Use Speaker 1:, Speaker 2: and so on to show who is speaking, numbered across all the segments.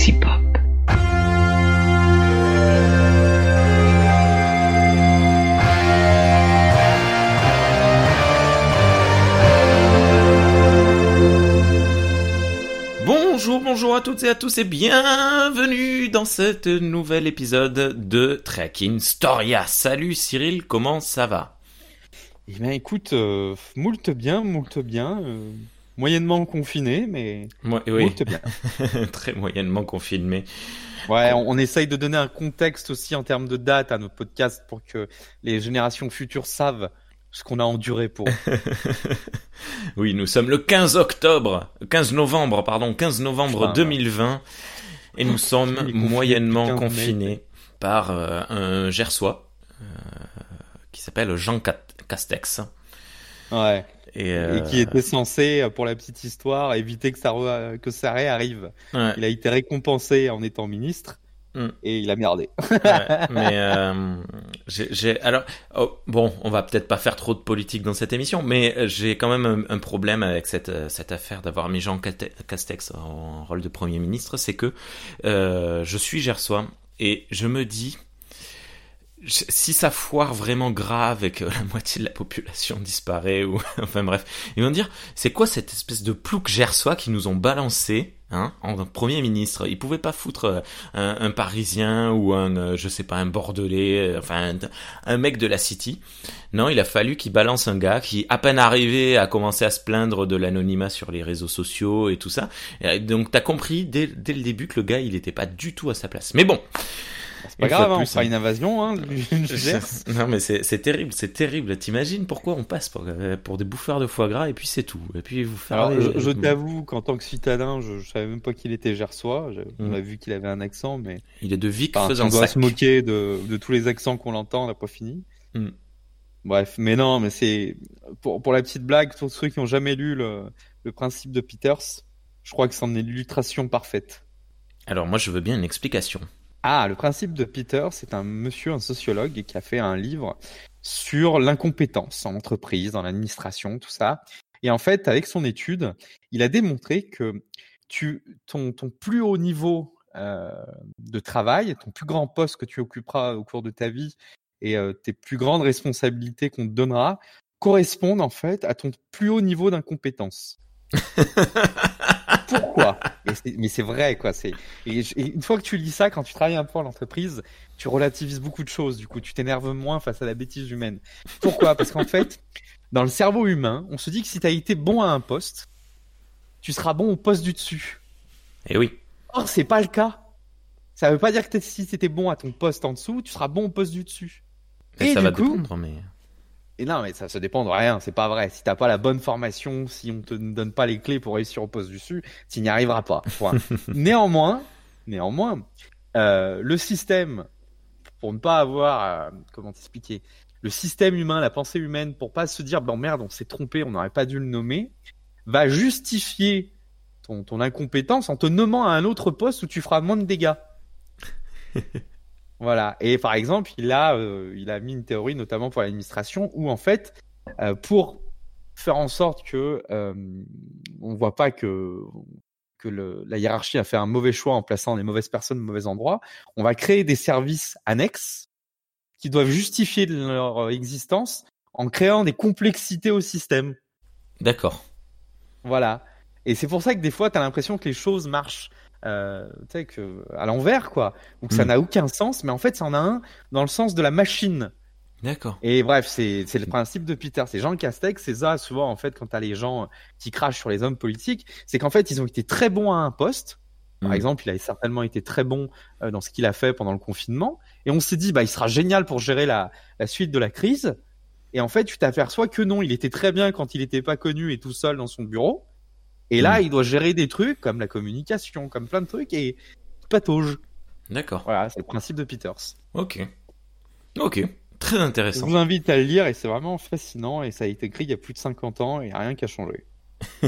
Speaker 1: sexy pop.
Speaker 2: Bonjour, bonjour à toutes et à tous et bienvenue dans cet nouvel épisode de Tracking Storia. Salut Cyril, comment ça va?
Speaker 3: Eh bien écoute, euh, moult bien, moult bien. euh, moyennement confiné, mais
Speaker 2: Moi, oui,
Speaker 3: bien.
Speaker 2: très moyennement confiné.
Speaker 3: Ouais, on, on essaye de donner un contexte aussi en termes de date à notre podcast pour que les générations futures savent ce qu'on a enduré pour.
Speaker 2: oui, nous sommes le 15 octobre, 15 novembre, pardon, 15 novembre
Speaker 3: Putain,
Speaker 2: 2020 et nous sommes
Speaker 3: confiné
Speaker 2: moyennement
Speaker 3: depuis 15 mai.
Speaker 2: confinés par euh, un Gersois euh, qui s'appelle Jean Castex.
Speaker 3: Ouais.
Speaker 2: Et, euh,
Speaker 3: Et qui était censé, euh, pour la petite histoire, éviter que ça, re- que ça réarrive.
Speaker 2: ouais.
Speaker 3: Il a été récompensé en étant ministre
Speaker 2: Mm.
Speaker 3: et il a merdé.
Speaker 2: Ouais, mais euh, j'ai, alors oh, bon, on va peut-être pas faire trop de politique dans cette émission, mais j'ai quand même un, un problème avec cette cette affaire d'avoir mis Jean Castex en rôle de premier ministre, c'est que euh, je suis gersois et je me dis si ça foire vraiment grave et que la moitié de la population disparaît ou enfin bref, ils vont dire c'est quoi cette espèce de plouc gersois qui nous ont balancé hein, en premier ministre? Ils pouvaient pas foutre euh, un, un Parisien ou un, euh, je sais pas, un Bordelais, euh, enfin un, mec de la City. Non, il a fallu qu'il balance un gars qui, à peine arrivé, a commencé à se plaindre de l'anonymat sur les réseaux sociaux et tout ça. Et donc t'as compris dès, dès le début que le gars, il était pas du tout à sa place. Mais bon,
Speaker 3: pas grave, hein, on fera une invasion. Hein, Gers.
Speaker 2: non mais c'est terrible, c'est terrible. T'imagines pourquoi on passe pour, euh, pour des bouffeurs de foie gras et puis c'est tout. Et puis vous faire.
Speaker 3: Alors, je, je t'avoue qu'en tant que citadin, je, je savais même pas qu'il était gersois. Je- On
Speaker 2: Mm.
Speaker 3: a vu qu'il avait un accent, mais
Speaker 2: il est de Vic
Speaker 3: enfin,
Speaker 2: faisant
Speaker 3: on doit
Speaker 2: sac.
Speaker 3: se moquer de, de tous les accents qu'on entend, on n'a pas fini.
Speaker 2: Mm.
Speaker 3: Bref, mais non, mais c'est pour, pour la petite blague, pour ceux qui ont jamais lu le, le principe de Peters, je crois que c'en est l'illustration parfaite.
Speaker 2: Alors moi je veux bien une explication.
Speaker 3: Ah, le principe de Peter, c'est un monsieur, un sociologue, qui a fait un livre sur l'incompétence en entreprise, dans l'administration, tout ça. Et en fait, avec son étude, il a démontré que tu, ton, ton plus haut niveau euh, de travail, ton plus grand poste que tu occuperas au cours de ta vie et euh, tes plus grandes responsabilités qu'on te donnera correspondent en fait à ton plus haut niveau d'incompétence. Pourquoi Mais c'est- vrai, quoi. C'est et, je- et une fois que tu lis ça, quand tu travailles un peu en entreprise, tu relativises beaucoup de choses. Du coup, tu t'énerves moins face à la bêtise humaine. Pourquoi? Parce qu'en fait, dans le cerveau humain, on se dit que si tu as été bon à un poste, tu seras bon au poste du dessus.
Speaker 2: Et oui.
Speaker 3: Or, c'est pas le cas. Ça veut pas dire que si tu étais bon à ton poste en dessous, tu seras bon au poste du dessus.
Speaker 2: Et
Speaker 3: Et
Speaker 2: ça
Speaker 3: du
Speaker 2: va
Speaker 3: coup-
Speaker 2: dépendre, mais.
Speaker 3: Et non, mais ça se dépend de rien, c'est pas vrai. Si t'as pas la bonne formation, si on te donne pas les clés pour réussir au poste du dessus, tu n'y arriveras pas. Point. néanmoins, néanmoins, euh, le système, pour ne pas avoir, euh, comment t'expliquer, le système humain, la pensée humaine, pour pas se dire, bon merde, on s'est trompé, on n'aurait pas dû le nommer, va justifier ton, ton incompétence en te nommant à un autre poste où tu feras moins de dégâts. Voilà. Et par exemple, il a, euh, il a mis une théorie, notamment pour l'administration, où en fait, euh, pour faire en sorte que euh, on voit pas que que le, la hiérarchie a fait un mauvais choix en plaçant les mauvaises personnes au mauvais endroit, on va créer des services annexes qui doivent justifier leur existence en créant des complexités au système.
Speaker 2: D'accord.
Speaker 3: Voilà. Et c'est pour ça que des fois, tu as l'impression que les choses marchent euh, tu sais, que, à l'envers, quoi. Ou que ça
Speaker 2: Mm.
Speaker 3: n'a aucun sens, mais en fait, ça en a un dans le sens de la machine.
Speaker 2: D'accord.
Speaker 3: Et bref, c'est c'est le principe de Peter. C'est Jean Castex, c'est ça souvent, en fait, quand t'as les gens qui crachent sur les hommes politiques, c'est qu'en fait, ils ont été très bons à un poste. Par
Speaker 2: Mm.
Speaker 3: exemple, il a certainement été très bon euh, dans ce qu'il a fait pendant le confinement. Et on s'est dit, bah, il sera génial pour gérer la, la suite de la crise. Et en fait, tu t'aperçois que non, il était très bien quand il n'était pas connu et tout seul dans son bureau. Et là,
Speaker 2: Mm.
Speaker 3: il doit gérer des trucs comme la communication, comme plein de trucs et il patauge.
Speaker 2: D'accord.
Speaker 3: Voilà, c'est le principe de Peters.
Speaker 2: Ok. Ok. Très
Speaker 3: Je
Speaker 2: intéressant.
Speaker 3: vous invite à le lire et c'est vraiment fascinant et ça a été écrit il y a plus de 50 ans et rien qui a changé.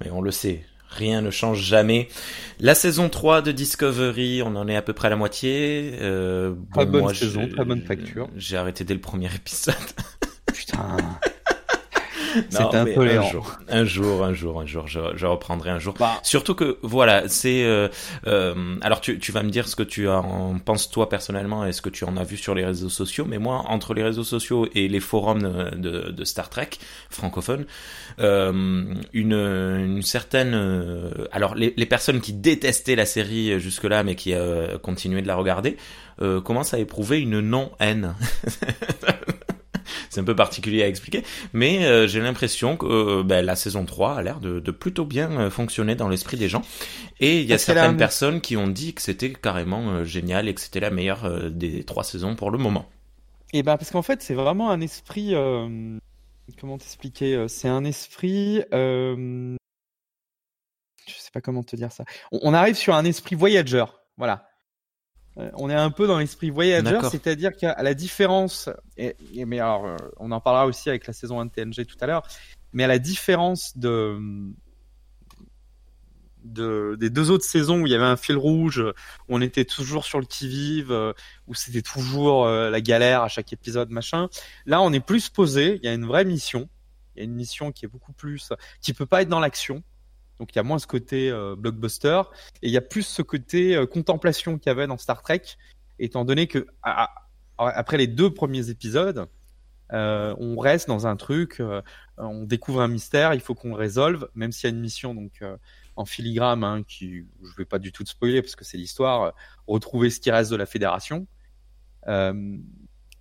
Speaker 2: Mais on le sait, rien ne change jamais. La saison 3 de Discovery, on en est à peu près à la moitié. Euh,
Speaker 3: Très bonne
Speaker 2: moi,
Speaker 3: saison, très bonne facture.
Speaker 2: J'ai arrêté dès le premier épisode.
Speaker 3: Putain. C'est intolérant.
Speaker 2: Un jour, un jour, un jour, je, je reprendrai un jour. Bah. Surtout que voilà, c'est. Euh, euh, alors tu, tu vas me dire ce que tu en penses toi personnellement et ce que tu en as vu sur les réseaux sociaux, mais moi entre les réseaux sociaux et les forums de, de, Star Trek francophone, euh, une, une certaine. Euh, alors les, les personnes qui détestaient la série jusque-là, mais qui euh, continuaient de la regarder, euh, commencent à éprouver une non-haine. c'est un peu particulier à expliquer, mais euh, j'ai l'impression que euh, ben, la saison 3 a l'air de, plutôt bien euh, fonctionner dans l'esprit des gens. Et il y a certaines personnes qui ont dit que c'était carrément génial et que c'était la meilleure des trois saisons pour le moment.
Speaker 3: Et eh ben parce qu'en fait c'est vraiment un esprit, comment t'expliquer C'est un esprit, je sais pas comment te dire ça. on arrive sur un esprit voyageur, voilà. Euh, on est un peu dans l'esprit voyageur, c'est-à-dire qu'à la différence, et, mais alors, euh, on en parlera aussi avec la saison 1 de TNG tout à l'heure, mais à la différence de, de, des deux autres saisons où il y avait un fil rouge, où on était toujours sur le qui-vive, euh, où c'était toujours la galère à chaque épisode, machin. Là, on est plus posé, il y a une vraie mission, il y a une mission qui est beaucoup plus, qui peut pas être dans l'action, donc il y a moins ce côté euh, blockbuster et il y a plus ce côté euh, contemplation qu'il y avait dans Star Trek, étant donné que après les deux premiers épisodes, euh, on reste dans un truc, on découvre un mystère, il faut qu'on le résolve, même s'il y a une mission donc en filigrane hein, qui, je vais pas du tout te spoiler parce que c'est l'histoire, retrouver ce qui reste de la Fédération.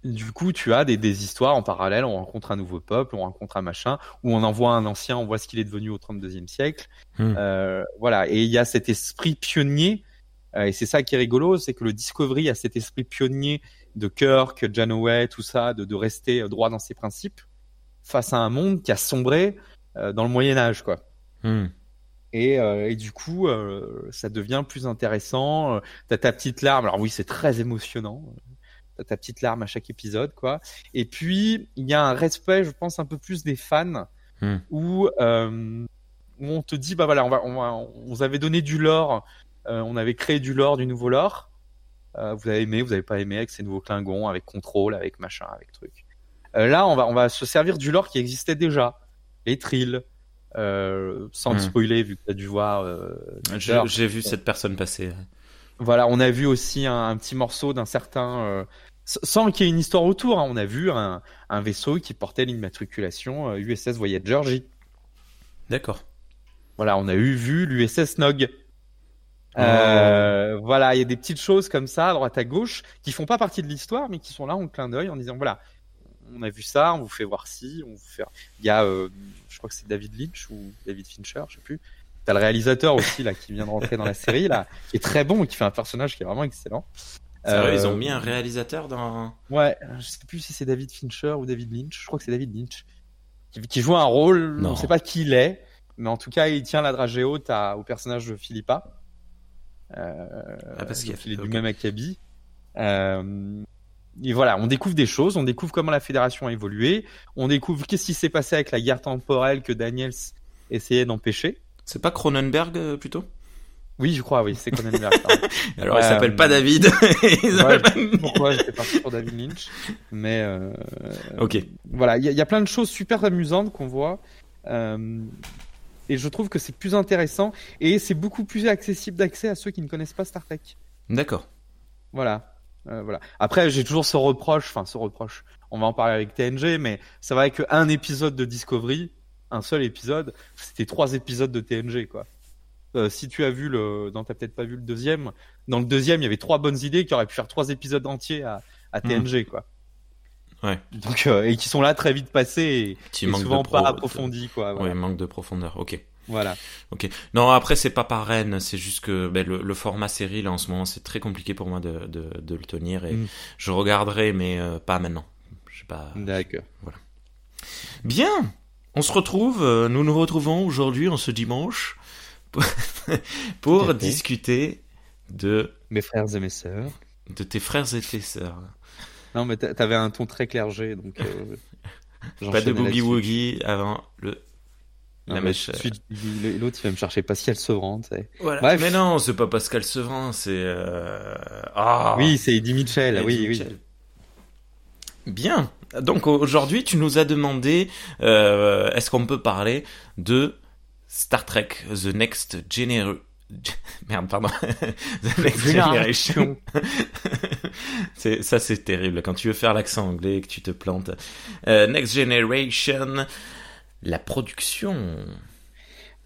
Speaker 3: Du coup, tu as des, histoires en parallèle. On rencontre un nouveau peuple, on rencontre un machin, ou on envoie un ancien, on voit ce qu'il est devenu au 32e siècle. Hmm. Euh, voilà. Et il y a cet esprit pionnier. Euh, et c'est ça qui est rigolo, c'est que le Discovery a cet esprit pionnier de Kirk, Janeway, tout ça, de, rester droit dans ses principes face à un monde qui a sombré euh, dans le Moyen Âge, quoi. Hmm. Et, du coup, ça devient plus intéressant. T'as ta petite larme. Alors oui, c'est très émotionnant ta petite larme à chaque épisode, quoi. Et puis il y a un respect, je pense, un peu plus des fans, hmm. où, euh, où on te dit, bah voilà, on va, on, vous avait donné du lore, euh, on avait créé du lore, du nouveau lore. Euh, vous avez aimé, vous avez pas aimé avec ces nouveaux Klingons, avec contrôle, avec machin, avec truc. là, on va, on va se servir du lore qui existait déjà, les trills. sans te hmm. spoiler vu que tu as dû voir.
Speaker 2: J'ai vu cette personne passer.
Speaker 3: Voilà, on a vu aussi un, un petit morceau d'un certain sans qu'il y ait une histoire autour. Hein. On a vu un, vaisseau qui portait l'immatriculation USS euh, Voyager J.
Speaker 2: D'accord.
Speaker 3: Voilà, on a eu vu l'USS Nog. Euh, voilà, il y a des petites choses comme ça à droite à gauche qui font pas partie de l'histoire, mais qui sont là en clin d'œil en disant voilà, on a vu ça, on vous fait voir ci, on vous fait. Il y a, euh, je crois que c'est David Lynch ou David Fincher, je sais plus. T'as le réalisateur aussi là qui vient de rentrer dans la série là, qui est très bon et qui fait un personnage qui est vraiment excellent.
Speaker 2: Euh, ils ont mis un réalisateur dans.
Speaker 3: Ouais, je sais plus si c'est David Fincher ou David Lynch. Je crois que c'est David Lynch qui, joue un rôle. On ne sait pas qui il est, mais en tout cas, il tient la dragée haute au personnage de Philippa. Euh, ah, parce qu'il est du même acabit. Euh, et voilà, on découvre des choses, on découvre comment la fédération a évolué, on découvre qu'est-ce qui s'est passé avec la guerre temporelle que Daniels essayait d'empêcher.
Speaker 2: C'est pas Cronenberg euh, plutôt?
Speaker 3: Oui, je crois, oui, c'est Cronenberg.
Speaker 2: Alors, il s'appelle pas David.
Speaker 3: pourquoi j'étais parti pour David Lynch Mais euh,
Speaker 2: ok.
Speaker 3: Voilà, il y, a plein de choses super amusantes qu'on voit. Euh, et je trouve que c'est plus intéressant et c'est beaucoup plus accessible d'accès à ceux qui ne connaissent pas Star Trek.
Speaker 2: D'accord.
Speaker 3: Voilà. Euh, voilà. Après, j'ai toujours ce reproche, enfin ce reproche. On va en parler avec TNG, mais c'est vrai qu'un épisode de Discovery, un seul épisode, c'était trois épisodes de TNG, quoi. Euh, si tu as vu le, non, t'as peut-être pas vu le deuxième. Dans le deuxième, il y avait trois bonnes idées qui auraient pu faire trois épisodes entiers à, à TNG, quoi.
Speaker 2: Ouais.
Speaker 3: Donc euh, et qui sont là très vite passés et, souvent pas approfondis, quoi.
Speaker 2: Voilà. Ouais, manque de profondeur. Ok.
Speaker 3: Voilà.
Speaker 2: Ok. Non, après c'est pas par Rennes, c'est juste que ben, le, format série là en ce moment c'est très compliqué pour moi de, de, de le tenir et mm. je regarderai mais euh, pas maintenant. Je sais pas.
Speaker 3: D'accord.
Speaker 2: Voilà. Bien. On se retrouve. nous nous retrouvons aujourd'hui en ce dimanche pour, discuter de
Speaker 3: mes frères et mes sœurs.
Speaker 2: De tes frères et tes sœurs.
Speaker 3: Non, mais t'avais un ton très clergé, donc.
Speaker 2: Euh, pas de boogie woogie avant le. La mèche.
Speaker 3: L'autre, il va me chercher Pascal Sevran.
Speaker 2: Voilà. Mais non, c'est pas Pascal Sevran, c'est. Euh... Ah.
Speaker 3: Oui, c'est Eddie Mitchell, oui, oui.
Speaker 2: Bien. Donc aujourd'hui, tu nous as demandé, euh, est-ce qu'on peut parler de Star Trek The Next Generation Merde, pardon. The Next Generation. ça, c'est terrible. Quand tu veux faire l'accent anglais et que tu te plantes. Euh, Next Generation. La production.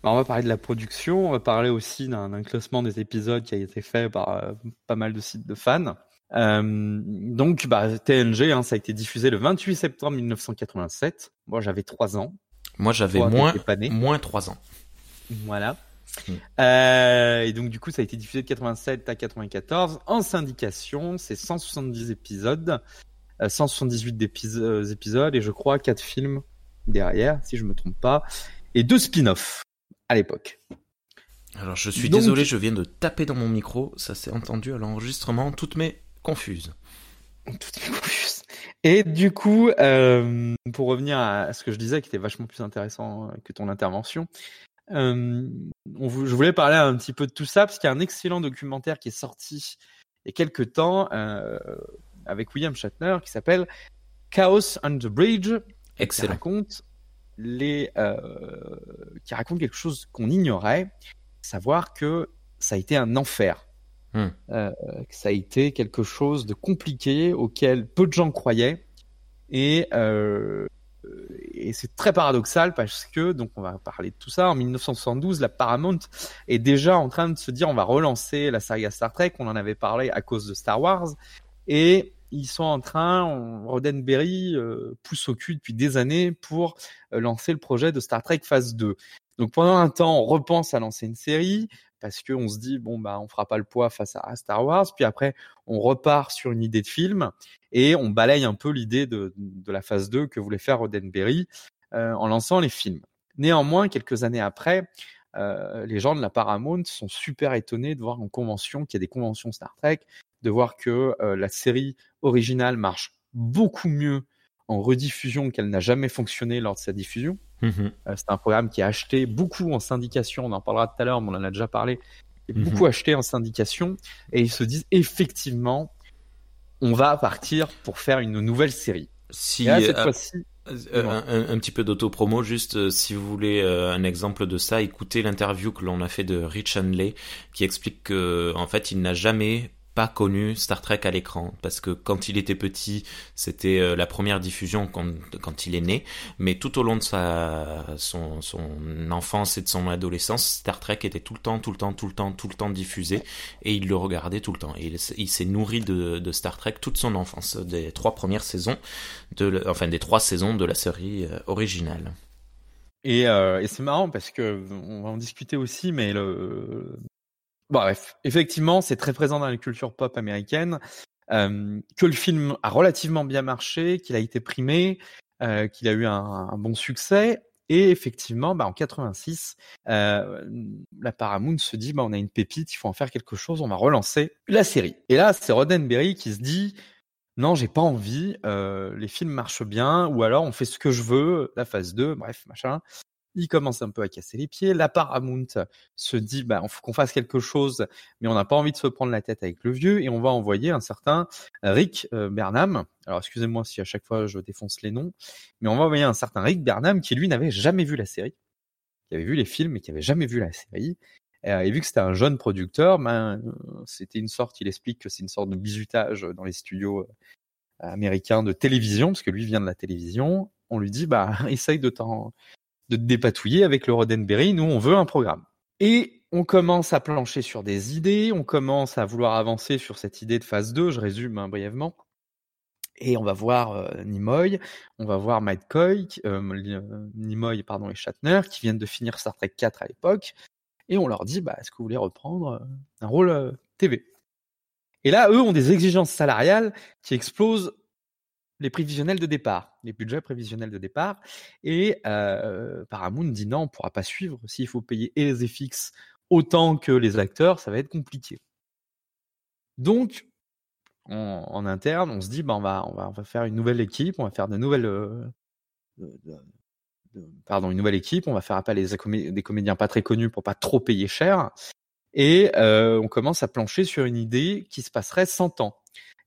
Speaker 3: on va parler de la production. On va parler aussi d'un, classement des épisodes qui a été fait par euh, pas mal de sites de fans. Euh, donc, bah, TNG, hein, ça a été diffusé le 28 septembre 1987. Moi, j'avais 3 ans.
Speaker 2: Moi, j'avais moins, moins 3 ans.
Speaker 3: Voilà. Mm. Euh, et donc du coup, ça a été diffusé de 87 à 94 en syndication. C'est 170 épisodes, 178 euh, épisodes et je crois 4 films derrière, si je me trompe pas, et deux spin-offs à l'époque.
Speaker 2: Alors je suis désolé, je viens de taper dans mon micro, ça s'est entendu à l'enregistrement, toutes mes confuses.
Speaker 3: Toutes mes confuses. Et du coup, euh, pour revenir à ce que je disais, qui était vachement plus intéressant que ton intervention, euh, je voulais parler un petit peu de tout ça parce qu'il y a un excellent documentaire qui est sorti il y a quelques temps euh, avec William Shatner qui s'appelle Chaos on the Bridge.
Speaker 2: Excellent.
Speaker 3: Qui raconte les, euh, qui raconte quelque chose qu'on ignorait, savoir que ça a été un enfer. Hmm. Euh, ça a été quelque chose de compliqué auquel peu de gens croyaient. Et euh, et c'est très paradoxal parce que, donc on va parler de tout ça, en 1972, la Paramount est déjà en train de se dire on va relancer la saga Star Trek, on en avait parlé à cause de Star Wars, et ils sont en train, Roddenberry euh, pousse au cul depuis des années pour euh, lancer le projet de Star Trek phase 2. Donc pendant un temps, on repense à lancer une série, parce qu'on se dit bon bah on fera pas le poids face à Star Wars, puis après on repart sur une idée de film et on balaye un peu l'idée de, de, la phase 2 que voulait faire Roddenberry euh, en lançant les films. Néanmoins, quelques années après, euh, les gens de la Paramount sont super étonnés de voir en convention qu'il y a des conventions Star Trek, de voir que euh, la série originale marche beaucoup mieux en rediffusion qu'elle n'a jamais fonctionné lors de sa diffusion. Mhm. Euh, c'est un programme qui est acheté beaucoup en syndication, on en parlera tout à l'heure, mais on en a déjà parlé, mhm. beaucoup acheté en syndication, et ils se disent effectivement, on va partir pour faire une nouvelle série.
Speaker 2: Si, cette euh, fois-ci, euh, un, petit peu d'auto-promo, juste si vous voulez un exemple de ça, écoutez l'interview que l'on a fait de Rich Hanley qui explique que en fait il n'a jamais pas connu Star Trek à l'écran parce que quand il était petit, c'était euh, la première diffusion quand, quand, il est né, mais tout au long de sa son, son enfance et de son adolescence, Star Trek était tout le temps, tout le temps, tout le temps, tout le temps diffusé et il le regardait tout le temps. Et il, s'est nourri de, de, Star Trek toute son enfance, des trois premières saisons, de, enfin des trois saisons de la série euh, originale.
Speaker 3: Et, euh, et c'est marrant parce que on va en discuter aussi, mais le, bref, effectivement, c'est très présent dans la culture pop américaine. Euh, que le film a relativement bien marché, qu'il a été primé, euh, qu'il a eu un, bon succès. Et effectivement, bah, en 86, euh, la Paramount se dit, bah, on a une pépite, il faut en faire quelque chose, on va relancer la série. Et là, c'est Roddenberry qui se dit, non, j'ai pas envie, les films marchent bien, ou alors on fait ce que je veux, la phase 2, bref, machin il commence un peu à casser les pieds. La Paramount se dit, bah, faut qu'on fasse quelque chose, mais on n'a pas envie de se prendre la tête avec le vieux, et on va envoyer un certain Rick euh, Bernam. Alors, excusez-moi si à chaque fois je défonce les noms, mais on va envoyer un certain Rick Bernam qui lui n'avait jamais vu la série, qui avait vu les films mais qui avait jamais vu la série. Euh, et vu que c'était un jeune producteur, ben, c'était une sorte, il explique que c'est une sorte de bizutage dans les studios euh, américains de télévision, parce que lui vient de la télévision. On lui dit, bah, essaye de t'en, de dépatouiller avec le Roddenberry. Nous, on veut un programme. Et on commence à plancher sur des idées, on commence à vouloir avancer sur cette idée de phase 2, je résume hein, brièvement. Et on va voir euh, Nimoy, on va voir McCoy, euh, euh, Nimoy pardon, et Shatner, qui viennent de finir Star Trek 4 à l'époque. Et on leur dit, bah, est-ce que vous voulez reprendre un rôle TV Et là, eux ont des exigences salariales qui explosent les prévisionnels de départ, les budgets prévisionnels de départ. Et euh, Paramount dit non, on ne pourra pas suivre. S'il faut payer les FX autant que les acteurs, ça va être compliqué. Donc, en, interne, on se dit, bah, on, va, on, va, faire une nouvelle équipe, on va faire de nouvelles... Euh, une nouvelle équipe, on va faire appel à des, des comédiens pas très connus pour pas trop payer cher. Et euh, on commence à plancher sur une idée qui se passerait 100 ans.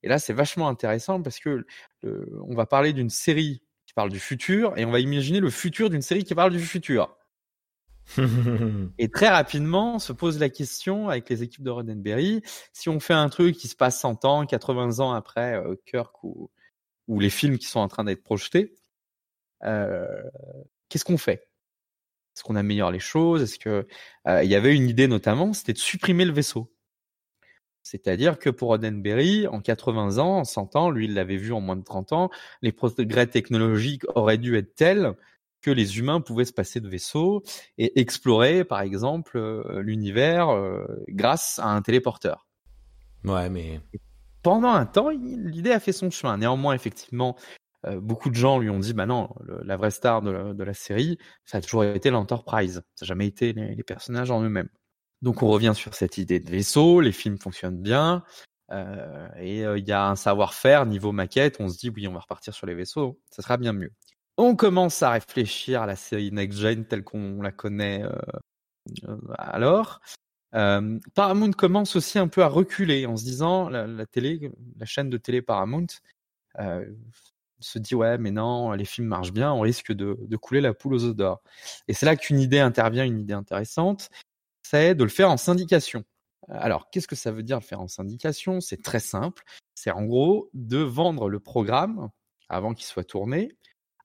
Speaker 3: Et là, c'est vachement intéressant parce que on va parler d'une série qui parle du futur et on va imaginer le futur d'une série qui parle du futur. et très rapidement se pose la question avec les équipes de Roddenberry, si on fait un truc qui se passe 100 ans, 80 ans après euh, Kirk ou, ou les films qui sont en train d'être projetés, euh, qu'est-ce qu'on fait? Est-ce qu'on améliore les choses? Est-ce que euh, il y avait une idée notamment, c'était de supprimer le vaisseau. C'est-à-dire que pour Roddenberry, en 80 ans, en 100 ans, lui, il l'avait vu en moins de 30 ans, les progrès technologiques auraient dû être tels que les humains pouvaient se passer de vaisseau et explorer, par exemple, euh, l'univers euh, grâce à un téléporteur.
Speaker 2: Ouais, mais
Speaker 3: pendant un temps, l'idée a fait son chemin. Néanmoins, effectivement, euh, beaucoup de gens lui ont dit, bah non, la vraie star de la, série, ça a toujours été l'Enterprise. Ça n'a jamais été les personnages en eux-mêmes. Donc on revient sur cette idée de vaisseau, les films fonctionnent bien, euh, et euh, il y a un savoir-faire niveau maquette, on se dit oui on va repartir sur les vaisseaux, ça sera bien mieux. On commence à réfléchir à la série Next Gen telle qu'on la connaît euh, alors. Paramount commence aussi un peu à reculer en se disant la, chaîne de télé Paramount se dit ouais mais non les films marchent bien, on risque de, couler la poule aux d'or. Et c'est là qu'une idée intervient, une idée intéressante c'est de le faire en syndication. Alors, qu'est-ce que ça veut dire faire en syndication? C'est très simple. C'est en gros de vendre le programme avant qu'il soit tourné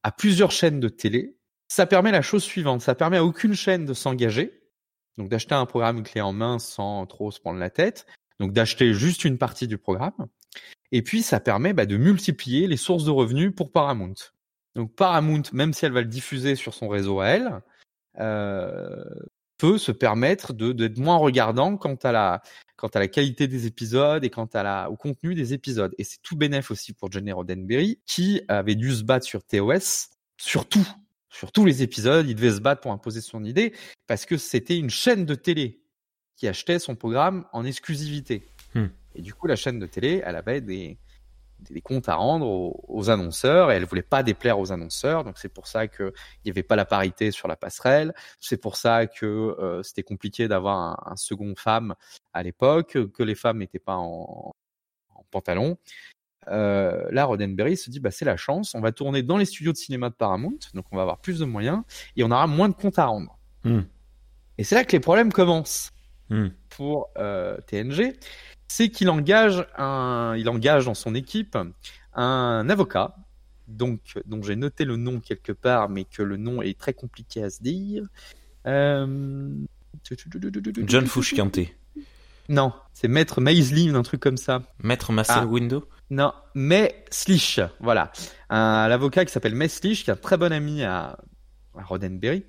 Speaker 3: à plusieurs chaînes de télé. Ça permet la chose suivante. Ça permet à aucune chaîne de s'engager. Donc d'acheter un programme clé en main sans trop se prendre la tête. Donc d'acheter juste une partie du programme. Et puis ça permet bah, de multiplier les sources de revenus pour Paramount. Donc Paramount, même si elle va le diffuser sur son réseau à elle, euh, peut se permettre de d'être moins regardant quant à la quant à la qualité des épisodes et quant à la au contenu des épisodes. Et c'est tout bénéf aussi pour Jenny Roddenberry qui avait dû se battre sur TOS sur tout, sur tous les épisodes, il devait se battre pour imposer son idée parce que c'était une chaîne de télé qui achetait son programme en exclusivité. Hmm. Et du coup, la chaîne de télé, elle avait des des comptes à rendre aux, annonceurs et elle voulait pas déplaire aux annonceurs. Donc c'est pour ça qu'il n'y avait pas la parité sur la passerelle. C'est pour ça que euh, c'était compliqué d'avoir un, second femme à l'époque, que les femmes n'étaient pas en, pantalon. Euh, là, Roddenberry se dit bah c'est la chance. On va tourner dans les studios de cinéma de Paramount, donc on va avoir plus de moyens et on aura moins de comptes à rendre. Hmm. Et c'est là que les problèmes commencent hmm. pour euh, TNG c'est qu'il engage un, il engage dans son équipe un avocat, donc dont j'ai noté le nom quelque part, mais que le nom est très compliqué à se dire. Euh...
Speaker 2: John Fouchianté.
Speaker 3: Non, c'est Maître Maisley, un truc comme ça.
Speaker 2: Maître Marcel ah. Window
Speaker 3: Non, mais Slish, voilà. Un, l'avocat qui s'appelle May Slish, qui est un très bon ami à, à Roddenberry.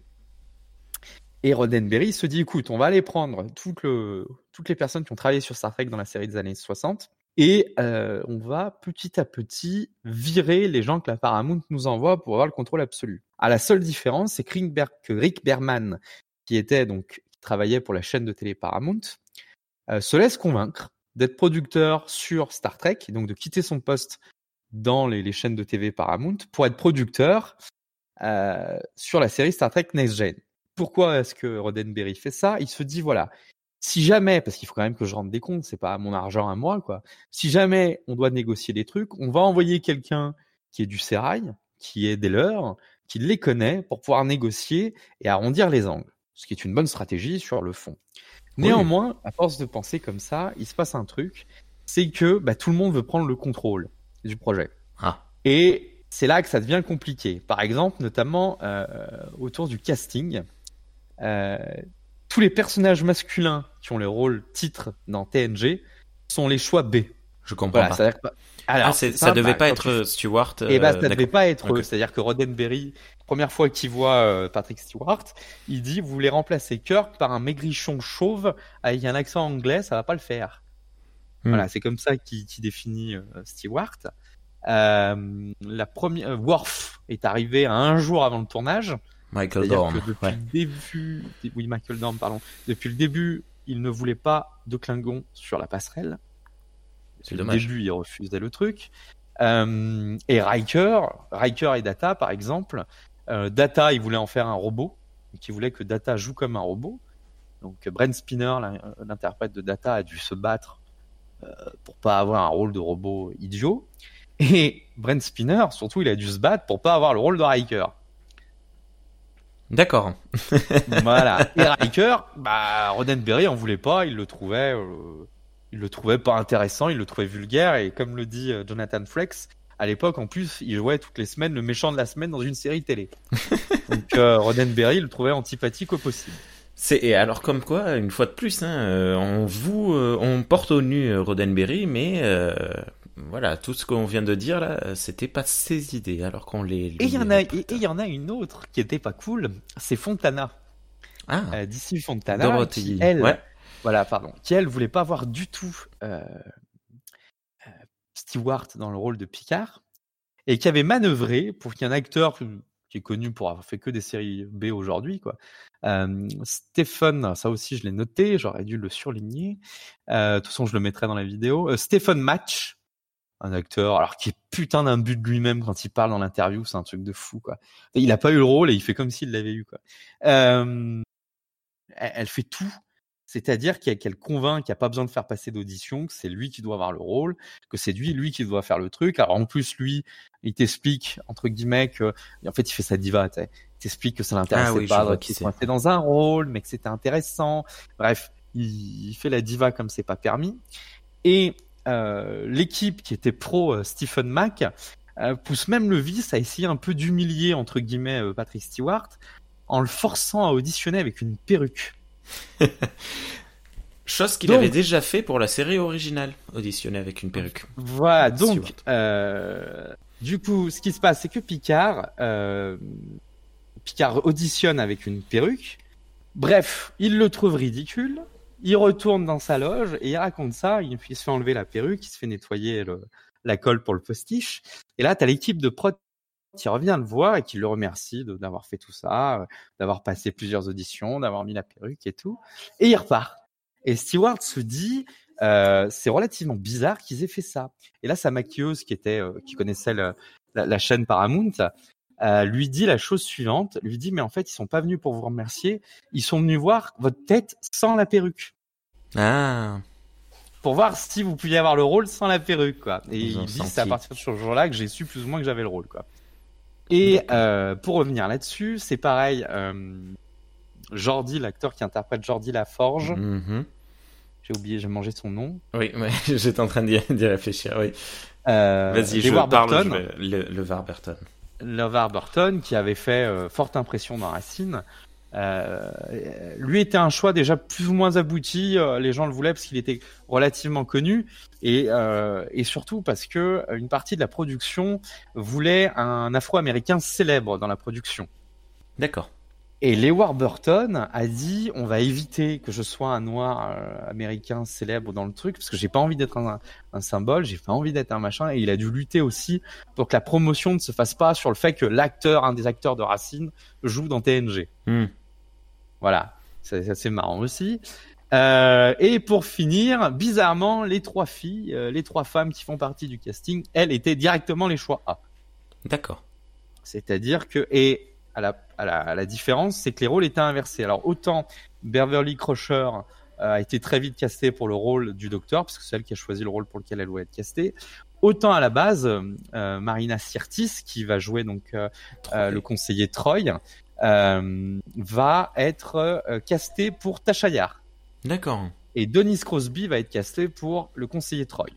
Speaker 3: Et Roddenberry se dit, écoute, on va aller prendre le, toutes les personnes qui ont travaillé sur Star Trek dans la série des années 60 et euh, on va petit à petit virer les gens que la Paramount nous envoie pour avoir le contrôle absolu. À la seule différence, c'est que Rick Berman, qui était donc travaillait pour la chaîne de télé Paramount, euh, se laisse convaincre d'être producteur sur Star Trek, donc de quitter son poste dans les, les chaînes de TV Paramount pour être producteur euh, sur la série Star Trek Next Gen. Pourquoi est-ce que Roddenberry fait ça? Il se dit voilà, si jamais, parce qu'il faut quand même que je rende des comptes, c'est pas mon argent à moi, quoi. Si jamais on doit négocier des trucs, on va envoyer quelqu'un qui est du sérail, qui est des leurs, qui les connaît pour pouvoir négocier et arrondir les angles. Ce qui est une bonne stratégie sur le fond. Néanmoins, à force de penser comme ça, il se passe un truc, c'est que bah, tout le monde veut prendre le contrôle du projet. Ah. Et c'est là que ça devient compliqué. Par exemple, notamment euh, autour du casting. Euh, tous les personnages masculins qui ont le rôle titre dans TNG sont les choix B.
Speaker 2: Je comprends pas. Alors, ah, ça devait pas être Stewart.
Speaker 3: Eh ben, ça devait pas être eux. C'est-à-dire que Roddenberry, première fois qu'il voit euh, Patrick Stewart, il dit vous voulez remplacer Kirk par un maigrichon chauve avec un accent anglais, ça va pas le faire. Hmm. Voilà, c'est comme ça qu'il définit euh, Stewart. Euh, la première Worf est arrivé un jour avant le tournage.
Speaker 2: Michael Dorn.
Speaker 3: depuis le début, oui, Michael Dorn, pardon. Depuis le début, il ne voulait pas de Klingon sur la passerelle. Depuis le début, il refusait le truc. Euh, et Riker, Riker et Data, par exemple, euh, Data, il voulait en faire un robot, il voulait que Data joue comme un robot. Donc Brent Spinner, l'interprète de Data, a dû se battre pour pas avoir un rôle de robot idiot. Et Brent Spinner, surtout, il a dû se battre pour pas avoir le rôle de Riker.
Speaker 2: D'accord.
Speaker 3: voilà. Et Riker, bah, Roddenberry en voulait pas, il le trouvait, euh, il le trouvait pas intéressant, il le trouvait vulgaire, et comme le dit euh, Jonathan Flex, à l'époque, en plus, il jouait toutes les semaines le méchant de la semaine dans une série télé. Donc, euh, Roddenberry le trouvait antipathique au possible.
Speaker 2: C'est et alors comme quoi, une fois de plus, hein, euh, on vous, on porte au nu Roddenberry, mais voilà, tout ce qu'on vient de dire là, c'était pas ses idées, alors qu'on les.
Speaker 3: Et il y en a, et il y en a une autre qui était pas cool, c'est Fontana.
Speaker 2: Ah.
Speaker 3: Euh, D'ici Fontana, qui elle,
Speaker 2: ouais.
Speaker 3: voilà, pardon, qui elle voulait pas voir du tout euh, euh, Stewart dans le rôle de Picard, et qui avait manœuvré pour qu'il y ait un acteur qui est connu pour avoir fait que des séries B aujourd'hui, quoi. Euh, Stephen, ça aussi je l'ai noté, j'aurais dû le surligner. Euh, de toute façon, je le mettrai dans la vidéo. Euh, Stephen Match, un acteur, alors qui est putain d'un but de lui-même quand il parle dans l'interview, c'est un truc de fou quoi. Il a pas eu le rôle et il fait comme s'il l'avait eu quoi. Euh, elle fait tout, c'est-à-dire qu'elle convainc qu'il n'y a pas besoin de faire passer d'audition, que c'est lui qui doit avoir le rôle, que c'est lui lui qui doit faire le truc. Alors en plus lui, il t'explique entre guillemets que en fait il fait sa diva, il t'explique que ça l'intéressait
Speaker 2: ah oui,
Speaker 3: pas qu'il soit dans un rôle, mais que c'était intéressant. Bref, il, il fait la diva comme c'est pas permis. Et l'équipe qui était pro euh, Stephen Mack euh, pousse même le vice à essayer un peu d'humilier entre guillemets Patrick Stewart en le forçant à auditionner avec une perruque.
Speaker 2: Chose qu'il avait déjà fait pour la série originale, auditionner avec une perruque.
Speaker 3: Voilà, donc euh, du coup, ce qui se passe, c'est que Picard, euh, Picard auditionne avec une perruque. Bref, il le trouve ridicule il retourne dans sa loge et il raconte ça. Il, se fait enlever la perruque, il se fait nettoyer la colle pour le postiche. Et là, tu as l'équipe de prod qui revient le voir et qui le remercie d'avoir fait tout ça, d'avoir passé plusieurs auditions, d'avoir mis la perruque et tout. Et il repart. Et Stewart se dit, euh, c'est relativement bizarre qu'ils aient fait ça. Et là, sa maquilleuse qui était, euh, qui connaissait le, la, chaîne Paramount, euh, lui dit la chose suivante, lui dit mais en fait ils sont pas venus pour vous remercier, ils sont venus voir votre tête sans la perruque.
Speaker 2: Ah.
Speaker 3: Pour voir si vous pouviez avoir le rôle sans la perruque quoi. Et il dit c'est à partir de ce jour-là que j'ai su plus ou moins que j'avais le rôle quoi. Et euh, pour revenir là-dessus, c'est pareil. Euh, Jordi, l'acteur qui interprète Jordi Laforge.
Speaker 2: Mm
Speaker 3: J'ai oublié, j'ai mangé son nom.
Speaker 2: Oui, ouais, j'étais en train d'y réfléchir. Oui.
Speaker 3: Euh,
Speaker 2: Vas-y, je parle. Je vais... Le, le Warburton.
Speaker 3: LeVar Burton, qui avait fait euh, forte impression dans Racine, euh, lui était un choix déjà plus ou moins abouti. Euh, les gens le voulaient parce qu'il était relativement connu et, euh, et surtout parce que une partie de la production voulait un Afro-américain célèbre dans la production.
Speaker 2: D'accord.
Speaker 3: Et Lewar Burton a dit on va éviter que je sois un noir euh, américain célèbre dans le truc parce que j'ai pas envie d'être un, un, symbole, j'ai pas envie d'être un machin et il a dû lutter aussi pour que la promotion ne se fasse pas sur le fait que l'acteur, un des acteurs de Racine, joue dans TNG.
Speaker 2: Mm.
Speaker 3: Voilà, c'est assez marrant aussi. Euh, et pour finir, bizarrement, les trois filles, euh, les trois femmes qui font partie du casting, elles étaient directement les choix A.
Speaker 2: D'accord.
Speaker 3: C'est-à-dire que et à la, à la, à la différence, c'est que les rôles étaient inversés. Alors autant Beverly Crusher euh, a été très vite castée pour le rôle du docteur, parce que c'est elle qui a choisi le rôle pour lequel elle doit être castée. Autant à la base, euh, Marina Sirtis, qui va jouer donc euh, euh le conseiller Troy, va être castée pour Tachayar.
Speaker 2: D'accord.
Speaker 3: Et Denis Crosby va être casté pour le conseiller Troy.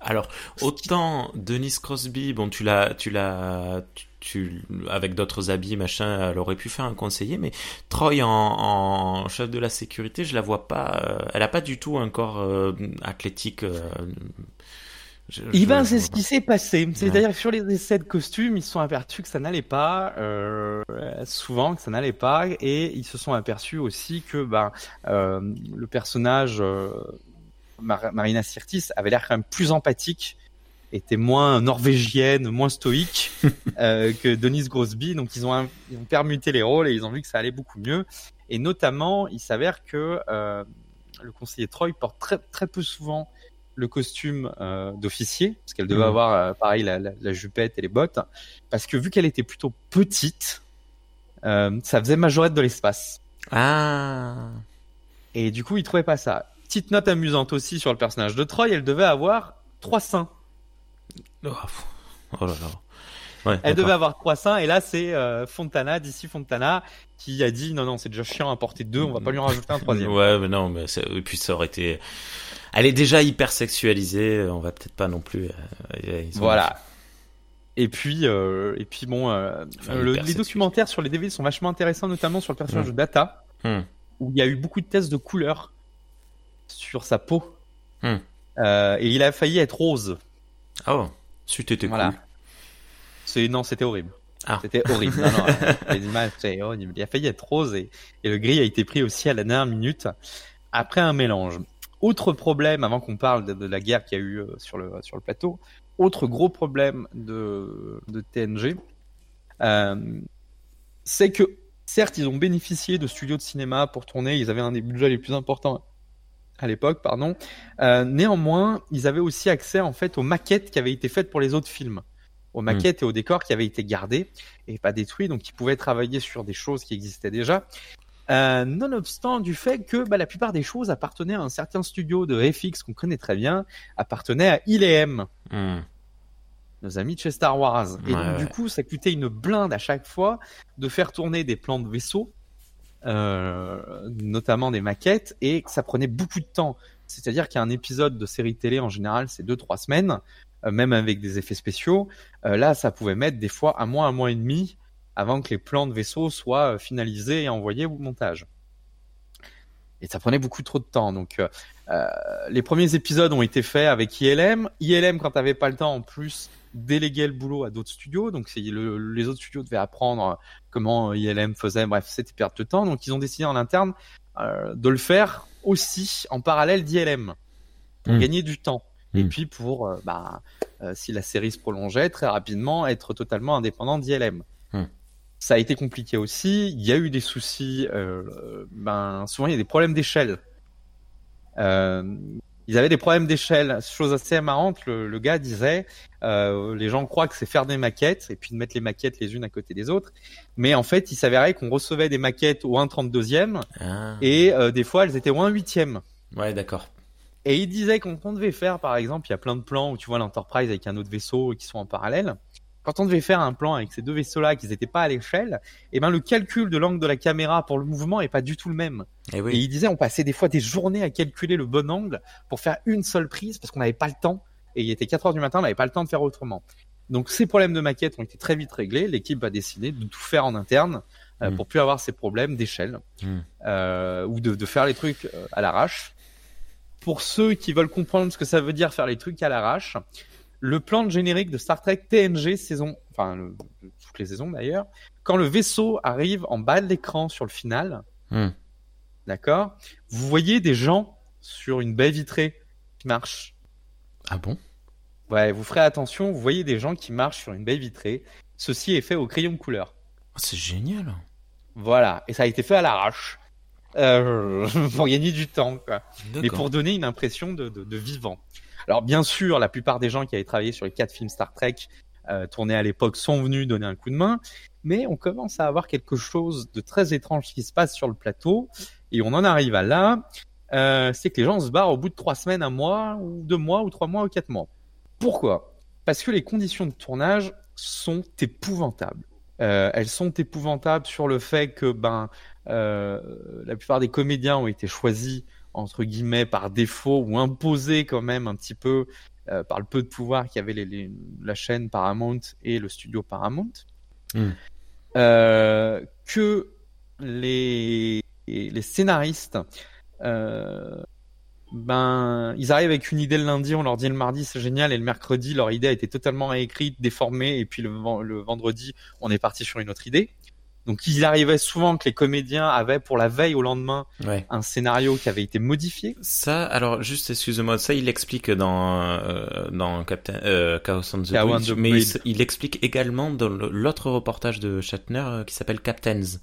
Speaker 2: Alors, autant Denis Crosby, bon, tu l'as, tu l'as, tu, avec d'autres habits, machin, elle aurait pu faire un conseiller, mais Troy en, en chef de la sécurité, je la vois pas, euh, elle a pas du tout un corps euh, athlétique. Euh,
Speaker 3: je, eh ben, c'est ce qui s'est passé. C'est-à-dire que sur les essais de costumes, ils se sont aperçus que ça n'allait pas, euh, souvent que ça n'allait pas, et ils se sont aperçus aussi que ben, euh, le personnage euh, Mar Marina Sirtis avait l'air quand même plus empathique, était moins norvégienne, moins stoïque euh, que Denise Grosby. Donc ils ont, ils ont permuté les rôles et ils ont vu que ça allait beaucoup mieux. Et notamment, il s'avère que euh, le conseiller Troy porte très, très peu souvent le costume euh, d'officier, parce qu'elle devait mmh. avoir pareil la, la, la, jupette et les bottes, parce que vu qu'elle était plutôt petite, ça faisait majorette de l'espace.
Speaker 2: Ah.
Speaker 3: Et du coup, il trouvait pas ça. Petite note amusante aussi sur le personnage de Troy, elle devait avoir trois seins.
Speaker 2: Oh, oh là là. Ouais,
Speaker 3: Elle devait avoir trois seins et là c'est euh, Fontana d'ici Fontana qui a dit non non c'est déjà chiant à porter deux, on va pas lui en rajouter un troisième.
Speaker 2: Ouais, mais non, mais et puis ça aurait été. Elle est déjà hyper sexualisée. On va peut-être pas non plus. euh,
Speaker 3: Voilà. Et puis, euh, et puis bon, euh,
Speaker 2: Enfin,
Speaker 3: le-
Speaker 2: hyper
Speaker 3: les documentaires sur les DVD sont vachement intéressants, notamment sur le personnage
Speaker 2: Hmm.
Speaker 3: de Data,
Speaker 2: Hmm.
Speaker 3: où il y a eu beaucoup de tests de couleurs sur sa peau.
Speaker 2: Hmm.
Speaker 3: Et il a failli être rose.
Speaker 2: Oh, c'eût été
Speaker 3: Voilà.
Speaker 2: cool.
Speaker 3: C'est non, c'était horrible.
Speaker 2: Ah.
Speaker 3: C'était horrible. Non, non, les images, c'est horrible. Il a failli être rose et, et le gris a été pris aussi à la dernière minute après un mélange. Autre problème, avant qu'on parle de, de la guerre qu'il y a eu euh, sur le sur le plateau, autre gros problème de de TNG, euh, c'est que certes ils ont bénéficié de studios de cinéma pour tourner, ils avaient un des budgets les plus importants à l'époque, pardon. Euh, néanmoins, ils avaient aussi accès en fait aux maquettes qui avaient été faites pour les autres films, aux maquettes et aux décors qui avaient été gardés et pas détruits, donc ils pouvaient travailler sur des choses qui existaient déjà. Euh, nonobstant du fait que bah, la plupart des choses appartenaient à un certain studio de FX qu'on connaît très bien, appartenaient à ILM,
Speaker 2: Hmm.
Speaker 3: nos amis de chez Star Wars. Et
Speaker 2: Ouais,
Speaker 3: donc, du coup, ça coûtait une blinde à chaque fois de faire tourner des plans de vaisseaux, notamment des maquettes, et ça prenait beaucoup de temps. C'est-à-dire qu'un épisode de série télé, en général, c'est deux, trois semaines, euh, même avec des effets spéciaux. Euh, là, ça pouvait mettre des fois un mois, un mois et demi avant que les plans de vaisseaux soient euh, finalisés et envoyés au montage. Et ça prenait beaucoup trop de temps. Donc, euh, euh, les premiers épisodes ont été faits avec ILM. ILM, quand t'avais pas le temps, en plus, déléguait le boulot à d'autres studios. Donc, le- les autres studios devaient apprendre comment ILM faisait. Bref, c'était perte de temps. Donc, ils ont décidé en interne euh, de le faire aussi en parallèle d'ILM pour
Speaker 2: Mm.
Speaker 3: gagner du temps. Et
Speaker 2: Mm.
Speaker 3: puis pour, euh, bah, euh, si la série se prolongeait, très rapidement être totalement indépendant d'ILM.
Speaker 2: Mm.
Speaker 3: Ça a été compliqué aussi. Il y a eu des soucis. ben, souvent, il y a des problèmes d'échelle. Ils avaient des problèmes d'échelle. Chose assez marrante, le, le gars disait, euh, les gens croient que c'est faire des maquettes et puis de mettre les maquettes les unes à côté des autres. Mais en fait, il s'avérait qu'on recevait des maquettes au 1,32e
Speaker 2: Ah.
Speaker 3: et euh, des fois, elles étaient au 1,8e.
Speaker 2: Ouais, d'accord.
Speaker 3: Et il disait qu'on on devait faire, par exemple, il y a plein de plans où tu vois l'Enterprise avec un autre vaisseau qui sont en parallèle. Quand on devait faire un plan avec ces deux vaisseaux-là, qu'ils n'étaient pas à l'échelle, eh ben le calcul de l'angle de la caméra pour le mouvement est pas du tout le même.
Speaker 2: Eh
Speaker 3: Et
Speaker 2: oui.
Speaker 3: il disait on passait des fois des journées à calculer le bon angle pour faire une seule prise parce qu'on n'avait pas le temps. Et il était 4 heures du matin, on n'avait pas le temps de faire autrement. Donc ces problèmes de maquette ont été très vite réglés. L'équipe a décidé de tout faire en interne euh,
Speaker 2: Mm.
Speaker 3: pour plus avoir ces problèmes d'échelle
Speaker 2: Mm.
Speaker 3: euh, ou de, de faire les trucs euh, à l'arrache. Pour ceux qui veulent comprendre ce que ça veut dire faire les trucs à l'arrache, le plan de générique de Star Trek TNG saison, enfin le- toutes les saisons d'ailleurs, quand le vaisseau arrive en bas de l'écran sur le final,
Speaker 2: Hmm.
Speaker 3: d'accord, vous voyez des gens sur une baie vitrée qui marchent.
Speaker 2: Ah bon?
Speaker 3: Ouais, vous ferez attention, vous voyez des gens qui marchent sur une baie vitrée. Ceci est fait au crayon de couleur.
Speaker 2: Oh, C'est génial.
Speaker 3: Voilà, et ça a été fait à l'arrache. Euh, pour gagner du temps, quoi. mais pour donner une impression de, de, de vivant. Alors bien sûr, la plupart des gens qui avaient travaillé sur les quatre films Star Trek euh, tournés à l'époque sont venus donner un coup de main, mais on commence à avoir quelque chose de très étrange qui se passe sur le plateau, et on en arrive à là, euh, c'est que les gens se barrent au bout de trois semaines, un mois, ou deux mois, ou trois mois, ou quatre mois. Pourquoi? Parce que les conditions de tournage sont épouvantables. Euh, elles sont épouvantables sur le fait que ben euh, la plupart des comédiens ont été choisis entre guillemets par défaut ou imposés quand même un petit peu euh, par le peu de pouvoir qu'avait les, les- la chaîne Paramount et le studio Paramount.
Speaker 2: Mm.
Speaker 3: Euh, que les, les scénaristes euh, ben ils arrivent avec une idée le lundi, on leur dit le mardi c'est génial et le mercredi leur idée a été totalement réécrite, déformée et puis le, le vendredi on est parti sur une autre idée. Donc il arrivait souvent que les comédiens avaient pour la veille au lendemain
Speaker 2: Ouais.
Speaker 3: un scénario qui avait été modifié.
Speaker 2: Ça, alors juste excuse-moi, ça il explique dans euh, dans Captain euh, Chaos on the
Speaker 3: Chaos on the
Speaker 2: mais il, il explique également dans l'autre reportage de Shatner euh, qui s'appelle Captains.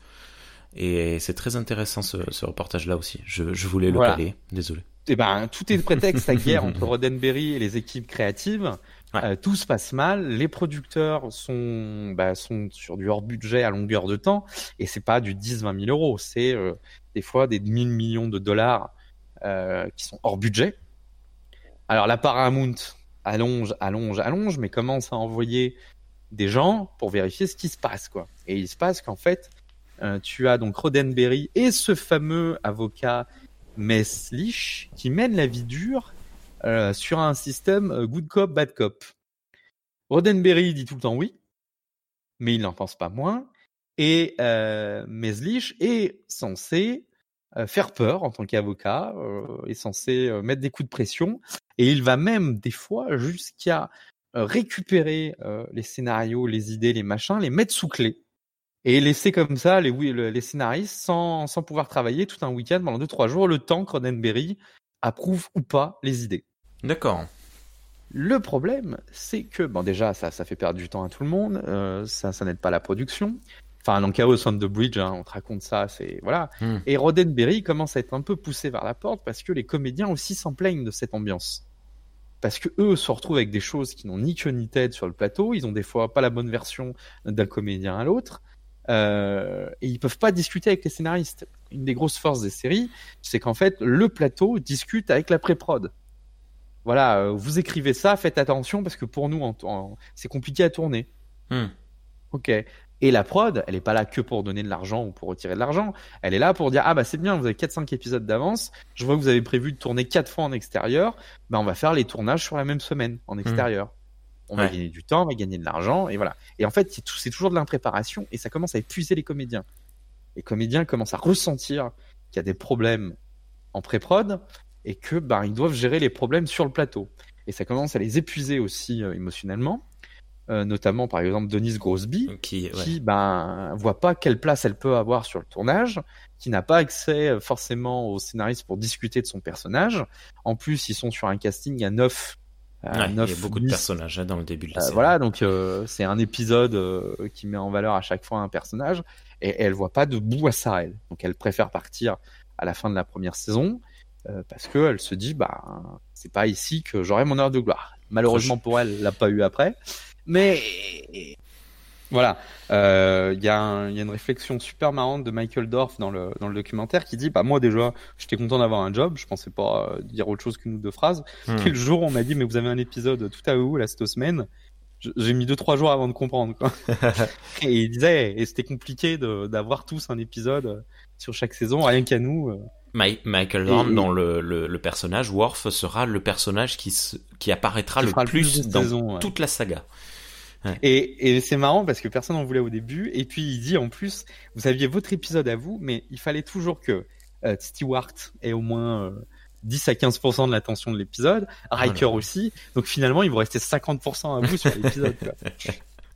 Speaker 2: Et c'est très intéressant ce, ce reportage-là aussi. Je, je voulais le
Speaker 3: Voilà.
Speaker 2: caler, désolé.
Speaker 3: Eh ben tout est prétexte à guerre entre Roddenberry et les équipes créatives. Euh, tout se passe mal. Les producteurs sont bah, sur du hors budget à longueur de temps et c'est pas du 10-20 000 euros, c'est euh, des fois des 1000 millions de dollars euh, qui sont hors budget. Alors la Paramount allonge, allonge, allonge, mais commence à envoyer des gens pour vérifier ce qui se passe, quoi. Et il se passe qu'en fait, tu as donc Roddenberry et ce fameux avocat Messlich qui mène la vie dure euh, sur un système euh, good cop, bad cop. Roddenberry dit tout le temps oui, mais il n'en pense pas moins. Et euh, Meslich est censé faire peur en tant qu'avocat, est censé mettre des coups de pression, et il va même des fois jusqu'à récupérer les scénarios, les idées, les machins, les mettre sous clé et laisser comme ça les scénaristes sans, sans pouvoir travailler tout un week-end pendant deux trois jours, le temps que Roddenberry approuve ou pas les idées.
Speaker 2: D'accord.
Speaker 3: Le problème, c'est que bon déjà ça, ça fait perdre du temps à tout le monde, euh, ça, ça n'aide pas la production. Enfin, dans Chaos on the Bridge, hein, on te raconte ça, c'est voilà.
Speaker 2: Hmm.
Speaker 3: Et Roddenberry commence à être un peu poussé vers la porte parce que les comédiens aussi s'en plaignent de cette ambiance. Parce que eux se retrouvent avec des choses qui n'ont ni queue ni tête sur le plateau. Ils ont des fois pas la bonne version d'un comédien à l'autre. Euh, et ils peuvent pas discuter avec les scénaristes. Une des grosses forces des séries, c'est qu'en fait, le plateau discute avec la pré-prod. Voilà, euh, vous écrivez ça, faites attention parce que pour nous, en- en- c'est compliqué à tourner.
Speaker 2: Hmm.
Speaker 3: Ok. Et la prod, elle est pas là que pour donner de l'argent ou pour retirer de l'argent. Elle est là pour dire ah bah c'est bien, vous avez 4-5 épisodes d'avance. Je vois que vous avez prévu de tourner quatre fois en extérieur. Bah on va faire les tournages sur la même semaine en extérieur. On va gagner du temps, on va gagner de l'argent et voilà. Et en fait c'est toujours de l'impréparation et ça commence à épuiser les comédiens. Les comédiens commencent à ressentir qu'il y a des problèmes en pré-prod et que bah ils doivent gérer les problèmes sur le plateau. Et ça commence à les épuiser aussi euh, émotionnellement. Euh, notamment par exemple Denise Grosby,
Speaker 2: Qui, ouais.
Speaker 3: qui ben voit pas quelle place elle peut avoir sur le tournage, qui n'a pas accès euh, forcément au scénariste pour discuter de son personnage. En plus, ils sont sur un casting à neuf. à
Speaker 2: Ouais, il y
Speaker 3: neuf,
Speaker 2: a beaucoup de personnages hein, dans le début de la
Speaker 3: Euh,
Speaker 2: série.
Speaker 3: voilà, donc euh, c'est un épisode euh, qui met en valeur à chaque fois un personnage et, et elle voit pas de bout à ça elle. Donc elle préfère partir à la fin de la première saison parce que elle se dit bah c'est pas ici que j'aurai mon heure de gloire. Malheureusement pour elle, elle l'a pas eu après. Mais voilà, Euh, il y, a y une réflexion super marrante de Michael Dorf dans le, dans le documentaire qui dit bah moi déjà j'étais content d'avoir un job, je pensais pas euh, dire autre chose qu'une ou deux phrases. Et le jour où on m'a dit mais vous avez un épisode tout à vous là cette semaine, j'ai mis deux trois jours avant de comprendre quoi. et il disait et c'était compliqué d'avoir tous un épisode euh, sur chaque saison rien qu'à nous. euh.
Speaker 2: Mi- Michael
Speaker 3: Et-
Speaker 2: Dorn, dans le, le, le personnage, Worf sera le personnage qui, se, qui apparaîtra
Speaker 3: Qui
Speaker 2: le plus, dans
Speaker 3: ouais.
Speaker 2: toute la saga.
Speaker 3: Et, et c'est marrant parce que personne n'en voulait au début. Et puis il dit en plus, vous aviez votre épisode à vous, mais il fallait toujours que euh, Stewart ait au moins euh, 10 à 15% de l'attention de l'épisode, Riker
Speaker 2: Voilà.
Speaker 3: aussi. Donc finalement, il vous restait 50% à vous sur l'épisode.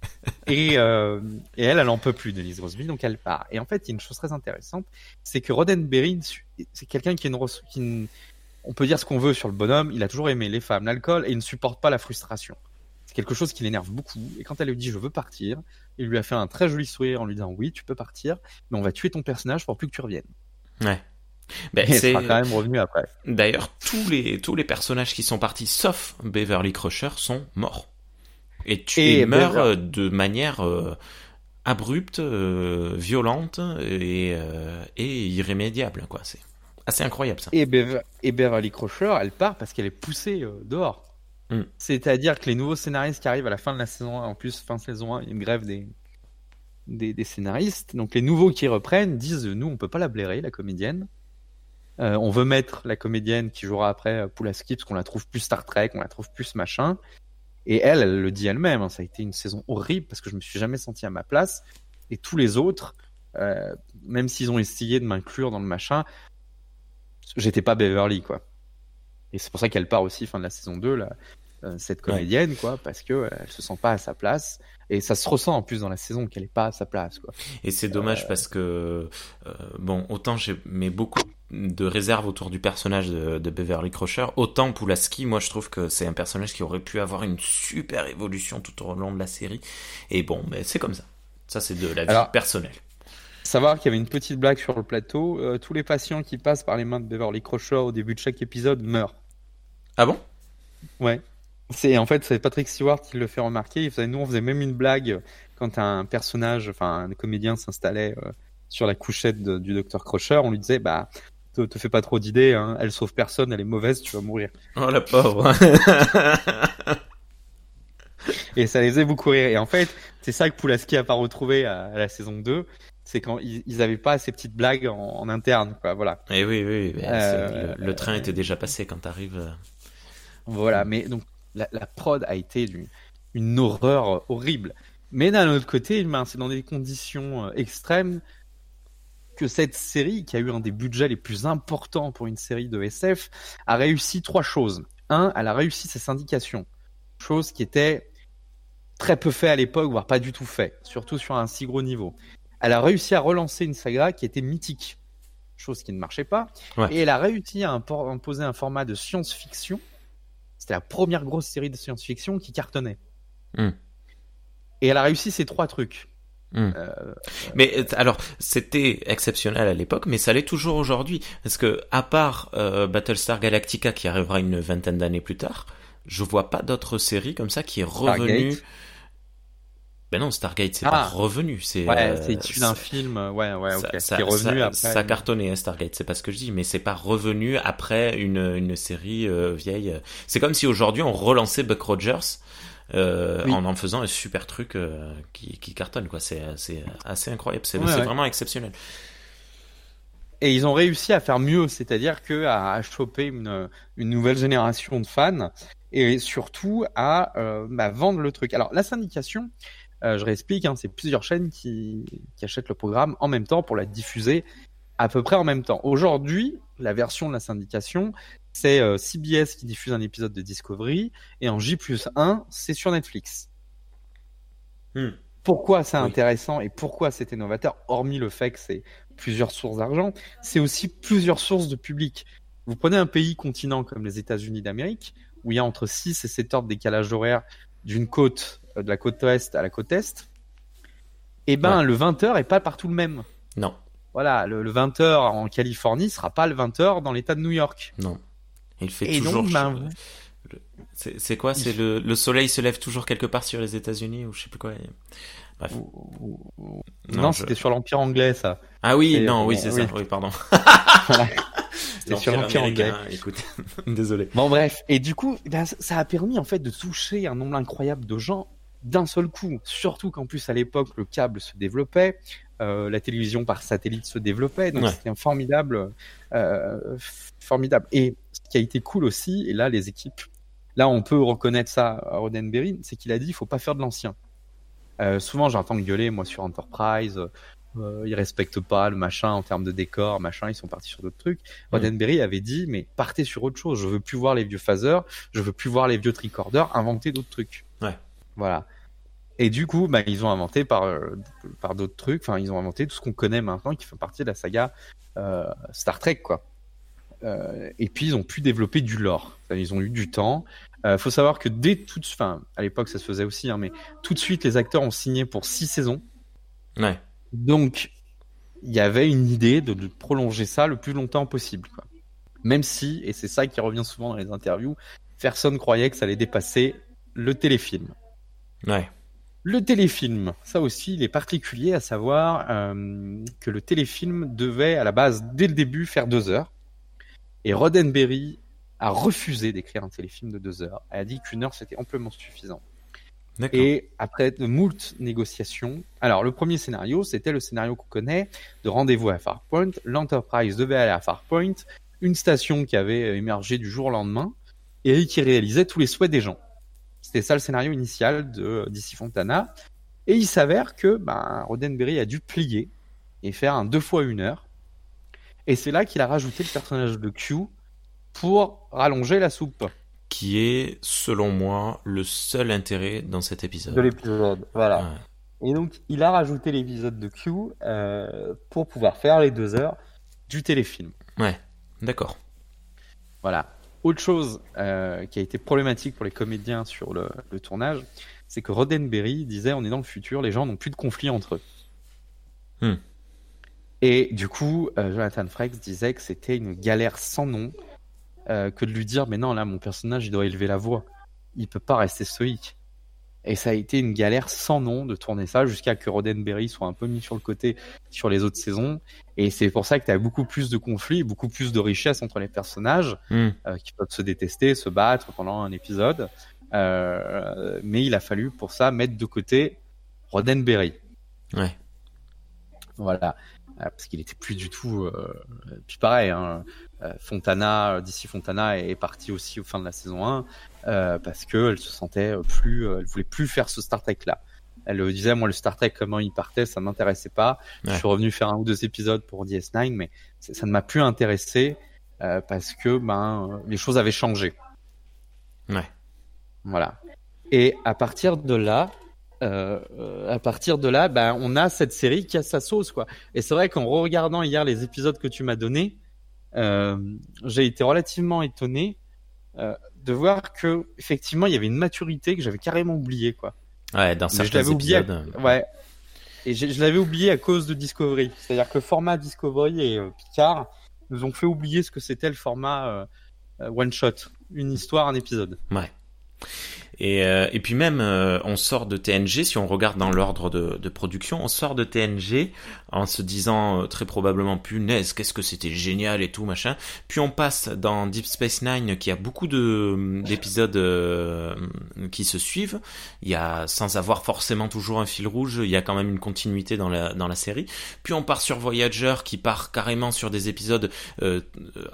Speaker 3: Et, euh, et elle, elle en peut plus de Liz Roseby, donc elle part. Et en fait, il y a une chose très intéressante, c'est que Roddenberry, c'est quelqu'un qui, a une qui on peut dire ce qu'on veut sur le bonhomme, il a toujours aimé les femmes, l'alcool, et il ne supporte pas la frustration. C'est quelque chose qui l'énerve beaucoup. Et quand elle lui dit je veux partir, il lui a fait un très joli sourire en lui disant oui, tu peux partir, mais on va tuer ton personnage pour plus que tu reviennes.
Speaker 2: Ouais. Ben, c'est
Speaker 3: sera quand même revenu après.
Speaker 2: d'ailleurs tous les tous les personnages qui sont partis, sauf Beverly Crusher, sont morts. Et tu
Speaker 3: Et
Speaker 2: et meurent
Speaker 3: Bever-
Speaker 2: euh, de manière euh, abrupte, euh, violente et, et irrémédiable. Quoi. C'est assez incroyable ça.
Speaker 3: Et, Bever- et Beverly Crusher, elle part parce qu'elle est poussée dehors.
Speaker 2: Mm.
Speaker 3: C'est-à-dire que les nouveaux scénaristes qui arrivent à la fin de la saison 1, en plus, fin de saison 1, il y a une grève des, des, des scénaristes. Donc les nouveaux qui reprennent disent nous, on peut pas la blairer, la comédienne. Euh, on veut mettre la comédienne qui jouera après Pulaski parce qu'on la trouve plus Star Trek, on la trouve plus machin. Et elle, elle le dit elle-même, hein, ça a été une saison horrible parce que je me suis jamais senti à ma place. Et tous les autres, euh, même s'ils ont essayé de m'inclure dans le machin, j'étais pas Beverly, quoi. Et c'est pour ça qu'elle part aussi fin de la saison 2, là, cette comédienne, quoi, parce que euh, elle se sent pas à sa place. Et ça se ressent en plus dans la saison qu'elle est pas à sa place, quoi.
Speaker 2: Et c'est dommage parce que, euh, bon, autant j'ai mis beaucoup de réserves autour du personnage de, de Beverly Crusher, autant Pulaski, moi je trouve que c'est un personnage qui aurait pu avoir une super évolution tout au long de la série. Et bon, mais c'est comme ça. Ça, c'est de la vie
Speaker 3: Alors-
Speaker 2: personnelle.
Speaker 3: Savoir qu'il y avait une petite blague sur le plateau, euh, tous les patients qui passent par les mains de Beverly Crusher au début de chaque épisode meurent.
Speaker 2: Ah bon?
Speaker 3: Ouais. C'est en fait c'est Patrick Stewart qui le fait remarquer. Il faisait, nous on faisait même une blague quand un personnage, enfin un comédien s'installait euh, sur la couchette de- du docteur Crusher. On lui disait bah te, te fais pas trop d'idées. Hein. Elle sauve personne, elle est mauvaise, tu vas mourir.
Speaker 2: Oh la pauvre.
Speaker 3: et ça les faisait beaucoup rire. Et en fait, c'est ça que Pulaski a pas retrouvé à, la saison 2 c'est quand ils, ils avaient pas ces petites blagues en, interne, quoi. Voilà.
Speaker 2: Et eh oui, oui, euh, le, train était déjà passé quand t'arrives. Euh.
Speaker 3: Voilà, mais donc la, la prod a été une, une horreur horrible. Mais d'un autre côté, ben, c'est dans des conditions euh, extrêmes que cette série, qui a eu un des budgets les plus importants pour une série de SF, a réussi trois choses. Un, elle a réussi sa syndication, chose qui était très peu fait à l'époque, voire pas du tout fait, surtout sur un si gros niveau. Elle a réussi à relancer une saga qui était mythique, chose qui ne marchait pas, et elle a réussi à imposer un format de science-fiction. C'était la première grosse série de science-fiction qui cartonnait. Hmm. Et elle a réussi ces trois trucs.
Speaker 2: Hmm. Euh, mais euh, alors, c'était exceptionnel à l'époque, mais ça l'est toujours aujourd'hui. Parce que, à part euh, Battlestar Galactica qui arrivera une vingtaine d'années plus tard, je vois pas d'autres séries comme ça qui est revenue. Ben non, Stargate, c'est pas ah. revenu. C'est
Speaker 3: ouais, c'est issu d'un film. Ouais, ouais, ok.
Speaker 2: Ça, qui est revenu après. Ça cartonnait, hein, Stargate. C'est pas ce que je dis, mais c'est pas revenu après une une série vieille. C'est comme si aujourd'hui on relançait Buck Rogers euh, en en faisant un super truc euh, qui, qui, cartonne quoi. C'est assez incroyable, c'est vraiment exceptionnel.
Speaker 3: Et ils ont réussi à faire mieux, c'est-à-dire que à, choper une, une nouvelle génération de fans et surtout à euh, bah, vendre le truc. Alors la syndication, je réexplique, hein, c'est plusieurs chaînes qui, qui achètent le programme en même temps pour la diffuser à peu près en même temps. Aujourd'hui, la version de la syndication, c'est euh, CBS qui diffuse un épisode de Discovery, et en J 1, c'est sur Netflix. Hmm. Pourquoi c'est intéressant et pourquoi c'est novateur, hormis le fait que c'est plusieurs sources d'argent, c'est aussi plusieurs sources de public. Vous prenez un pays continent comme les États-Unis d'Amérique, où il y a entre 6 et 7 heures de décalage horaire d'une côte, euh, de la côte ouest à la côte est, et eh ben le 20h est pas partout le même.
Speaker 2: Non.
Speaker 3: Voilà, le, le 20h en Californie sera pas le 20h dans l'État de New York.
Speaker 2: Non. Il fait toujours. Ben, c'est quoi? C'est le, le, soleil se lève toujours quelque part sur les États-Unis ou je sais plus quoi.
Speaker 3: Bref. Non, c'était sur l'Empire anglais, ça.
Speaker 2: Ah oui, non, oui, c'est ça. Oui, pardon.
Speaker 3: C'était sur l'Empire anglais.
Speaker 2: Écoute, désolé.
Speaker 3: Bon, bref. Et du coup, ben, ça a permis en fait de toucher un nombre incroyable de gens d'un seul coup. Surtout qu'en plus à l'époque le câble se développait, euh, la télévision par satellite se développait, donc c'était un formidable, euh, formidable. Et ce qui a été cool aussi, et là les équipes, là on peut reconnaître ça à Roddenberry, c'est qu'il a dit il faut pas faire de l'ancien. Euh, souvent j'entends gueuler moi sur Enterprise, euh, ils respectent pas le machin en termes de décor, machin, ils sont partis sur d'autres trucs. Mm. Roddenberry avait dit mais partez sur autre chose, je veux plus voir les vieux phasers, je veux plus voir les vieux tricorders, inventer d'autres trucs.
Speaker 2: Ouais.
Speaker 3: Voilà. Et du coup, bah, ils ont inventé par, euh, par d'autres trucs, enfin, ils ont inventé tout ce qu'on connaît maintenant qui fait partie de la saga euh, Star Trek, quoi. Euh, et puis, ils ont pu développer du lore. Ils ont eu du temps. Euh, faut savoir que dès tout, enfin, à l'époque, ça se faisait aussi, hein, mais tout de suite, les acteurs ont signé pour six saisons.
Speaker 2: Ouais.
Speaker 3: Donc, il y avait une idée de, de, prolonger ça le plus longtemps possible, quoi. Même si, et c'est ça qui revient souvent dans les interviews, personne croyait que ça allait dépasser le téléfilm.
Speaker 2: Ouais.
Speaker 3: Le téléfilm, ça aussi, il est particulier à savoir euh, que le téléfilm devait à la base, dès le début, faire deux heures. Et Roddenberry a refusé d'écrire un téléfilm de deux heures. Elle a dit qu'une heure, c'était amplement suffisant. Et après de moult négociations, alors le premier scénario, c'était le scénario qu'on connaît de Rendez-vous à Farpoint. L'Enterprise devait aller à Farpoint, une station qui avait émergé du jour au lendemain et qui réalisait tous les souhaits des gens. C'était ça le scénario initial de DC Fontana. Et il s'avère que ben, Roddenberry a dû plier et faire un deux fois une heure. Et c'est là qu'il a rajouté le personnage de Q pour rallonger la soupe.
Speaker 2: Qui est, selon moi, le seul intérêt dans cet épisode.
Speaker 3: De l'épisode, voilà. Et donc, il a rajouté l'épisode de Q euh, pour pouvoir faire les deux heures du téléfilm.
Speaker 2: Ouais, d'accord.
Speaker 3: Voilà. Autre chose euh, qui a été problématique pour les comédiens sur le, tournage, c'est que Roddenberry disait on est dans le futur, les gens n'ont plus de conflits entre eux.
Speaker 2: Hmm.
Speaker 3: Et du coup, euh, Jonathan Frakes disait que c'était une galère sans nom euh, que de lui dire mais non là mon personnage il doit élever la voix, il peut pas rester stoïque. Et ça a été une galère sans nom de tourner ça jusqu'à que Roddenberry soit un peu mis sur le côté sur les autres saisons. Et c'est pour ça que tu as beaucoup plus de conflits, beaucoup plus de richesse entre les personnages
Speaker 2: Hmm.
Speaker 3: euh, qui peuvent se détester, se battre pendant un épisode. Euh, mais il a fallu pour ça mettre de côté Roddenberry.
Speaker 2: Ouais.
Speaker 3: Voilà. Euh, Parce qu'il était plus du tout. Euh... Puis pareil, hein, euh, Fontana, d'ici Fontana est partie aussi au fin de la saison 1 euh, parce que elle se sentait plus, euh, elle voulait plus faire ce Star Trek là. Elle euh, disait moi le Star Trek comment il partait ça m'intéressait pas. Je suis revenu faire un ou deux épisodes pour DS9 mais ça ne m'a plus intéressé euh, parce que ben euh, les choses avaient changé.
Speaker 2: Ouais.
Speaker 3: Voilà. Et à partir de là, euh, à partir de là, ben, on a cette série qui a sa sauce, quoi. Et c'est vrai qu'en regardant hier les épisodes que tu m'as donnés, euh, j'ai été relativement étonné euh, de voir que effectivement il y avait une maturité que j'avais carrément oubliée, quoi.
Speaker 2: Ouais, dans certains
Speaker 3: l'avais oublié.
Speaker 2: épisodes. euh,
Speaker 3: Ouais. Et je l'avais oublié à cause de Discovery. C'est-à-dire que le format Discovery et euh, Picard nous ont fait oublier ce que c'était le format euh, one shot, une histoire, un épisode.
Speaker 2: Ouais. Et, euh, et puis même, euh, on sort de TNG, si on regarde dans l'ordre de, de production, on sort de TNG en se disant euh, très probablement, punaise, qu'est-ce que c'était génial et tout, machin. Puis on passe dans Deep Space Nine, qui a beaucoup de d'épisodes euh, qui se suivent. Il y a, sans avoir forcément toujours un fil rouge, il y a quand même une continuité dans la, dans la série. Puis on part sur Voyager, qui part carrément sur des épisodes euh,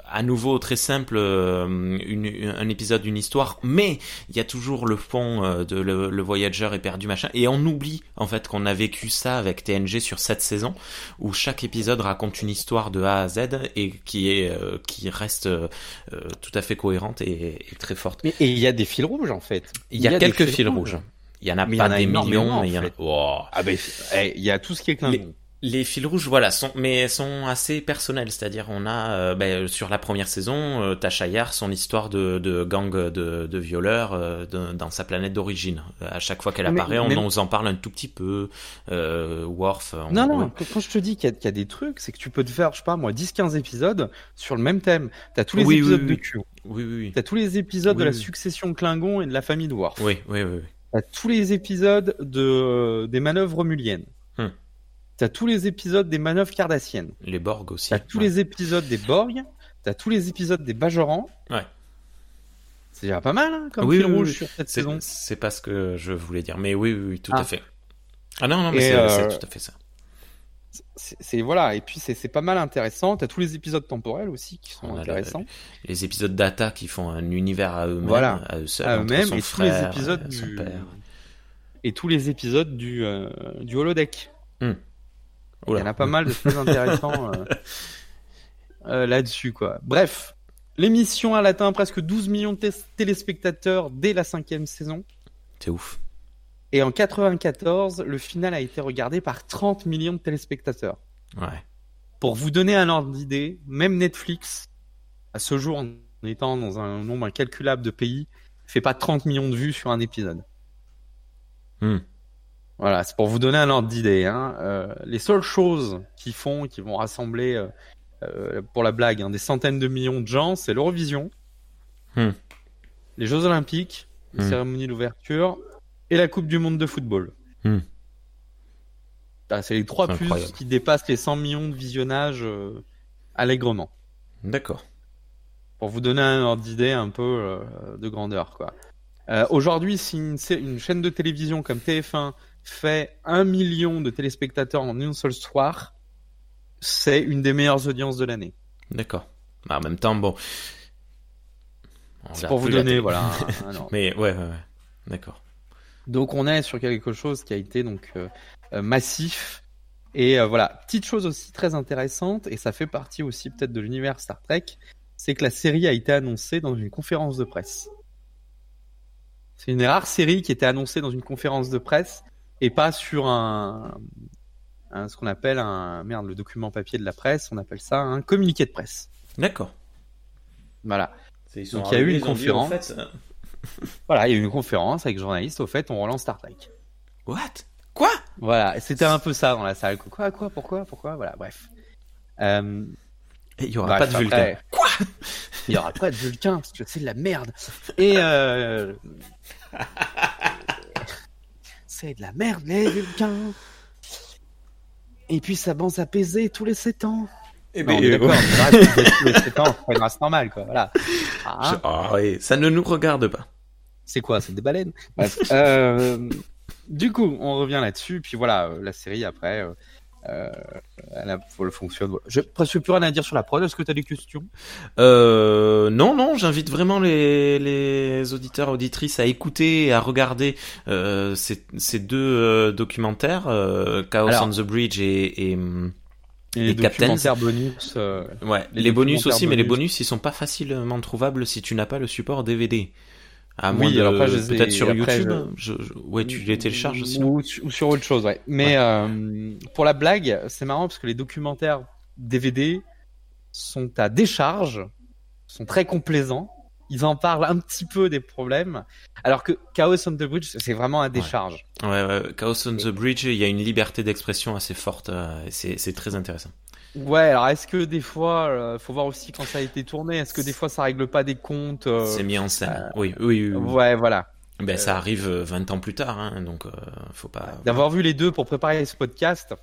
Speaker 2: à nouveau très simples, euh, une, un épisode, une histoire, mais il y a toujours le fond euh, de le, le Voyager est perdu machin et on oublie en fait qu'on a vécu ça avec TNG sur cette saison où chaque épisode raconte une histoire de A à Z et qui est euh, qui reste euh, euh, tout à fait cohérente et, et très forte.
Speaker 3: Mais et il y a des fils rouges en fait.
Speaker 2: Il y a, quelques fils rouges. Il y en a
Speaker 3: Mais il y
Speaker 2: pas
Speaker 3: en a
Speaker 2: des millions, mais il y en a. Oh.
Speaker 3: Ah ben eh, il y a tout ce qui est Klingon.
Speaker 2: Les fils rouges, voilà, sont, mais sont assez personnels. C'est-à-dire, on a euh, ben, sur la première saison, euh, Tasha Yar, son histoire de, de gang de, de violeurs euh, de- dans sa planète d'origine. À chaque fois qu'elle
Speaker 3: Mais-
Speaker 2: apparaît, on
Speaker 3: mais-
Speaker 2: nous en parle un tout petit peu. Euh, Worf. on-
Speaker 3: Non, non, quand- je te dis qu'il y, a- qu'il y a des trucs, c'est que tu peux te faire, je sais pas moi, 10-15 épisodes sur le même thème. T'as tous les
Speaker 2: Oui,
Speaker 3: épisodes
Speaker 2: oui,
Speaker 3: de. Q.
Speaker 2: Oui, oui, oui.
Speaker 3: T'as tous les épisodes de la succession Klingon et de la famille de Worf.
Speaker 2: Oui, oui, oui. oui.
Speaker 3: T'as tous les épisodes de, des manœuvres romuliennes.
Speaker 2: Hmm.
Speaker 3: T'as tous les épisodes des manœuvres cardassiennes.
Speaker 2: Les Borg aussi.
Speaker 3: T'as tous
Speaker 2: Ouais.
Speaker 3: les épisodes des Borg. T'as tous les épisodes des Bajorans.
Speaker 2: Ouais.
Speaker 3: C'est déjà pas mal, hein, comme
Speaker 2: Oui,
Speaker 3: fil
Speaker 2: oui,
Speaker 3: rouge
Speaker 2: oui.
Speaker 3: sur cette saison.
Speaker 2: c'est pas ce que je voulais dire, mais oui, oui, tout
Speaker 3: Ah.
Speaker 2: à fait. Ah non, non, mais
Speaker 3: Et,
Speaker 2: c'est
Speaker 3: euh,
Speaker 2: tout à fait ça.
Speaker 3: C'est voilà, et puis c'est pas mal intéressant. T'as tous les épisodes temporels aussi qui sont
Speaker 2: le-
Speaker 3: intéressants.
Speaker 2: Les épisodes Data qui font un univers à eux-mêmes,
Speaker 3: Voilà.
Speaker 2: à eux seuls,
Speaker 3: À
Speaker 2: entre
Speaker 3: eux-mêmes et tous les épisodes
Speaker 2: euh,
Speaker 3: du
Speaker 2: père.
Speaker 3: et tous les épisodes du euh, du holodeck. Il y en a pas mal de très intéressants euh, euh, là-dessus quoi. Bref, l'émission elle atteint presque 12 millions de téléspectateurs dès la cinquième saison.
Speaker 2: C'est ouf.
Speaker 3: Et en 94, le final a été regardé par 30 millions de téléspectateurs.
Speaker 2: Ouais.
Speaker 3: Pour vous donner un ordre d'idée, même Netflix, à ce jour, en étant dans un nombre incalculable de pays, fait pas 30 millions de vues sur un épisode.
Speaker 2: Hmm.
Speaker 3: Voilà, c'est pour vous donner un ordre d'idée. Hein. Euh, les seules choses qui font, qui vont rassembler, euh, euh, pour la blague, hein, des centaines de millions de gens, c'est l'Eurovision,
Speaker 2: Hmm.
Speaker 3: les Jeux Olympiques, les
Speaker 2: Hmm.
Speaker 3: cérémonies d'ouverture et la Coupe du Monde de football.
Speaker 2: Hmm.
Speaker 3: Ah, C'est les trois plus
Speaker 2: incroyable.
Speaker 3: qui dépassent les 100 millions de visionnages euh, allègrement.
Speaker 2: D'accord.
Speaker 3: Pour vous donner un ordre d'idée un peu de grandeur, quoi. Aujourd'hui, si une chaîne de télévision comme TF1 fait un million de téléspectateurs en une seule soir, c'est une des meilleures audiences de l'année.
Speaker 2: D'accord. Bah, en même temps, bon. On
Speaker 3: C'est pour vous donner, voilà. un- un ordre.
Speaker 2: Mais ouais, ouais, ouais. D'accord.
Speaker 3: Donc on est sur quelque chose qui a été donc euh, euh, massif. Et euh, voilà, petite chose aussi très intéressante, et ça fait partie aussi peut-être de l'univers Star Trek, c'est que la série a été annoncée dans une conférence de presse. C'est une rare série qui était annoncée dans une conférence de presse et pas sur un, un- ce qu'on appelle un merde le document papier de la presse, on appelle ça un communiqué de presse.
Speaker 2: D'accord.
Speaker 3: Voilà.
Speaker 2: Donc
Speaker 3: Donc, il y a eu une conférence. Voilà, il y a eu une conférence avec journalistes. Au fait, on relance Star Trek.
Speaker 2: What? Quoi?
Speaker 3: Voilà, c'était un peu ça dans la salle. Quoi, quoi, pourquoi, pourquoi, voilà, bref. Euh,
Speaker 2: Et Il y aura
Speaker 3: bref,
Speaker 2: pas de
Speaker 3: après-
Speaker 2: Vulcain. Quoi?
Speaker 3: Il y aura pas de Vulcain parce que c'est de la merde. Et euh... c'est de la merde, les Vulcains. Et puis ça va s'apaiser tous les 7 ans.
Speaker 2: Eh
Speaker 3: Non,
Speaker 2: ben,
Speaker 3: on est
Speaker 2: euh,
Speaker 3: d'accord, on tous les 7 ans, c'est une race normale, quoi. Voilà. Ah,
Speaker 2: oui, ça ne nous regarde pas.
Speaker 3: C'est quoi C'est des baleines? Bref. Euh, Du coup, on revient là-dessus. Puis voilà, euh, la série après, euh, elle, fonctionne. Voilà. J'ai presque plus rien à dire sur la prod. Est-ce que tu as des questions?
Speaker 2: Euh, non, non, j'invite vraiment les, les auditeurs auditrices à écouter et à regarder euh, ces, ces deux euh, documentaires, Chaos
Speaker 3: Alors-
Speaker 2: on the Bridge et, et
Speaker 3: Et
Speaker 2: Les
Speaker 3: documentaires bonus. euh,
Speaker 2: ouais,
Speaker 3: Les
Speaker 2: les, bonus aussi, mais les
Speaker 3: bonus.
Speaker 2: bonus ils sont pas facilement trouvables si tu n'as pas le support DVD. À
Speaker 3: Oui,
Speaker 2: moins de
Speaker 3: alors après, je les ai-
Speaker 2: peut-être sur
Speaker 3: après,
Speaker 2: YouTube. Je... je- Ouais, tu les télécharges aussi.
Speaker 3: ou, ou sur autre chose, ouais. Mais euh, pour la blague, c'est marrant parce que les documentaires DVD sont à décharge, sont très complaisants. Ils en parlent un petit peu des problèmes, alors que Chaos on the Bridge, c'est vraiment à décharge.
Speaker 2: Ouais, ouais, Chaos on the Bridge, il y a une liberté d'expression assez forte. euh, c'est très intéressant.
Speaker 3: Ouais, alors est-ce que des fois, euh, faut voir aussi quand ça a été tourné, est-ce que des fois ça règle pas des comptes euh,
Speaker 2: C'est mis en scène. Oui, oui, oui. oui.
Speaker 3: Ouais, voilà.
Speaker 2: Ben, ça arrive euh, 20 ans plus tard, hein, donc euh, faut pas.
Speaker 3: D'avoir vu les deux pour préparer ce podcast,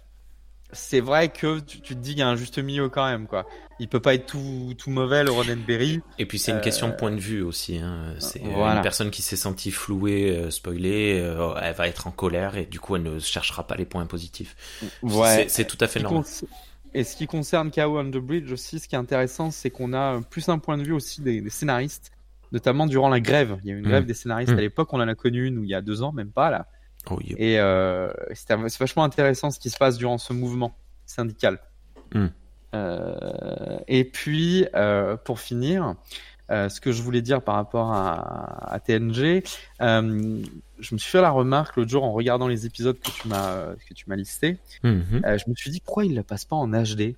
Speaker 3: c'est vrai que tu, tu te dis qu'il y a un juste milieu quand même, quoi. Il peut pas être tout, tout mauvais, le Roddenberry.
Speaker 2: Et puis c'est une
Speaker 3: Euh,
Speaker 2: question de point de vue aussi. Hein. C'est euh,
Speaker 3: voilà.
Speaker 2: une personne qui s'est sentie flouée, euh, spoilée, euh, elle va être en colère et du coup elle ne cherchera pas les points positifs. C'est- C'est tout à fait normal.
Speaker 3: Et ce qui concerne KO on the Bridge aussi, ce qui est intéressant, c'est qu'on a plus un point de vue aussi des, des scénaristes, notamment durant la grève. Il y a eu une grève des scénaristes
Speaker 2: Mm.
Speaker 3: à l'époque, on en a connu une où il y a deux ans, même pas là.
Speaker 2: Oh.
Speaker 3: Et euh, c'est vachement intéressant ce qui se passe durant ce mouvement syndical.
Speaker 2: Mm.
Speaker 3: Euh, et puis, euh, pour finir, euh, ce que je voulais dire par rapport à, à TNG, euh, je me suis fait la remarque l'autre jour en regardant les épisodes que tu m'as que tu m'as listés.
Speaker 2: Mhm.
Speaker 3: Euh, je me suis dit pourquoi ils le passent pas en HD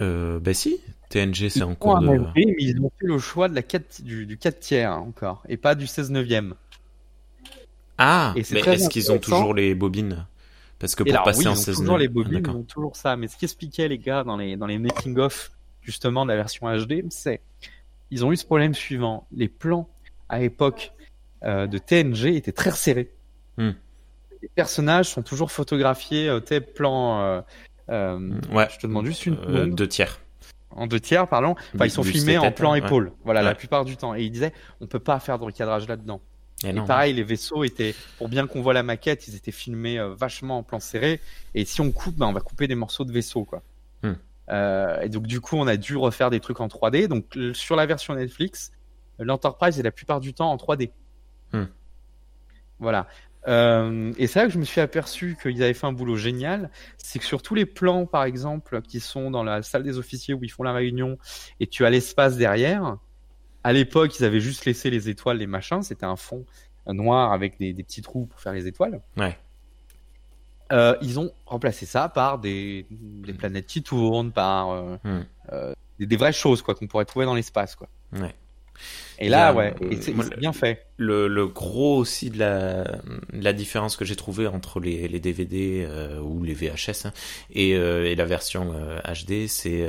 Speaker 2: Euh, ben si, TNG c'est en
Speaker 3: Ils
Speaker 2: cours de.
Speaker 3: HD, mais ils ont fait le choix de la 4, du, du 4 tiers hein, encore, et pas du 16 neuvième.
Speaker 2: Ah,
Speaker 3: Et
Speaker 2: mais est-ce qu'ils ont toujours les bobines? Parce que
Speaker 3: Et
Speaker 2: pour
Speaker 3: là,
Speaker 2: passer
Speaker 3: oui,
Speaker 2: en
Speaker 3: ils ont
Speaker 2: 16
Speaker 3: toujours les
Speaker 2: Ah,
Speaker 3: bobines, ils
Speaker 2: d'accord.
Speaker 3: ont toujours ça. Mais ce qu'expliquaient les gars dans les, dans les making-of, justement, de la version HD, c'est ils ont eu ce problème suivant. Les plans, à l'époque, euh, de TNG étaient très resserrés.
Speaker 2: Hmm.
Speaker 3: Les personnages sont toujours photographiés, euh, tes plans... Euh, euh,
Speaker 2: Ouais.
Speaker 3: Je te demande juste une seconde.
Speaker 2: deux tiers.
Speaker 3: En deux tiers, pardon. Enfin,
Speaker 2: Du-
Speaker 3: ils sont filmés en plan
Speaker 2: ouais.
Speaker 3: épaule. Voilà, la plupart du temps. Et ils disaient, on peut pas faire de recadrage là-dedans.
Speaker 2: Et
Speaker 3: Et
Speaker 2: non.
Speaker 3: pareil, les vaisseaux étaient, pour bien qu'on voit la maquette, ils étaient filmés vachement en plan serré. Et si on coupe, ben, on va couper des morceaux de vaisseau, quoi. Euh, et donc, du coup, on a dû refaire des trucs en 3D. Donc, sur la version Netflix, l'Enterprise est la plupart du temps en 3D.
Speaker 2: Hmm.
Speaker 3: Voilà. Euh, et c'est là que je me suis aperçu qu'ils avaient fait un boulot génial. C'est que sur tous les plans, par exemple, qui sont dans la salle des officiers où ils font la réunion, et tu as l'espace derrière, à l'époque, ils avaient juste laissé les étoiles, les machins. C'était un fond noir avec des, des petits trous pour faire les étoiles.
Speaker 2: Ouais.
Speaker 3: Euh, ils ont remplacé ça par des, des planètes qui tournent, par euh,
Speaker 2: Hmm.
Speaker 3: euh, des, des vraies choses quoi qu'on pourrait trouver dans l'espace quoi.
Speaker 2: Ouais.
Speaker 3: Et là, ouais, c'est bien fait.
Speaker 2: Le, le gros aussi de la, de la différence que j'ai trouvé entre les, les DVD euh, ou les VHS hein, et, euh, et la version euh, HD, c'est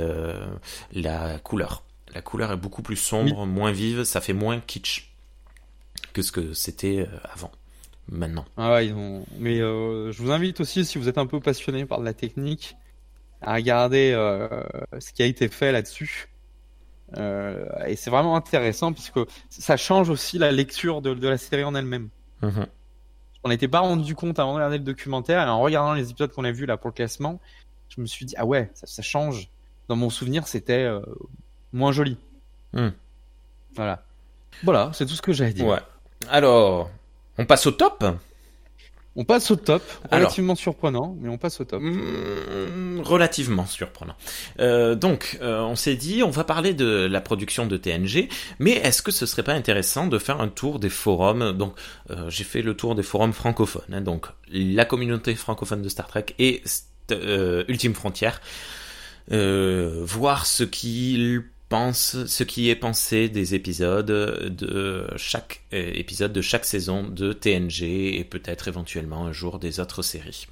Speaker 2: la couleur. La couleur est beaucoup plus sombre, moins vive, ça fait moins kitsch que ce que c'était avant, maintenant.
Speaker 3: Ah ouais, ils ont... Mais euh, je vous invite aussi, si vous êtes un peu passionné par de la technique, à regarder euh, ce qui a été fait là-dessus. Euh, et c'est vraiment intéressant puisque ça change aussi la lecture de, de la série en elle-même.
Speaker 2: Mhm.
Speaker 3: On n'était pas rendu compte avant de regarder le documentaire et en regardant les épisodes qu'on a vus là pour le classement, je me suis dit ah ouais, ça, ça change. Dans mon souvenir, c'était euh, moins joli.
Speaker 2: Hmm.
Speaker 3: Voilà. Voilà, c'est tout ce que à dire.
Speaker 2: Ouais. Alors, on passe au top
Speaker 3: On passe au top,
Speaker 2: Alors.
Speaker 3: relativement surprenant, mais on passe au top.
Speaker 2: Mmh, relativement surprenant. Euh, donc, euh, on s'est dit, on va parler de la production de TNG, mais est-ce que ce serait pas intéressant de faire un tour des forums? Donc, euh, j'ai fait le tour des forums francophones, hein, donc la communauté francophone de Star Trek et Ultime Frontière, voir ce qu'ils pensent, ce qui est pensé des épisodes de chaque euh, épisode de chaque saison de TNG et peut-être éventuellement un jour des autres séries.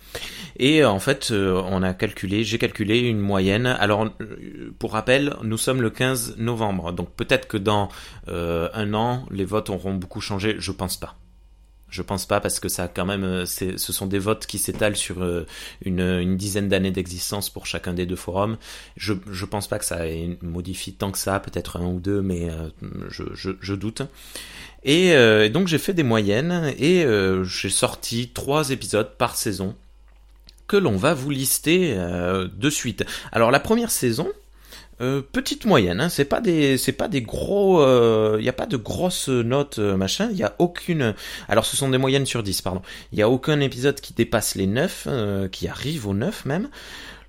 Speaker 2: Et euh, en fait, euh, on a calculé, j'ai calculé une moyenne. Alors, pour rappel, nous sommes le 15 novembre, donc peut-être que dans un an, les votes auront beaucoup changé. Je pense pas. Je pense pas parce que ça quand même, euh, ce sont des votes qui s'étalent sur euh, une, dizaine d'années d'existence pour chacun des deux forums. Je je pense pas que ça modifie tant que ça, peut-être un ou deux, mais euh, je, doute. Et donc j'ai fait des moyennes et j'ai sorti trois épisodes par saison que l'on va vous lister de suite. Alors la première saison, euh, petite moyenne, hein, c'est pas des, c'est pas des gros, il euh, n'y a pas de grosses notes euh, machin, il y a aucune, alors ce sont des moyennes sur 10 pardon, il y a aucun épisode qui dépasse les 9, qui arrive aux 9 même.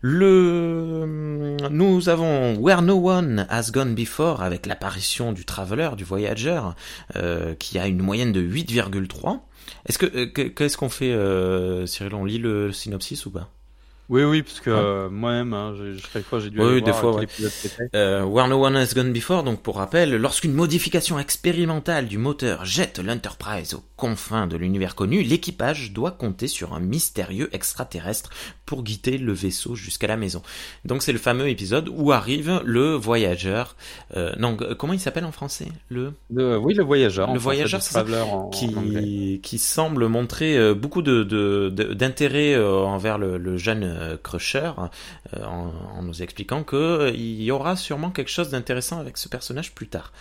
Speaker 2: Le, nous avons Where No One Has Gone Before avec l'apparition du Traveler, du voyageur, qui a une moyenne de 8,3. Est-ce que, qu'est-ce qu'on fait, Cyril, on lit le synopsis ou pas?
Speaker 3: Oui, oui, parce que euh, moi-même, hein, chaque fois j'ai dû
Speaker 2: oui, des fois, ouais. euh, Where No One Has Gone Before, donc pour rappel, lorsqu'une modification expérimentale du moteur jette l'Enterprise aux confins de l'univers connu, l'équipage doit compter sur un mystérieux extraterrestre pour guider le vaisseau jusqu'à la maison. Donc c'est le fameux épisode où arrive le voyageur. Euh, non, comment il s'appelle en français Le?
Speaker 3: oui, le voyageur.
Speaker 2: Le voyageur, qui qui semble montrer euh, beaucoup de d'intérêt de, envers le, le jeune euh, Crusher euh, en, nous expliquant que euh, il y aura sûrement quelque chose d'intéressant avec ce personnage plus tard.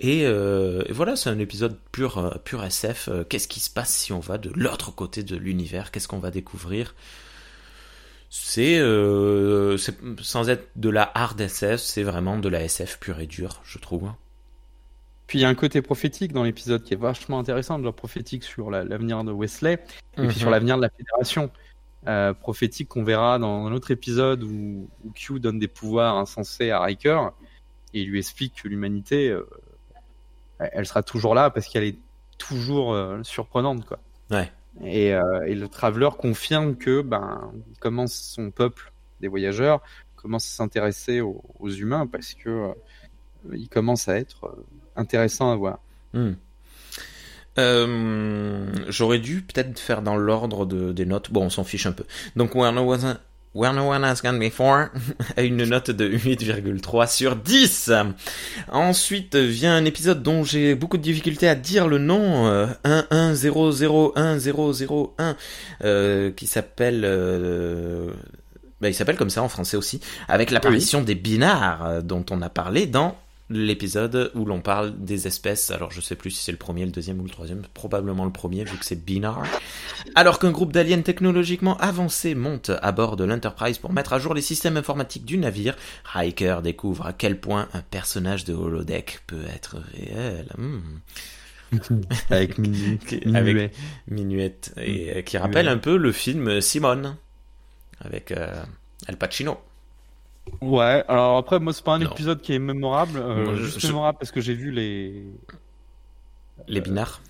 Speaker 2: Et, voilà, c'est un épisode pur, pur SF. Qu'est-ce qui se passe si on va de l'autre côté de l'univers Qu'est-ce qu'on va découvrir? C'est sans être de la hard SF, c'est vraiment de la SF pure et dure, je trouve.
Speaker 3: Puis il y a un côté prophétique dans l'épisode qui est vachement intéressant, de prophétique sur l'avenir de Wesley et puis sur mhm. l'avenir de la fédération. Euh, prophétique qu'on verra dans un autre épisode où, où, Q donne des pouvoirs insensés à Riker et il lui explique que l'humanité, euh, elle sera toujours là parce qu'elle est toujours euh, surprenante, quoi.
Speaker 2: Ouais.
Speaker 3: Et, et, le Traveler confirme que ben, il commence son peuple des voyageurs commence à s'intéresser aux, aux, humains parce que il commence à être intéressant à voir.
Speaker 2: Hmm. Euh, J'aurais dû peut-être faire dans l'ordre de, des notes. Bon, on s'en fiche un peu. Donc, Where No, One, Where no One Has Gone Before a une note de 8,3 sur 10. Ensuite vient un épisode dont j'ai beaucoup de difficultés à dire le nom. Euh, 11001001 euh, qui s'appelle... Euh, bah, il s'appelle comme ça en français aussi, avec l'apparition des binars euh, dont on a parlé dans l'épisode où l'on parle des espèces. Alors je sais plus si c'est le premier, le deuxième ou le troisième, probablement le premier vu que c'est Binar. Alors qu'un groupe d'aliens technologiquement avancés monte à bord de l'Enterprise pour mettre à jour les systèmes informatiques du navire, Riker découvre à quel point un personnage de holodeck peut être réel. Hmm.
Speaker 3: Avec,
Speaker 2: Minuette. et qui rappelle un peu le film Simone avec euh, Al Pacino.
Speaker 3: Ouais, alors après, moi, c'est pas un épisode qui est mémorable. Euh, juste mémorable parce que j'ai vu les.
Speaker 2: Les binars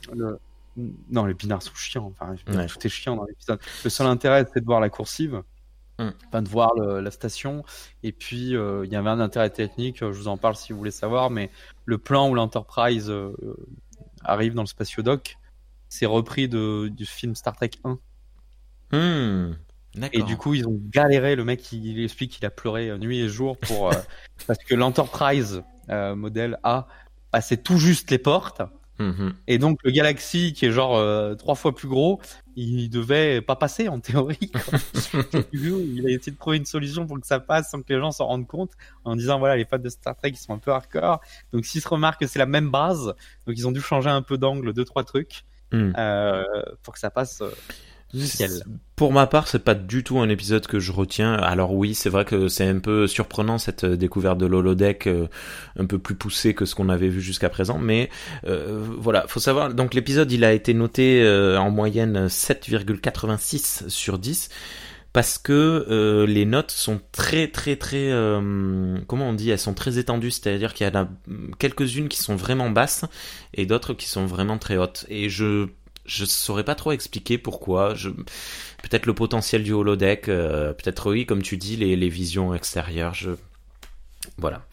Speaker 3: Non, les binars sont chiants. Enfin, tout est chiant dans l'épisode. Le seul intérêt, c'est de voir la coursive. Hmm. Enfin, de voir la station. Et puis, euh, il y avait un intérêt technique, je vous en parle si vous voulez savoir, mais le plan où l'Enterprise euh, arrive dans le spatiodoc, c'est repris de, du film Star Trek 1.
Speaker 2: Hmm.
Speaker 3: Et du coup, ils ont galéré. Le mec, il, explique qu'il a pleuré euh, nuit et jour pour euh, parce que l'Enterprise euh, modèle A passait tout juste les portes.
Speaker 2: Mm-hmm.
Speaker 3: Et donc le Galaxy, qui est genre euh, trois fois plus gros, il devait pas passer en théorie. il a essayé de trouver une solution pour que ça passe sans que les gens s'en rendent compte, en disant voilà les fans de Star Trek ils sont un peu hardcore. Donc s'ils se remarquent que c'est la même base, donc ils ont dû changer un peu d'angle, deux trois trucs,
Speaker 2: mm.
Speaker 3: pour que ça passe.
Speaker 2: Pour ma part, c'est pas du tout un épisode que je retiens. Alors oui, c'est vrai que c'est un peu surprenant cette découverte de l'holodeck euh, un peu plus poussée que ce qu'on avait vu jusqu'à présent, mais euh, voilà, faut savoir. Donc l'épisode, il a été noté euh, en moyenne 7,86 sur 10 parce que les notes sont très très très comment on dit elles sont très étendues c'est-à-dire qu'il y en a quelques-unes qui sont vraiment basses et d'autres qui sont vraiment très hautes et je je saurais pas trop expliquer pourquoi. Je... Peut-être le potentiel du holodeck, euh, peut-être oui, comme tu dis, les, les visions extérieures. Je... Voilà.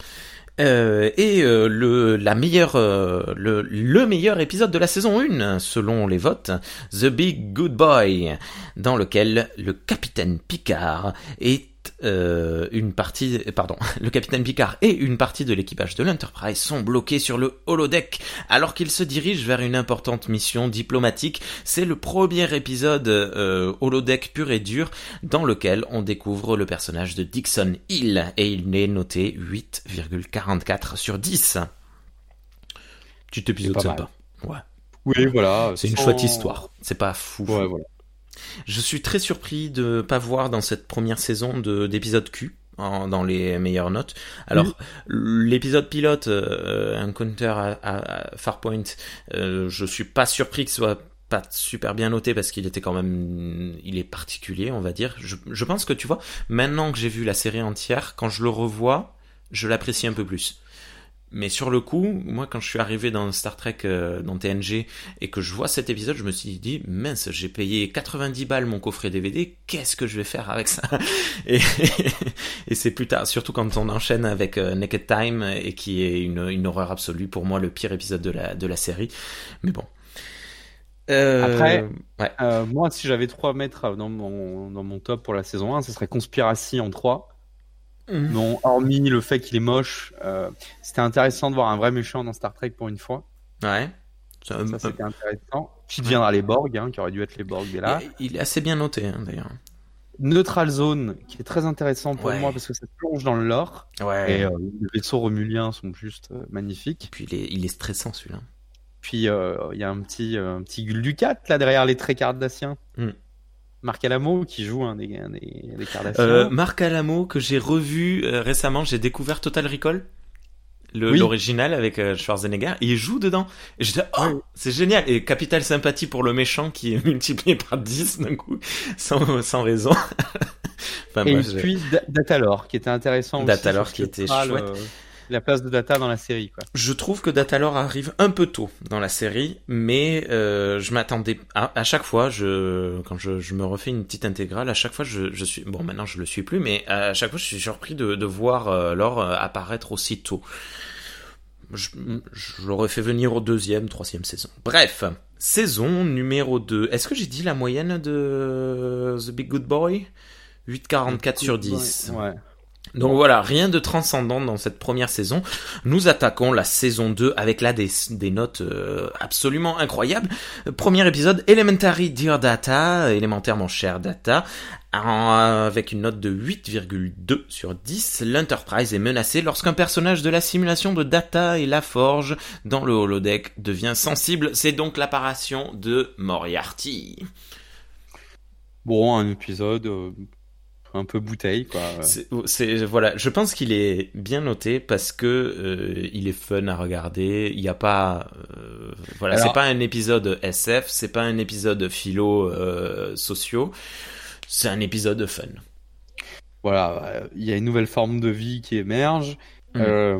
Speaker 2: Euh, et euh, le, la meilleure, euh, le, le meilleur épisode de la saison 1, selon les votes, The Big Good Boy, dans lequel le capitaine Picard est euh, une partie, pardon, le capitaine Picard et une partie de l'équipage de l'Enterprise sont bloqués sur le holodeck alors qu'ils se dirigent vers une importante mission diplomatique. C'est le premier épisode euh, holodeck pur et dur dans lequel on découvre le personnage de Dixon Hill et il est noté 8,44 sur 10. Petit épisode sympa. Ouais.
Speaker 3: Oui, voilà.
Speaker 2: C'est une chouette histoire. C'est pas fou.
Speaker 3: Ouais, voilà.
Speaker 2: Je suis très surpris de pas voir dans cette première saison de d'épisode Q en, dans les meilleures notes. Alors l'épisode pilote euh, Encounter à, à, Farpoint, euh, je suis pas surpris que ce soit pas super bien noté parce qu'il était quand même il est particulier on va dire. Je, je pense que tu vois maintenant que j'ai vu la série entière quand je le revois je l'apprécie un peu plus mais sur le coup, moi, quand je suis arrivé dans Star Trek, euh, dans TNG, et que je vois cet épisode, je me suis dit, mince, j'ai payé 90 balles mon coffret DVD, qu'est-ce que je vais faire avec ça? Et, et c'est plus tard, surtout quand on enchaîne avec euh, Naked Time, et qui est une, une horreur absolue, pour moi, le pire épisode de la, de la série. Mais bon.
Speaker 3: Euh, Après, ouais. euh, moi, si j'avais trois mètres dans mon, dans mon top pour la saison 1, ce serait Conspiracy en 3.
Speaker 2: Mhm.
Speaker 3: Non, hormis le fait qu'il est moche, euh, c'était intéressant de voir un vrai méchant dans Star Trek pour une fois.
Speaker 2: Ouais.
Speaker 3: Ça, c'était intéressant. Qui deviendra les Borg, hein, qui aurait dû être les Borg, mais là.
Speaker 2: Il, est assez bien noté, hein, d'ailleurs.
Speaker 3: Neutral Zone, qui est très intéressant pour
Speaker 2: Ouais.
Speaker 3: moi parce que ça plonge dans le lore.
Speaker 2: Ouais.
Speaker 3: Et euh, les vaisseaux romuliens sont juste euh, magnifiques.
Speaker 2: Et puis il est, il est stressant celui-là.
Speaker 3: Puis euh, il y a un petit, euh, un petit Guldukat là derrière les traits cardassiens.
Speaker 2: Mm.
Speaker 3: Marc Alamo qui joue un des, un des, des.
Speaker 2: Euh, Marc Alamo que j'ai revu euh, récemment, j'ai découvert Total Recall,
Speaker 3: Oui.
Speaker 2: l'original avec euh, Schwarzenegger, et il joue dedans. Et je dis oh
Speaker 3: Oui.
Speaker 2: c'est génial et capitale sympathie pour le méchant qui est multiplié par 10 d'un coup sans sans raison. enfin,
Speaker 3: Et
Speaker 2: bref, j'ai-
Speaker 3: puis Da- Datalore qui était intéressant aussi.
Speaker 2: Datalore qui était chouette.
Speaker 3: La place de Data dans la série quoi.
Speaker 2: Je trouve que Datalore arrive un peu tôt dans la série, mais euh, je m'attendais à, à chaque fois, je quand je, je me refais une petite intégrale, à chaque fois je, je suis bon maintenant je le suis plus, mais à chaque fois je suis surpris de, de voir euh, Laure euh, apparaître aussi tôt. Je, je l'aurais fait venir au deuxième, troisième saison. Bref, saison numéro 2. Est-ce que j'ai dit la moyenne de The Big Good Boy? 8,44 sur 10.
Speaker 3: Ouais.
Speaker 2: Donc voilà, rien de transcendant dans cette première saison. Nous attaquons la saison 2 avec là des, notes euh, absolument incroyables. Premier épisode, Elementary Dear Data, élémentaire mon cher Data, avec une note de 8,2 sur 10. L'Enterprise est menacée lorsqu'un personnage de la simulation de Data et la Forge dans le holodeck devient sensible. C'est donc l'apparition de Moriarty.
Speaker 3: Bon, un épisode euh, un peu bouteille quoi.
Speaker 2: C'est, c'est- voilà, je pense qu'il est bien noté parce que euh, il est fun à regarder. Il n'y a pas, euh, voilà,
Speaker 3: Alors-
Speaker 2: c'est pas un épisode SF, c'est pas un épisode philo euh, sociaux. C'est un épisode fun.
Speaker 3: Voilà, il y a une nouvelle forme de vie qui émerge, euh,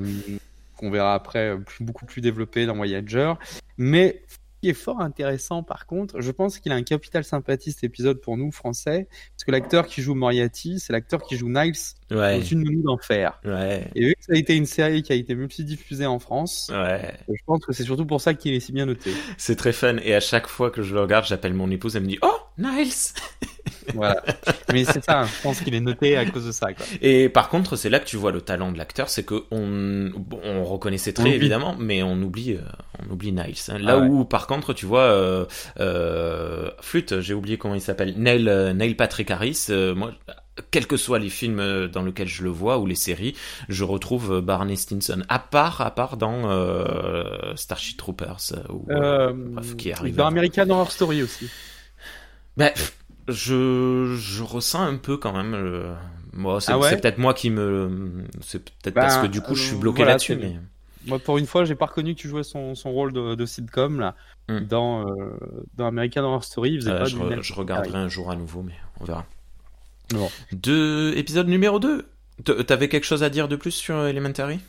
Speaker 3: qu'on verra après beaucoup plus développée dans Voyager. Mais qui est fort intéressant par contre, je pense qu'il a un capital sympathie cet épisode pour nous français, parce que l'acteur qui joue Moriarty, c'est l'acteur qui joue Niles
Speaker 2: Ouais,
Speaker 3: dans Une nounou d'enfer.
Speaker 2: ouais,
Speaker 3: Et vu que ça a été une série qui a été multidiffusée en France,
Speaker 2: ouais.
Speaker 3: je pense que c'est surtout pour ça qu'il est si bien noté.
Speaker 2: C'est très fun. Et à chaque fois que je le regarde, j'appelle mon épouse. Elle me dit, oh, Niles.
Speaker 3: Voilà. Mais c'est ça, je pense qu'il est noté à cause de ça. Quoi.
Speaker 2: Et par contre, c'est là que tu vois le talent de l'acteur, c'est que on, on reconnaissait très
Speaker 3: On
Speaker 2: évidemment, mais on oublie, euh, on oublie Niles. hein. Là
Speaker 3: Ah ouais.
Speaker 2: où, par contre, tu vois, euh, euh, flûte, j'ai oublié comment il s'appelle, Neil, euh, Neil Patrick Harris. euh, moi, quels que soient les films euh, dans lesquels je le vois ou les séries, je retrouve euh, Barney Stinson. À part, à part dans euh, Starship Troopers ou
Speaker 3: Euh,
Speaker 2: bref, qui arrive
Speaker 3: dans. American Horror Story aussi.
Speaker 2: Ben, je, je ressens un peu quand même. moi, c'est
Speaker 3: Ah ouais
Speaker 2: c'est peut-être moi qui me. C'est peut-être
Speaker 3: Ben,
Speaker 2: parce que du coup, je suis bloqué
Speaker 3: voilà,
Speaker 2: là-dessus. Mais...
Speaker 3: Moi, pour une fois, j'ai pas reconnu que tu jouais son, son rôle de, de sitcom là
Speaker 2: Hmm.
Speaker 3: dans dans American Horror Story. Il faisait pas
Speaker 2: je, re- regarderai un jour à nouveau, mais on verra.
Speaker 3: Bon.
Speaker 2: De épisode numéro 2. T- T'avais quelque chose à dire de plus sur Elementary?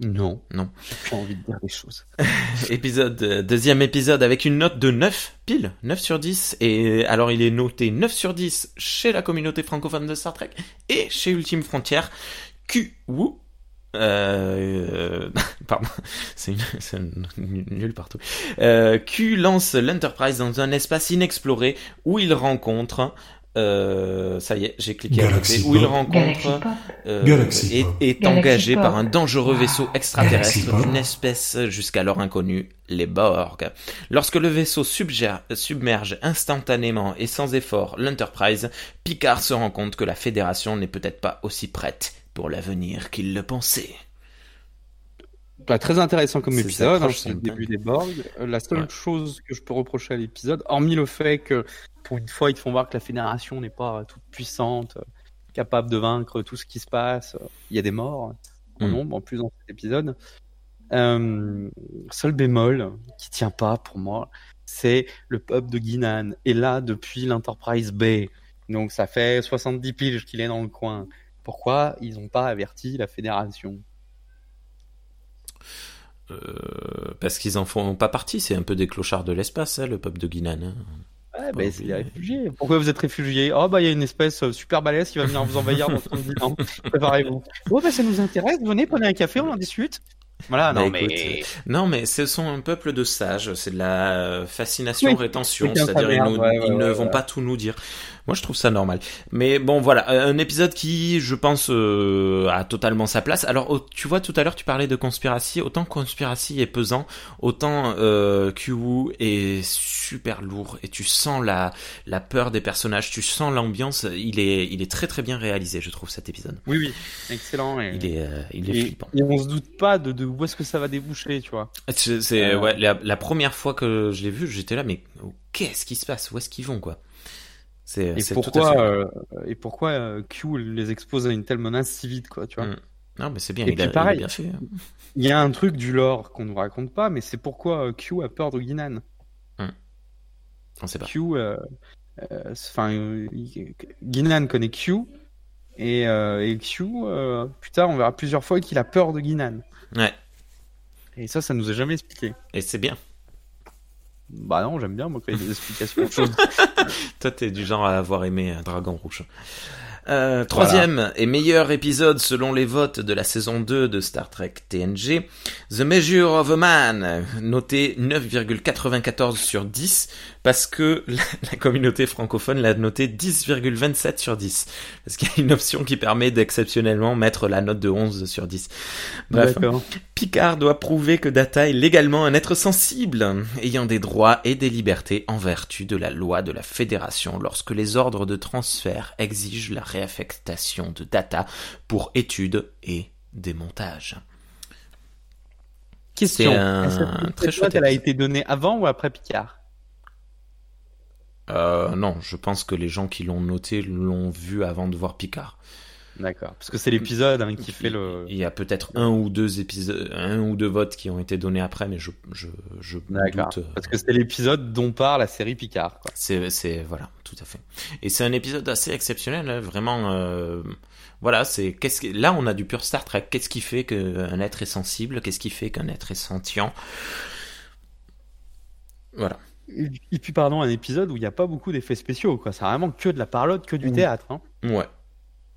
Speaker 3: Non.
Speaker 2: Non.
Speaker 3: J'ai pas envie de dire des choses.
Speaker 2: Épisode, euh, deuxième épisode avec une note de 9, pile, 9 sur 10. Et alors il est noté 9 sur 10 chez la communauté francophone de Star Trek et chez Ultime Frontière. Q, Wu, euh, pardon, c'est nul partout. Euh, Q lance l'Enterprise dans un espace inexploré où il rencontre euh, ça y est, j'ai cliqué à
Speaker 1: Galaxy
Speaker 2: côté, où il rencontre euh, est,
Speaker 1: Pop.
Speaker 2: est
Speaker 4: Galaxy
Speaker 2: engagé
Speaker 4: Pop.
Speaker 2: par un dangereux vaisseau extraterrestre d'une espèce jusqu'alors inconnue, les Borg. Lorsque le vaisseau subgère- submerge instantanément et sans effort l'Enterprise, Picard se rend compte que la Fédération n'est peut-être pas aussi prête pour l'avenir qu'il le pensait.
Speaker 3: Bah, très intéressant comme épisode, hein, c'est le début des Borg. Euh, La seule
Speaker 2: Ouais.
Speaker 3: chose que je peux reprocher à l'épisode, hormis le fait que pour une fois ils te font voir que la Fédération n'est pas euh, toute puissante, euh, capable de vaincre tout ce qui se passe, il y a des morts en
Speaker 2: Mm.
Speaker 3: nombre en plus dans cet épisode. Euh, seul bémol qui tient pas pour moi, c'est le pub de Guinan. Et là depuis l'Enterprise B, donc ça fait 70 piges qu'il est dans le coin. Pourquoi ils n'ont pas averti la Fédération?
Speaker 2: Parce qu'ils en font pas partie, c'est un peu des clochards de l'espace, hein, le peuple de Guinan. hein.
Speaker 3: Ouais, bah, c'est
Speaker 2: oublier.
Speaker 3: des réfugiés. Pourquoi vous êtes réfugiés? Oh, bah, il y a une espèce euh, super balèze qui va venir vous envahir dans 70 ans. Préparez-vous. Oh, bah, ça nous intéresse. Venez, prenez un café, on en discute. Voilà,
Speaker 2: Bah,
Speaker 3: non,
Speaker 2: écoute,
Speaker 3: mais.
Speaker 2: Non, mais ce sont un peuple de sages, c'est de la euh, fascination,
Speaker 3: Oui.
Speaker 2: rétention,
Speaker 3: Chacun sa
Speaker 2: c'est-à-dire ils,
Speaker 3: merde,
Speaker 2: nous-
Speaker 3: ouais, ouais,
Speaker 2: ils ne
Speaker 3: ouais,
Speaker 2: vont pas tout nous dire. Moi, je trouve ça normal. Mais bon, voilà, un épisode qui, je pense, euh, a totalement sa place. Alors, tu vois, tout à l'heure, tu parlais de Conspiracy. Autant Conspiracy est pesant, autant euh, QU est super lourd et tu sens la la peur des personnages, tu sens l'ambiance. Il est il est très très bien réalisé, je trouve cet épisode.
Speaker 3: Oui, oui. Excellent. Et,
Speaker 2: Il est euh, il est
Speaker 3: et,
Speaker 2: flippant.
Speaker 3: et on se doute pas de, de où est-ce que ça va déboucher, tu vois.
Speaker 2: C'est c'est-
Speaker 3: Euh.
Speaker 2: ouais, la, la première fois que je l'ai vu, j'étais là, mais qu'est-ce qui se passe? Où est-ce qu'ils vont quoi? C'est
Speaker 3: Et pourquoi,
Speaker 2: fait-
Speaker 3: euh, et pourquoi euh, Q les expose à une telle menace si vite, quoi, tu vois.
Speaker 2: Mm. Non, mais c'est bien.
Speaker 3: Et
Speaker 2: il,
Speaker 3: puis
Speaker 2: a, il a
Speaker 3: pareil.
Speaker 2: bien fait. hein.
Speaker 3: Il y a un truc du lore qu'on nous raconte pas, mais c'est pourquoi euh, Q a peur de Guinan.
Speaker 2: On sait pas.
Speaker 3: Q, euh, euh, enfin, euh, Guinan connaît Q, et, euh, et Q, euh, plus tard, on verra plusieurs fois qu'il a peur de Guinan.
Speaker 2: Ouais.
Speaker 3: Et ça, ça nous a jamais expliqué.
Speaker 2: Et c'est bien.
Speaker 3: Bah non, j'aime bien, moi, quand il y a des explications.
Speaker 2: Toi, t'es du genre à avoir aimé euh, Dragon Rouge. Euh, troisième et meilleur épisode selon les votes de la saison 2 de Star Trek TNG, The Measure of a Man, noté 9,94 sur 10, parce que la, la communauté francophone l'a noté 10,27 sur 10. Parce qu'il y a une option qui permet d'exceptionnellement mettre la note de 11 sur 10. Bref. Picard doit prouver que Data est légalement un être sensible, ayant des droits et des libertés en vertu de la loi de la Fédération lorsque les ordres de transfert exigent la réaffectation de Data pour études et démontage.
Speaker 3: Question. Est-ce que cette note, elle a été donnée avant ou après Picard?
Speaker 2: Euh, non, je pense que les gens qui l'ont noté l'ont vu avant de voir Picard.
Speaker 3: D'accord. Parce que c'est l'épisode hein, qui fait le.
Speaker 2: Il y a peut-être un ou deux épisodes, un ou deux votes qui ont été donnés après, mais je, je, je doute. euh,
Speaker 3: Parce que c'est l'épisode dont parle la série Picard.
Speaker 2: C'est, voilà, tout à fait. Et c'est un épisode assez exceptionnel, hein, vraiment. euh, voilà, c'est qu'est-ce que, là on a du pur Star Trek. Qu'est-ce qui fait qu'un être est sensible? Qu'est-ce qui fait qu'un être est sentient? Voilà.
Speaker 3: Et puis, pardon, un épisode où il n'y a pas beaucoup d'effets spéciaux. quoi. C'est vraiment que de la parlotte, que du
Speaker 2: Mm.
Speaker 3: théâtre. Hein.
Speaker 2: Ouais.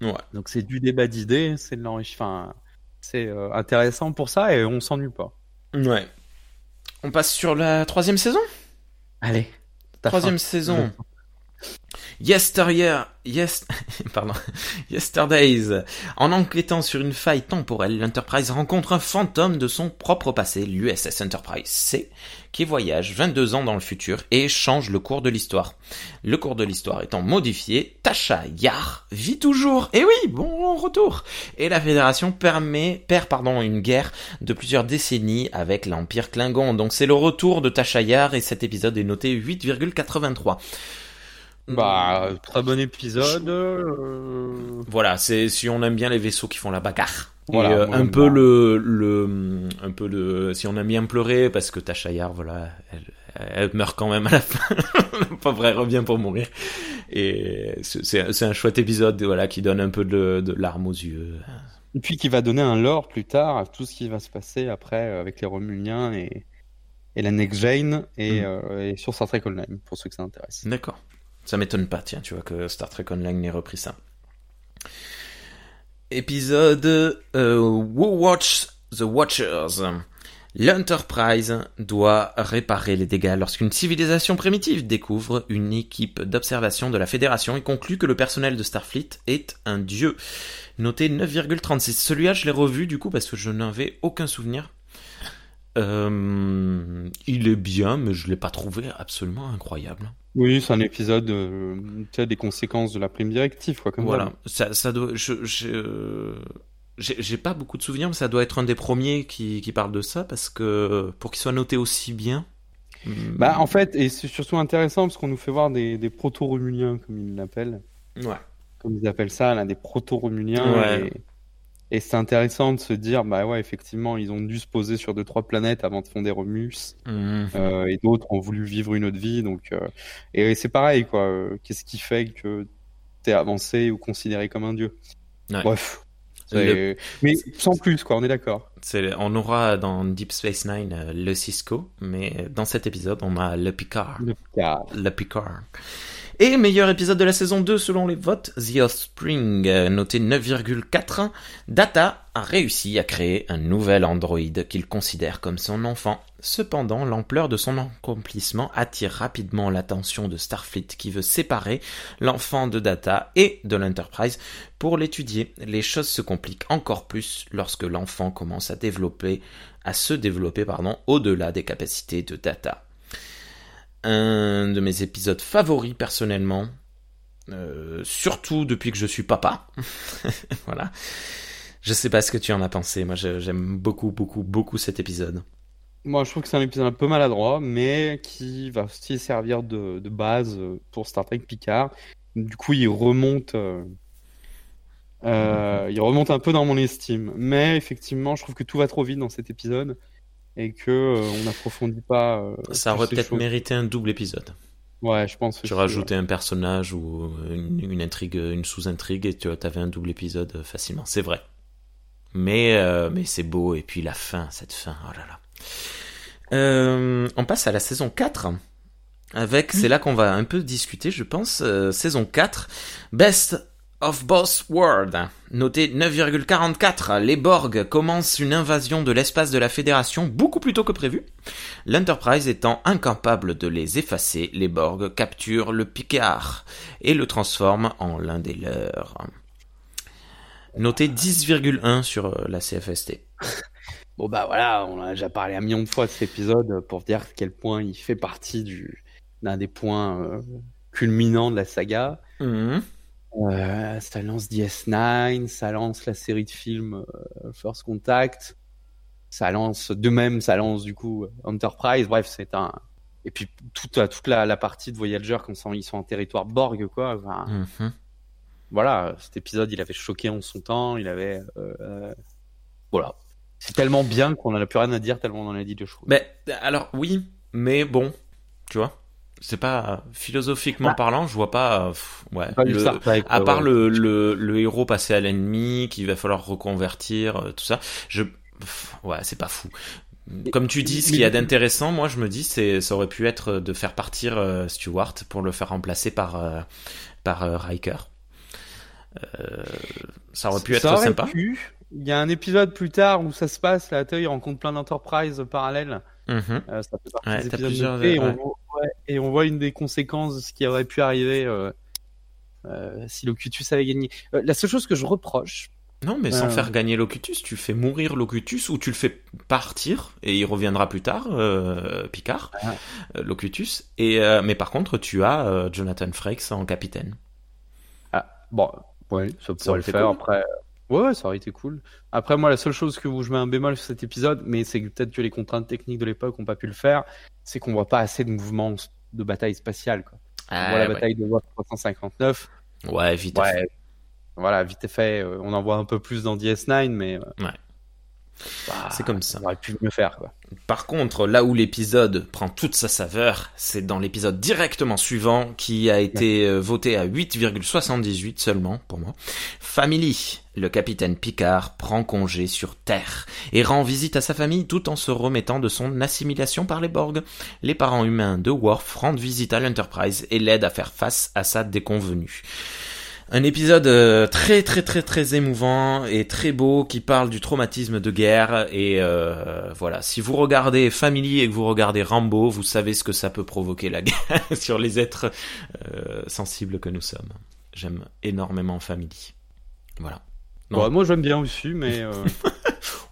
Speaker 2: Ouais.
Speaker 3: Donc c'est du débat d'idées, c'est de l'enrichissement. Enfin, c'est euh, intéressant pour ça et on s'ennuie pas.
Speaker 2: Ouais. On passe sur la troisième saison?
Speaker 3: Allez.
Speaker 2: Troisième saison. Yesteryear, Yesterdays. En enquêtant sur une faille temporelle, l'Enterprise rencontre un fantôme de son propre passé, l'USS Enterprise C, qui voyage 22 ans dans le futur et change le cours de l'histoire. Le cours de l'histoire étant modifié, Tasha Yar vit toujours. Et oui, bon retour. Et la Fédération permet, perd pardon, une guerre de plusieurs décennies avec l'Empire Klingon. Donc c'est le retour de Tasha Yar et cet épisode est noté 8,83.
Speaker 3: Bah, très bon épisode. euh,
Speaker 2: Voilà, c'est si on aime bien les vaisseaux qui font la bagarre.
Speaker 3: Voilà,
Speaker 2: et euh, un peu le, le, un peu le, si on aime bien pleurer parce que Tasha Yar, voilà, elle, elle meurt quand même à la fin. Pauvre, elle revient pour mourir. Et c'est, un chouette épisode, voilà, qui donne un peu de, de larmes aux yeux.
Speaker 3: Et puis qui va donner un lore plus tard à tout ce qui va se passer après euh, avec les Romuliens et, et la Next et,
Speaker 2: Mm.
Speaker 3: euh, et sur Star Trek Online pour ceux que ça intéresse.
Speaker 2: D'accord. Ça m'étonne pas, tiens, tu vois, que Star Trek Online ait repris ça. Épisode euh, Who Watch the Watchers? L'Enterprise doit réparer les dégâts lorsqu'une civilisation primitive découvre une équipe d'observation de la Fédération et conclut que le personnel de Starfleet est un dieu. Noté 9,36. Celui-là, je l'ai revu du coup parce que je n'avais aucun souvenir. Euh, il est bien, mais je l'ai pas trouvé absolument incroyable.
Speaker 3: Oui, c'est un épisode euh, sais, des conséquences de la prime directive, quoi. Comme
Speaker 2: Voilà, ça, ça doit. Je, je- j'ai j'ai pas beaucoup de souvenirs, mais ça doit être un des premiers qui, qui parle de ça parce que pour qu'il soit noté aussi bien.
Speaker 3: Bah, en fait, et c'est surtout intéressant parce qu'on nous fait voir des, des proto-romuliens, comme ils l'appellent.
Speaker 2: ouais.
Speaker 3: Comme ils appellent ça, là, des proto-romuliens.
Speaker 2: Ouais.
Speaker 3: Et, et c'est intéressant de se dire, bah ouais, effectivement, ils ont dû se poser sur deux, trois planètes avant de fonder Romus.
Speaker 2: Mhm.
Speaker 3: Euh, et d'autres ont voulu vivre une autre vie. Donc, euh, et c'est pareil, quoi. Euh, Qu'est-ce qui fait que t'es avancé ou considéré comme un dieu?
Speaker 2: Ouais.
Speaker 3: Bref. Mais sans plus, quoi. On est d'accord.
Speaker 2: On aura dans Deep Space Nine le Cisco, mais dans cet épisode, on a le Picard.
Speaker 3: Le cas.
Speaker 2: Le Picard. Et meilleur épisode de la saison 2 selon les votes, The Offspring, noté 9,4. Data a réussi à créer un nouvel androïde qu'il considère comme son enfant. Cependant, l'ampleur de son accomplissement attire rapidement l'attention de Starfleet qui veut séparer l'enfant de Data et de l'Enterprise pour l'étudier. Les choses se compliquent encore plus lorsque l'enfant commence à développer, à se développer, pardon, au-delà des capacités de Data un de mes épisodes favoris personnellement, euh, surtout depuis que je suis papa. voilà. Je sais pas ce que tu en as pensé. Moi, j'aime beaucoup, beaucoup, beaucoup cet épisode.
Speaker 3: Moi, je trouve que c'est un épisode un peu maladroit, mais qui va aussi servir de, base euh, pour Star Trek Picard. Du coup, il remonte, euh, il remonte un peu dans mon estime. Mais effectivement, je trouve que tout va trop vite dans cet épisode et que euh, on n'approfondit pas. euh,
Speaker 2: Ça aurait peut-être mérité un double épisode.
Speaker 3: Ouais, je pense.
Speaker 2: Tu rajoutais un personnage ou une, une intrigue, une sous-intrigue et tu avais un double épisode facilement. C'est vrai. Mais, euh, mais c'est beau. Et puis la fin, cette fin, oh là là. On passe à la saison 4. Avec, c'est là qu'on va un peu discuter, je pense. saison 4. Best of Both World. Noté 9,44. Les Borg commencent une invasion de l'espace de la Fédération beaucoup plus tôt que prévu. L'Enterprise étant incapable de les effacer, les Borg capturent le Picard et le transforment en l'un des leurs. Noté 10,1 sur euh, la CFST.
Speaker 3: Bon bah voilà, on a déjà parlé un million de fois de cet épisode pour dire à quel point il fait partie du d'un des points euh, culminants de la saga.
Speaker 2: Mhm.
Speaker 3: Euh, ça lance DS9, ça lance la série de films euh, First Contact, ça lance de même, ça lance du coup Enterprise. Bref, c'est un et puis toute euh, toute la, la partie de Voyager quand ils sont- en territoire Borg quoi. Enfin,
Speaker 2: Mhm.
Speaker 3: voilà, cet épisode il avait choqué en son temps, il avait euh, voilà. C'est tellement bien qu'on en a plus rien à dire tellement on en a dit de choses.
Speaker 2: Mais alors oui, mais bon, tu vois, c'est pas philosophiquement
Speaker 3: Bah.
Speaker 2: parlant, je vois pas. euh, pff, ouais.
Speaker 3: Pas
Speaker 2: le-
Speaker 3: Star Trek,
Speaker 2: à part
Speaker 3: ouais.
Speaker 2: le, le le héros passé à l'ennemi, qu'il va falloir reconvertir, euh, tout ça, je pff, ouais, c'est pas fou. Comme tu dis, ce qu'il y a d'intéressant, moi je me dis, c'est ça aurait pu être de faire partir euh, Stewart pour le faire remplacer par euh, par euh, Riker. Euh, ça aurait pu être
Speaker 3: Ça aurait
Speaker 2: sympa.
Speaker 3: pu. Il y a un épisode plus tard où ça se passe, là, il rencontre plein d'entreprises parallèles.
Speaker 2: Mhm.
Speaker 3: Euh, ça fait partie
Speaker 2: Ouais,
Speaker 3: des
Speaker 2: t'as
Speaker 3: épisodes
Speaker 2: plusieurs-
Speaker 3: notés, et,
Speaker 2: ouais.
Speaker 3: on voit, ouais, et on voit une des conséquences de ce qui aurait pu arriver euh, euh, si Locutus avait gagné. La seule chose que je reproche,
Speaker 2: Non, mais sans faire gagner Locutus, tu fais mourir Locutus ou tu le fais partir et il reviendra plus tard, Picard,
Speaker 3: Ah.
Speaker 2: Locutus. Et mais par contre, tu as Jonathan Frakes en capitaine.
Speaker 3: bon, ouais, ça pourrait le faire
Speaker 2: cool.
Speaker 3: après. Ouais, ouais, ça aurait été cool. Après, moi, la seule chose que où je mets un bémol sur cet épisode, mais c'est que peut-être que les contraintes techniques de l'époque n'ont pas pu le faire, c'est qu'on voit pas assez de mouvements de bataille spatiale. Quoi. on voit la
Speaker 2: Ah, ouais.
Speaker 3: bataille de Warp 359.
Speaker 2: Ouais, vite.
Speaker 3: Ouais, voilà, vite fait, euh, on en voit un peu plus dans DS9, mais euh,
Speaker 2: Ouais.
Speaker 3: bah,
Speaker 2: C'est comme ça.
Speaker 3: On aurait pu mieux faire, quoi.
Speaker 2: Par contre, là où l'épisode prend toute sa saveur, c'est dans l'épisode directement suivant qui a été euh, voté à 8,78 seulement pour moi. Family. Le capitaine Picard prend congé sur Terre et rend visite à sa famille tout en se remettant de son assimilation par les Borg. Les parents humains de Worf rendent visite à l'Enterprise et l'aident à faire face à sa déconvenue. Un épisode euh, très très très très émouvant et très beau qui parle du traumatisme de guerre et euh, voilà. Si vous regardez Family et que vous regardez Rambo, vous savez ce que ça peut provoquer la guerre sur les êtres euh, sensibles que nous sommes. J'aime énormément Family. Voilà.
Speaker 3: Ouais, moi j'aime bien aussi, mais euh,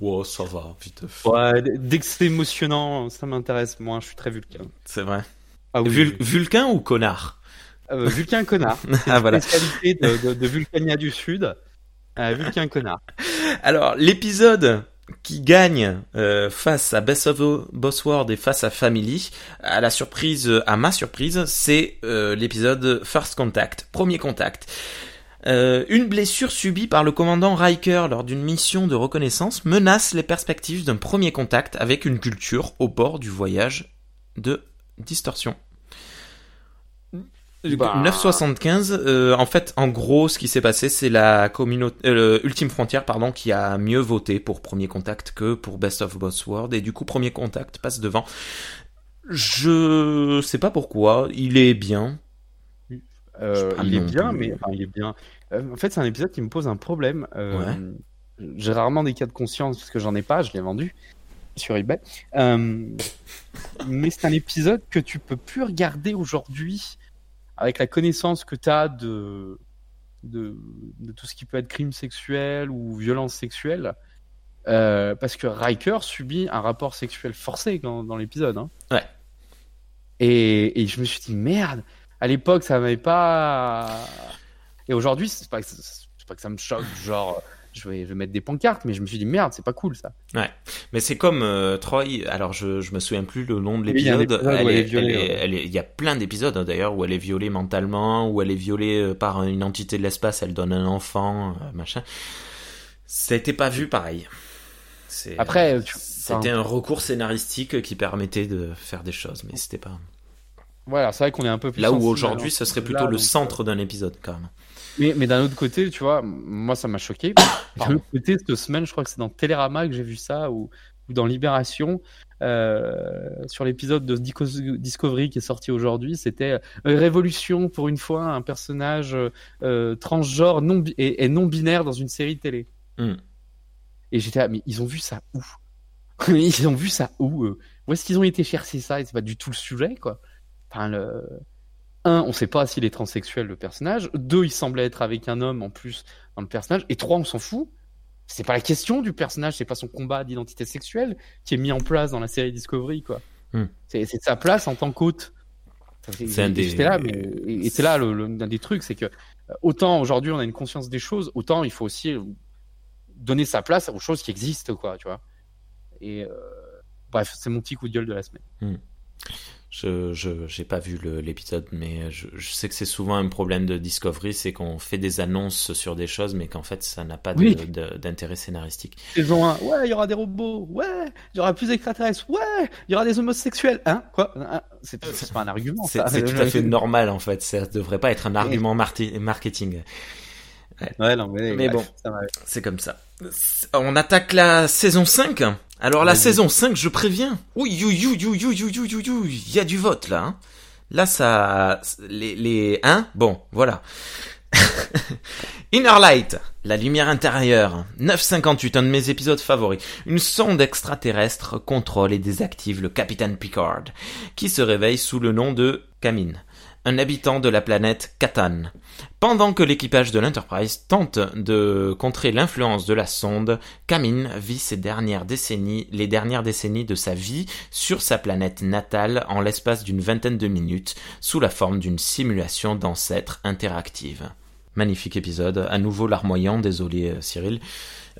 Speaker 2: Oh, ça va, vite.
Speaker 3: ouais, dès que c'est émotionnant, ça m'intéresse moins. Je suis très vulcain.
Speaker 2: C'est vrai.
Speaker 3: Ah oui,
Speaker 2: Vul- Vulcain ou connard?
Speaker 3: Euh, vulcain connard.
Speaker 2: Ah voilà.
Speaker 3: Spécialité de, de, de Vulcania du Sud. Euh, vulcain connard.
Speaker 2: Alors, l'épisode qui gagne euh, face à Best of Bossword et face à Family, à la surprise, à ma surprise, c'est euh, l'épisode First Contact, premier contact. Euh, une blessure subie par le commandant Riker lors d'une mission de reconnaissance menace les perspectives d'un premier contact avec une culture au bord du voyage de distorsion.
Speaker 3: Bah.
Speaker 2: 975, euh, en fait, en gros, ce qui s'est passé, c'est la communauté, euh, Ultime Frontière, pardon, qui a mieux voté pour Premier Contact que pour Best of Boss World, et du coup, Premier Contact passe devant. Je sais pas pourquoi, il est bien.
Speaker 3: Euh, il est bien,
Speaker 2: plus.
Speaker 3: mais enfin, il est bien. Euh, en fait, c'est un épisode qui me pose un problème. Euh, J'ai rarement des cas de conscience parce que j'en ai pas. Je l'ai vendu sur eBay. Euh, mais c'est un épisode que tu peux plus regarder aujourd'hui avec la connaissance que tu as de, de de tout ce qui peut être crime sexuel ou violence sexuelle. Parce que Riker subit un rapport sexuel forcé dans, dans l'épisode. Hein.
Speaker 2: Ouais.
Speaker 3: Et, et je me suis dit merde. À l'époque, ça m'avait pas. Et aujourd'hui, c'est pas, pas que ça me choque, genre, je vais, je vais mettre des pancartes, mais je me suis dit merde, c'est pas cool ça.
Speaker 2: Mais c'est comme euh, Troy, alors je, je me souviens plus le nom de
Speaker 3: Oui, il
Speaker 2: l'épisode. Elle,
Speaker 3: elle ouais.
Speaker 2: il y a plein d'épisodes hein, d'ailleurs où elle est violée mentalement, où elle est violée euh, par une entité de l'espace, elle donne un enfant, euh, machin. Ça a été pas vu pareil. C'est-
Speaker 3: Après, tu-
Speaker 2: c'était un recours scénaristique qui permettait de faire des choses, mais c'était pas.
Speaker 3: Voilà, c'est vrai qu'on est un peu plus.
Speaker 2: Là où aujourd'hui, ce serait
Speaker 3: là,
Speaker 2: plutôt le
Speaker 3: donc,
Speaker 2: centre d'un épisode quand même.
Speaker 3: Mais, mais d'un autre côté, tu vois, moi ça m'a choqué. D'un autre côté, cette semaine, je crois que c'est dans Télérama que j'ai vu ça, ou, ou dans Libération, euh, sur l'épisode de Discovery qui est sorti aujourd'hui, c'était euh, Révolution pour une fois, un personnage euh, transgenre non et, et non binaire dans une série télé.
Speaker 2: Hmm.
Speaker 3: Et j'étais là, mais ils ont vu ça où? Ils ont vu ça où Où est-ce qu'ils ont été chercher ça? Et c'est pas du tout le sujet, quoi. Enfin, le... Un, on sait pas s'il est transsexuel, le personnage. Deux, il semblait être avec un homme en plus dans le personnage. Et trois, on s'en fout. C'est pas la question du personnage, c'est pas son combat d'identité sexuelle qui est mis en place dans la série Discovery, quoi.
Speaker 2: Hmm.
Speaker 3: C'est sa place en tant qu'hôte.
Speaker 2: C'est un des-
Speaker 3: là, mais et c'est là le, le- un des trucs, c'est que euh, autant aujourd'hui on a une conscience des choses, autant il faut aussi donner sa place aux choses qui existent, quoi, tu vois. Et euh, bref, c'est mon petit coup de gueule de la semaine.
Speaker 2: Je je j'ai pas vu l'épisode, mais je, je sais que c'est souvent un problème de Discovery, c'est qu'on fait des annonces sur des choses, mais qu'en fait ça n'a pas de-
Speaker 3: Oui.
Speaker 2: d'intérêt scénaristique.
Speaker 3: Saison 1, ouais, il y aura des robots, ouais, il y aura plus d'extraterrestres, ouais, il y aura des homosexuels, hein, quoi hein, C'est c'est pas un argument,
Speaker 2: C'est tout à fait normal en fait, ça devrait pas être un argument marketing.
Speaker 3: Ouais, non, mais,
Speaker 2: Mais bon. C'est comme ça. On attaque la saison 5. Alors la saison 5, je préviens. Oui, il y a du vote là. Hein. Là, ça, les, les, hein Bon, voilà. Inner Light, la lumière intérieure, 9,58, un de mes épisodes favoris. Une sonde extraterrestre contrôle et désactive le capitaine Picard, qui se réveille sous le nom de Camine un habitant de la planète Catan. Pendant que l'équipage de l'Enterprise tente de contrer l'influence de la sonde, Kamin vit ses dernières décennies, les dernières décennies de sa vie sur sa planète natale en l'espace d'une vingtaine de minutes, sous la forme d'une simulation d'ancêtres interactive. Magnifique épisode, à nouveau larmoyant, désolé euh, Cyril.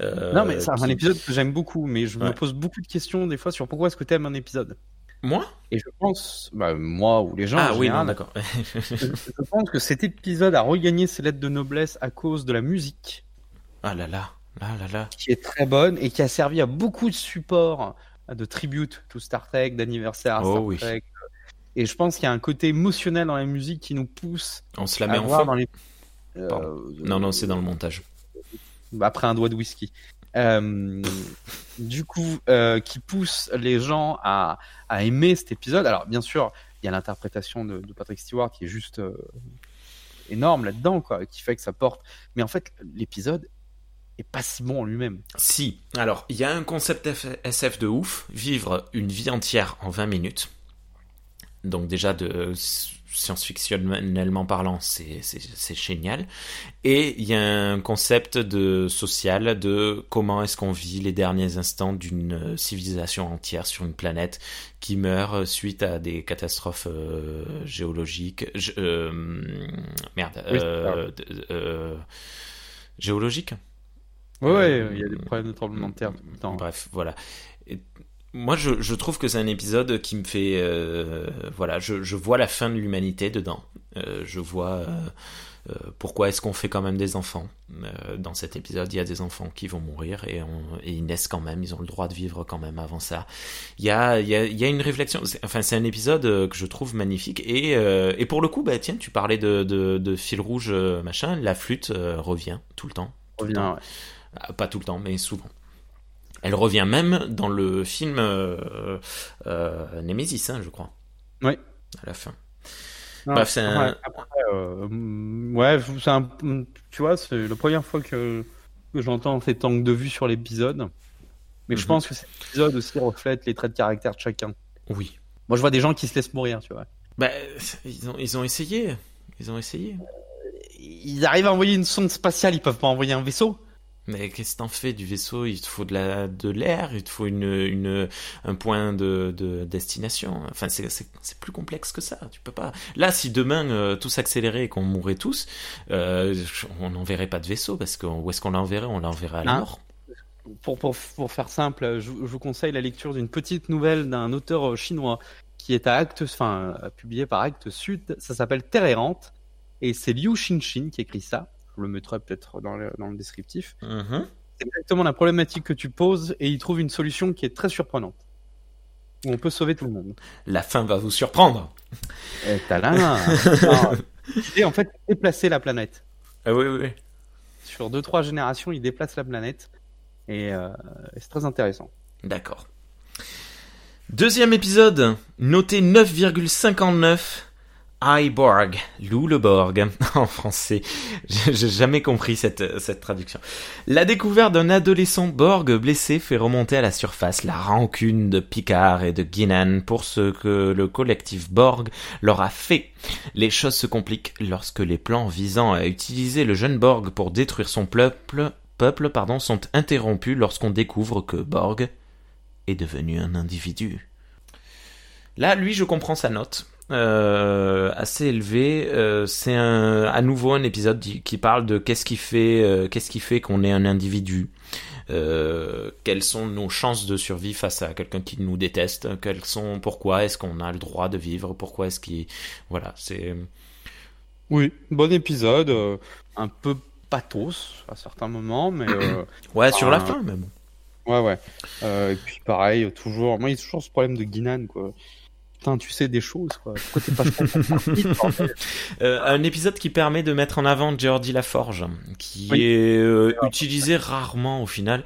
Speaker 2: Euh,
Speaker 3: Non, mais c'est un épisode que j'aime beaucoup, mais je me pose beaucoup de questions des fois sur pourquoi est-ce que t'aimes un épisode?
Speaker 2: Moi
Speaker 3: Et je pense, bah, moi ou les gens,
Speaker 2: Ah
Speaker 3: en
Speaker 2: oui, d'accord.
Speaker 3: je, je pense que cet épisode a regagné ses lettres de noblesse à cause de la musique,
Speaker 2: ah là là, là là là.
Speaker 3: qui est très bonne et qui a servi à beaucoup de supports, de tribute to Star Trek, d'anniversaire à
Speaker 2: Oh
Speaker 3: Star
Speaker 2: oui.
Speaker 3: Trek. Et je pense qu'il y a un côté émotionnel dans la musique qui nous pousse
Speaker 2: On se la met en
Speaker 3: dans les. Euh.
Speaker 2: Non, non, c'est dans le montage.
Speaker 3: après un doigt de whisky. Euh, du coup, euh, qui pousse les gens à, à aimer cet épisode. Alors, bien sûr, il y a l'interprétation de, Patrick Stewart qui est juste euh, énorme là-dedans, quoi, qui fait que ça porte. Mais en fait, l'épisode est pas si bon en lui-même.
Speaker 2: Si. Alors, il y a un concept SF de ouf, vivre une vie entière en 20 minutes. Donc déjà de science-fictionnellement parlant, c'est génial. Et il y a un concept de social de comment est-ce qu'on vit les derniers instants d'une civilisation entière sur une planète qui meurt suite à des catastrophes euh, géologiques. Euh, merde. Euh, géologiques
Speaker 3: Oui, ouais, il y a des problèmes de tremblement de terre tout le temps.
Speaker 2: Bref, voilà. Et moi, je, je, trouve que c'est un épisode qui me fait, euh, voilà, je, je, vois la fin de l'humanité dedans. Euh, je vois euh, pourquoi est-ce qu'on fait quand même des enfants. Dans cet épisode, il y a des enfants qui vont mourir et, on, et, ils naissent quand même. Ils ont le droit de vivre quand même avant ça. Il y a, il y a, il y a une réflexion. Enfin, c'est un épisode que je trouve magnifique. Et, et pour le coup, bah tiens, tu parlais de, de, de fil rouge, machin. La flûte revient tout le temps.
Speaker 3: Revient. Ouais.
Speaker 2: Ah, pas tout le temps, mais souvent. Elle revient même dans le film euh, euh, Nemesis, hein, je crois.
Speaker 3: Oui.
Speaker 2: À la fin.
Speaker 3: Non, Bref, c'est un... euh, ouais, c'est un... tu vois, c'est la première fois que, que j'entends cet angle de vue sur l'épisode. Mais mm -hmm. je mhm. pense que cet épisode aussi reflète les traits de caractère de chacun.
Speaker 2: Oui.
Speaker 3: Moi, je vois des gens qui se laissent mourir, tu vois.
Speaker 2: Bah, ils ont, ils ont essayé. Ils ont essayé.
Speaker 3: Ils arrivent à envoyer une sonde spatiale, ils peuvent pas envoyer un vaisseau.
Speaker 2: Mais qu'est-ce que t'en fais du vaisseau? Il te faut de la de l'air, il te faut une, une un point de, de destination. Enfin, c'est c'est plus complexe que ça. Tu peux pas. Là, si demain euh, tout s'accélérait et qu'on mourrait tous, euh, on n'enverrait pas de vaisseau parce que où est-ce qu'on l'enverrait? On l'enverrait à la mort.
Speaker 3: Pour, pour, pour faire simple, je, je vous conseille la lecture d'une petite nouvelle d'un auteur chinois qui est à Actes, enfin publié par Actes Sud. Ça s'appelle Terre errante et c'est Liu Xinxin qui écrit ça je le mettrai peut-être dans le, dans le descriptif.
Speaker 2: Mm -hmm.
Speaker 3: C'est exactement la problématique que tu poses et il trouve une solution qui est très surprenante. Où on peut sauver tout le monde.
Speaker 2: La fin va vous surprendre.
Speaker 3: Et t'as là. et en fait, déplacer la planète.
Speaker 2: Ah oui, oui, oui.
Speaker 3: Sur deux, trois générations, il déplace la planète. Et, euh, et c'est très intéressant.
Speaker 2: D'accord. Deuxième épisode, noté 9,59 Iborg, Lou le Borg en français. J'ai jamais compris cette, cette traduction. La découverte d'un adolescent Borg blessé fait remonter à la surface la rancune de Picard et de Guinan pour ce que le collectif Borg leur a fait. Les choses se compliquent lorsque les plans visant à utiliser le jeune Borg pour détruire son peuple, sont interrompus lorsqu'on découvre que Borg est devenu un individu. Là, lui, je comprends sa note euh, assez élevé. Euh, c'est à nouveau un épisode qui parle de qu'est-ce qui fait, euh, qu'est-ce qui fait qu'on est un individu. Euh, quelles sont nos chances de survie face à quelqu'un qui nous déteste? Quelles sont, pourquoi est-ce qu'on a le droit de vivre? Pourquoi est-ce qu'il, voilà, c'est.
Speaker 3: Oui, bon épisode, un peu pathos à certains moments, mais
Speaker 2: ouais, sur la fin même.
Speaker 3: Ouais, ouais. et puis pareil, toujours, moi il y a toujours ce problème de Guinan quoi putain, tu sais des choses, quoi. Pourquoi t'es pas
Speaker 2: euh, Un épisode qui permet de mettre en avant Jordi Laforge, qui oui. est euh, utilisé rarement au final.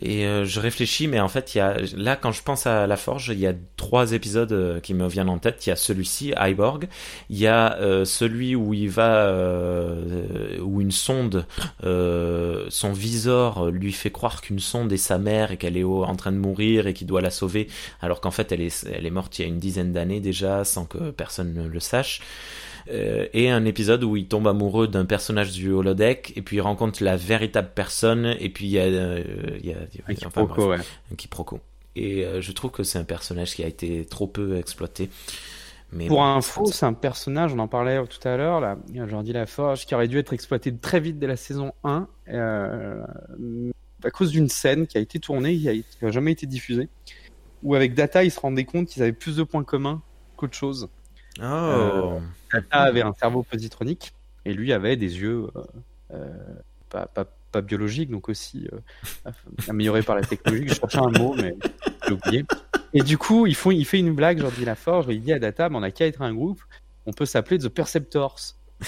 Speaker 2: Et euh, je réfléchis, mais en fait, y a là quand je pense à la Forge, il y a trois épisodes euh, qui me viennent en tête. Il y a celui-ci, Iborg. Il y a euh, celui où il va, euh, où une sonde, son viseur lui fait croire qu'une sonde est sa mère et qu'elle est en train de mourir et qu'il doit la sauver, alors qu'en fait elle est morte il y a une dizaine d'années déjà, sans que personne ne le sache euh, et un épisode où il tombe amoureux d'un personnage du holodeck et puis il rencontre la véritable personne et puis il y a, euh, il y a,
Speaker 3: un quiproquo, ouais.
Speaker 2: un quiproquo. Et euh, je trouve que c'est un personnage qui a été trop peu exploité.
Speaker 3: Mais Pour bon, info, c'est un personnage, on en parlait tout à l'heure, là, Jordi Laforge, qui aurait dû être exploité très vite dès la saison 1, euh, à cause d'une scène qui a été tournée, qui n'a jamais été diffusée, où avec Data, ils se rendaient compte qu'ils avaient plus de points communs qu'autre chose.
Speaker 2: Oh.
Speaker 3: Tata avait un cerveau positronique et lui avait des yeux euh, euh, pas, pas, pas, biologiques, donc aussi euh, améliorés par la technologie. Je cherchais un mot, mais j'ai oublié. Et du coup, il, font, il fait une blague, Jordi Laforge, il dit à Data, mais on a qu'à être un groupe, on peut s'appeler The Perceptors.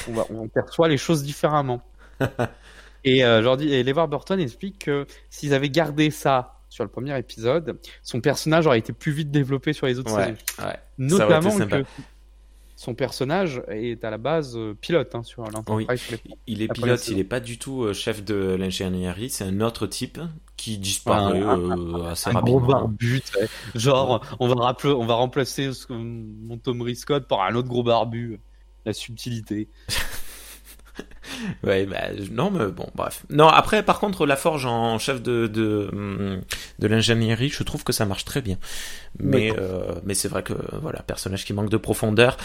Speaker 3: On, va, on perçoit les choses différemment. et euh, Jordi et Levar Burton explique que s'ils avaient gardé ça sur le premier épisode, son personnage aurait été plus vite développé sur les autres
Speaker 2: ouais,
Speaker 3: séries.
Speaker 2: Ouais.
Speaker 3: Notamment que son personnage est à la base euh, pilote hein, sur l'Enterprise.
Speaker 2: Il est pilote, il n'est pas du tout euh, chef de l'ingénierie, c'est un autre type qui disparaît euh, assez un rapidement.
Speaker 3: Gros barbu, genre on va, rappeler, on va remplacer mon Tom Scott par un autre gros barbu. La subtilité.
Speaker 2: ouais, bah, non, mais bon, bref. Non, après, par contre, la forge en chef de, de, de l'ingénierie, je trouve que ça marche très bien. Mais, euh, mais c'est vrai que, voilà, personnage qui manque de profondeur.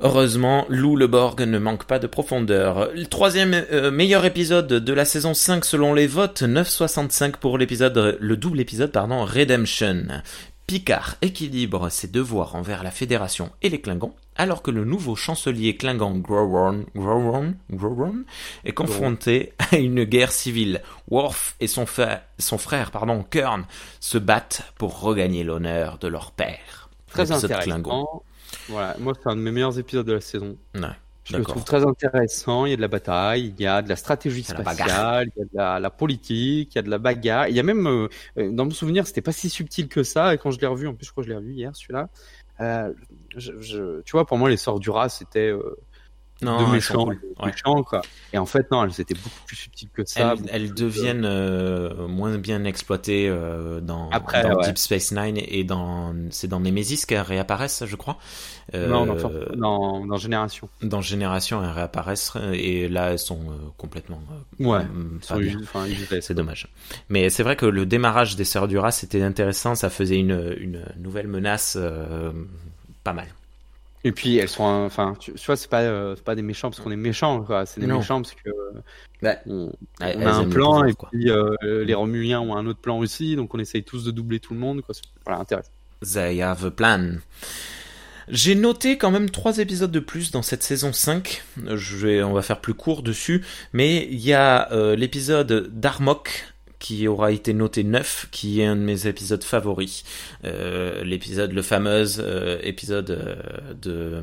Speaker 2: Heureusement, Lou le Borg ne manque pas de profondeur. Le troisième euh, meilleur épisode de la saison 5 selon les votes, 9,65 pour l'épisode, le double épisode, pardon, Redemption. Picard équilibre ses devoirs envers la Fédération et les Klingons, alors que le nouveau chancelier Klingon Gowron, est confronté à une guerre civile. Worf et son, son frère pardon, Kern se battent pour regagner l'honneur de leur père.
Speaker 3: Très intéressant. Voilà, moi c'est un de mes meilleurs épisodes de la saison. Je le trouve très intéressant. Il y a de la bataille, il y a de la stratégie spatiale, il y a de la, politique, il y a de la bagarre. Il y a même, euh, euh, dans mon souvenir, c'était pas si subtil que ça. Et quand je l'ai revu, en plus, je crois que je l'ai revu hier, celui-là. Euh, tu vois, pour moi, les sorts du rat, c'était non, de méchants, méchants quoi. Et en fait, non, elles étaient beaucoup plus subtiles que
Speaker 2: ça. Elles, deviennent euh, moins bien exploitées euh, dans, dans Deep Space Nine et dans c'est dans Nemesis qu'elles réapparaissent, je crois.
Speaker 3: Euh, non, dans, dans, Génération.
Speaker 2: Dans Génération, elles réapparaissent et là, elles sont complètement.
Speaker 3: ouais.
Speaker 2: c'est dommage. Mais c'est vrai que le démarrage des Sœurs du Rat, c'était intéressant. Ça faisait une, une nouvelle menace pas mal.
Speaker 3: Et puis elles sont, enfin, tu, vois, c'est pas, euh, pas des méchants parce qu'on est méchants, quoi. C'est des méchants parce que bah, on, a un plan et puis euh, les Romuliens ont un autre plan aussi, donc on essaye tous de doubler tout le monde, quoi. Voilà, intéressant.
Speaker 2: They have a plan. J'ai noté quand même trois épisodes de plus dans cette saison 5. Je vais, on va faire plus court dessus, mais il y a euh, l'épisode d'Armok qui aura été noté 9, qui est un de mes épisodes favoris. Euh, l'épisode, le fameux euh, épisode euh,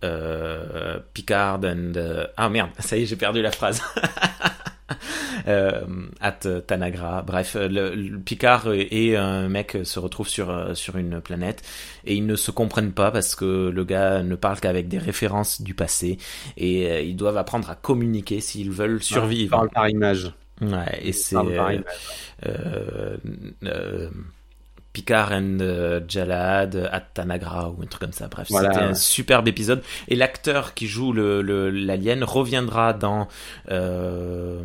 Speaker 2: de Picard and... ah merde, ça y est, j'ai perdu la phrase. at Tanagra. Bref, le, Picard et un mec se retrouvent sur sur une planète et ils ne se comprennent pas parce que le gars ne parle qu'avec des références du passé et ils doivent apprendre à communiquer s'ils veulent survivre. Ils
Speaker 3: parlent par image.
Speaker 2: Ouais, et c'est euh, euh, euh, Picard and euh, Jalad at Tanagra ou un truc comme ça. Bref, c'était un superbe épisode. Et l'acteur qui joue le l'alien reviendra dans euh,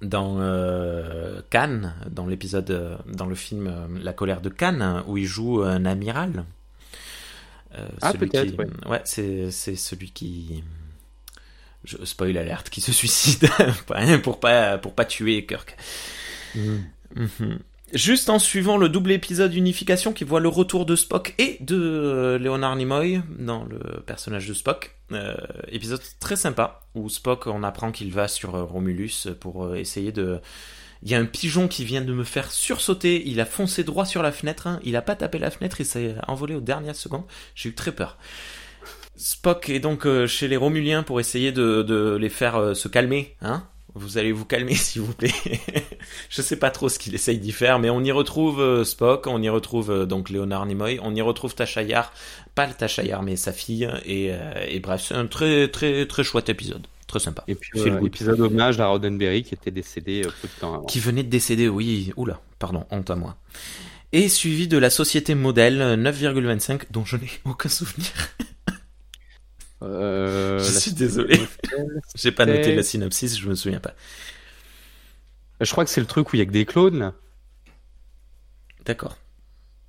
Speaker 2: dans euh, Cannes, dans l'épisode, dans le film La colère de Cannes, où il joue un amiral.
Speaker 3: ah peut-être.
Speaker 2: Ouais, c'est c'est celui qui je, spoil alerte, qui se suicide pour pas pour pas tuer Kirk. Mm. Mhm. Juste en suivant le double épisode Unification qui voit le retour de Spock et de euh, Leonard Nimoy dans le personnage de Spock. Euh, épisode très sympa où Spock on apprend qu'il va sur euh, Romulus pour essayer de... Il y a un pigeon qui vient de me faire sursauter, il a foncé droit sur la fenêtre, hein. il a pas tapé la fenêtre, il s'est envolé aux dernières secondes, j'ai eu très peur. Spock est donc euh, chez les Romuliens pour essayer de, les faire euh, se calmer, hein vous allez vous calmer s'il vous plaît. je sais pas trop ce qu'il essaye d'y faire, mais on y retrouve euh, Spock, on y retrouve donc Léonard Nimoy, on y retrouve Tachayar, pas le Tachayar mais sa fille, et, bref, c'est un très très très chouette épisode. Très sympa.
Speaker 3: Et puis, épisode hommage à Roddenberry qui était décédé peu de temps avant.
Speaker 2: Qui venait de décéder, oui. Oula, pardon, honte à moi. Et suivi de la société modèle 9,25 dont je n'ai aucun souvenir.
Speaker 3: Euh,
Speaker 2: je suis désolé. J'ai pas noté la synopsis, je me souviens pas.
Speaker 3: Je crois que c'est le truc où il y a que des clones.
Speaker 2: D'accord.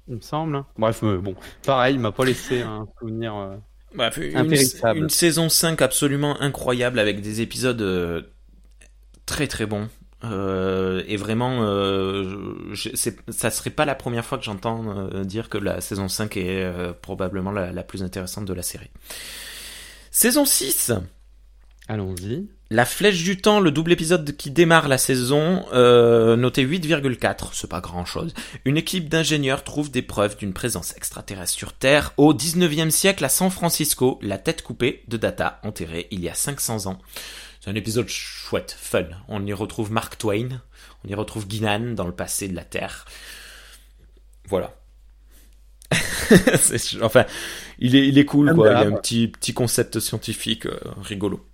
Speaker 3: Il me semble. Hein. Bref, bon, pareil, il m'a pas laissé un souvenir euh, Bref,
Speaker 2: une, saison 5 absolument incroyable avec des épisodes euh, très très bons. et vraiment, ça serait pas la première fois que j'entends dire que la saison 5 est probablement la, plus intéressante de la série. Saison 6
Speaker 3: Allons-y.
Speaker 2: La Flèche du Temps, le double épisode qui démarre la saison, euh, noté 8,4, c'est pas grand chose. Une équipe d'ingénieurs trouve des preuves d'une présence extraterrestre sur Terre au 19e siècle à San Francisco, la tête coupée de Data enterrée il y a 500 ans. C'est un épisode chouette, fun. On y retrouve Mark Twain, on y retrouve Guinan dans le passé de la Terre. Voilà. enfin, il est, il est cool, quoi. Il y a un petit, petit concept scientifique euh, rigolo.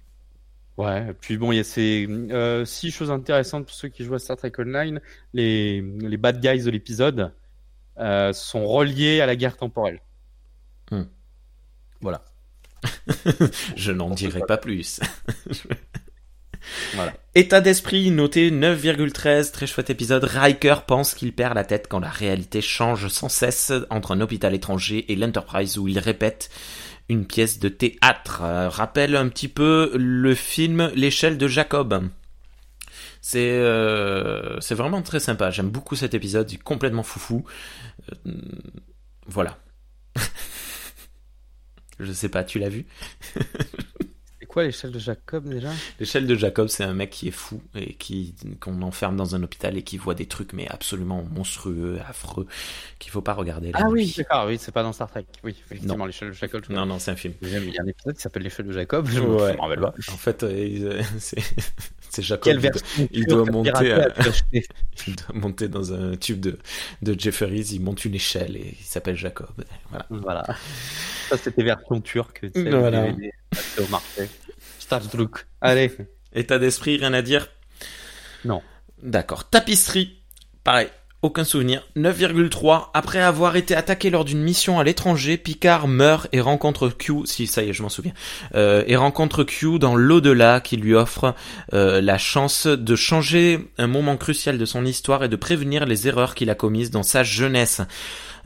Speaker 3: Ouais, puis bon, il y a ces euh, six choses intéressantes pour ceux qui jouent à Star Trek Online. Les, les bad guys de l'épisode euh, sont reliés à la guerre temporelle.
Speaker 2: Hmm.
Speaker 3: Voilà.
Speaker 2: Je n'en dirai pas plus.
Speaker 3: Voilà.
Speaker 2: État d'esprit noté 9,13, très chouette épisode. Riker pense qu'il perd la tête quand la réalité change sans cesse entre un hôpital étranger et l'Enterprise où il répète une pièce de théâtre. Euh, rappelle un petit peu le film L'échelle de Jacob. C'est euh, c'est vraiment très sympa. J'aime beaucoup cet épisode, il est complètement foufou. Euh, voilà. Je sais pas, tu l'as vu?
Speaker 3: quoi l'échelle de Jacob déjà?
Speaker 2: L'échelle de Jacob, c'est un mec qui est fou et qui qu'on enferme dans un hôpital et qui voit des trucs mais absolument monstrueux, affreux, qu'il faut pas regarder.
Speaker 3: Ah oui, d'accord, oui, c'est pas dans Star Trek. Oui, effectivement, l'échelle de Jacob.
Speaker 2: Non, non, c'est un film.
Speaker 3: Il y a un épisode qui s'appelle l'échelle de Jacob. Je
Speaker 2: Ouais.
Speaker 3: me rappelle pas.
Speaker 2: En fait, euh, euh, c'est c'est Jacob. Il doit- il monter à- Il doit dans un tube de, de Jefferies, il monte une échelle et il s'appelle Jacob. Voilà.
Speaker 3: Voilà. Ça, c'était version turque.
Speaker 2: Voilà.
Speaker 3: Au marché. Star Trek. Allez.
Speaker 2: État d'esprit, rien à dire?
Speaker 3: Non.
Speaker 2: D'accord. Tapisserie, pareil. Aucun souvenir. 9,3. Après avoir été attaqué lors d'une mission à l'étranger, Picard meurt et rencontre Q, si ça y est, je m'en souviens, euh, et rencontre Q dans l'au-delà qui lui offre euh, la chance de changer un moment crucial de son histoire et de prévenir les erreurs qu'il a commises dans sa jeunesse.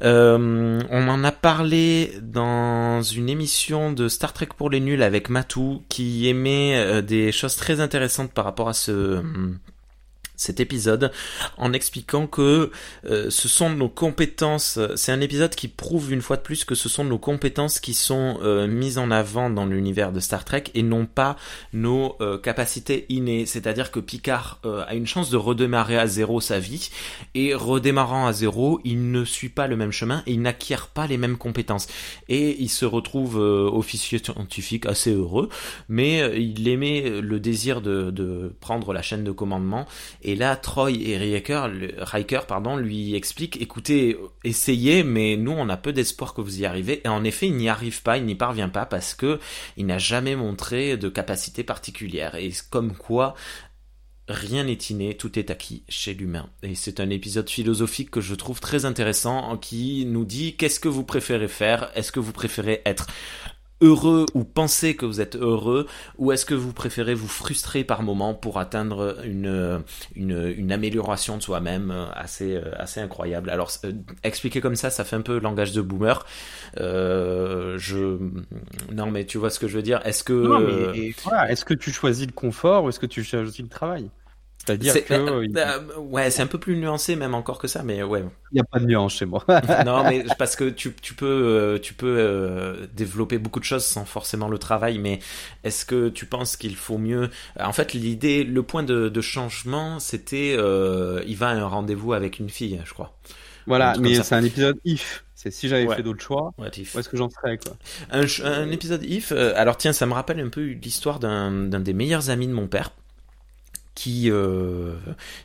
Speaker 2: Euh, on en a parlé dans une émission de Star Trek pour les nuls avec Matou qui émet euh, des choses très intéressantes par rapport à ce cet épisode en expliquant que euh, ce sont nos compétences, c'est un épisode qui prouve une fois de plus que ce sont nos compétences qui sont euh, mises en avant dans l'univers de Star Trek et non pas nos euh, capacités innées. C'est-à-dire que Picard a une chance de redémarrer à zéro sa vie et redémarrant à zéro, il ne suit pas le même chemin et il n'acquiert pas les mêmes compétences. Et il se retrouve officier scientifique assez heureux, mais il aimait le désir de, de prendre la chaîne de commandement et là, Troy et Riker, pardon, lui expliquent, écoutez, essayez, mais nous, on a peu d'espoir que vous y arrivez. Et en effet, il n'y arrive pas, il n'y parvient pas parce que il n'a jamais montré de capacité particulière. Et comme quoi, rien n'est inné, tout est acquis chez l'humain. Et c'est un épisode philosophique que je trouve très intéressant, qui nous dit qu'est-ce que vous préférez faire? Est-ce que vous préférez être heureux ou penser que vous êtes heureux ou est-ce que vous préférez vous frustrer par moment pour atteindre une, une, amélioration de soi-même euh, assez, euh, assez incroyable. Alors euh, expliquer comme ça ça fait un peu langage de boomer. Je non mais tu vois ce que je veux dire? Est-ce que
Speaker 3: est-ce que tu choisis le confort ou est-ce que tu choisis le travail? C'est-à-dire
Speaker 2: c'est-
Speaker 3: que
Speaker 2: euh,
Speaker 3: il
Speaker 2: euh, ouais c'est un peu plus nuancé même encore que ça mais ouais
Speaker 3: n'y a pas de nuance chez moi.
Speaker 2: non, mais parce que tu, tu peux, euh, tu peux euh, développer beaucoup de choses sans forcément le travail, mais est-ce que tu penses qu'il faut mieux En fait, l'idée, le point de, de changement, c'était euh, il va à un rendez-vous avec une fille, je crois.
Speaker 3: Voilà, mais c'est un épisode if. C'est si j'avais
Speaker 2: Ouais.
Speaker 3: fait d'autres choix,
Speaker 2: Ouais, Tiff.
Speaker 3: où est-ce que j'en serais quoi?
Speaker 2: Un, un épisode if. euh, alors tiens, ça me rappelle un peu l'histoire d'un d'un des meilleurs amis de mon père. Qui, euh,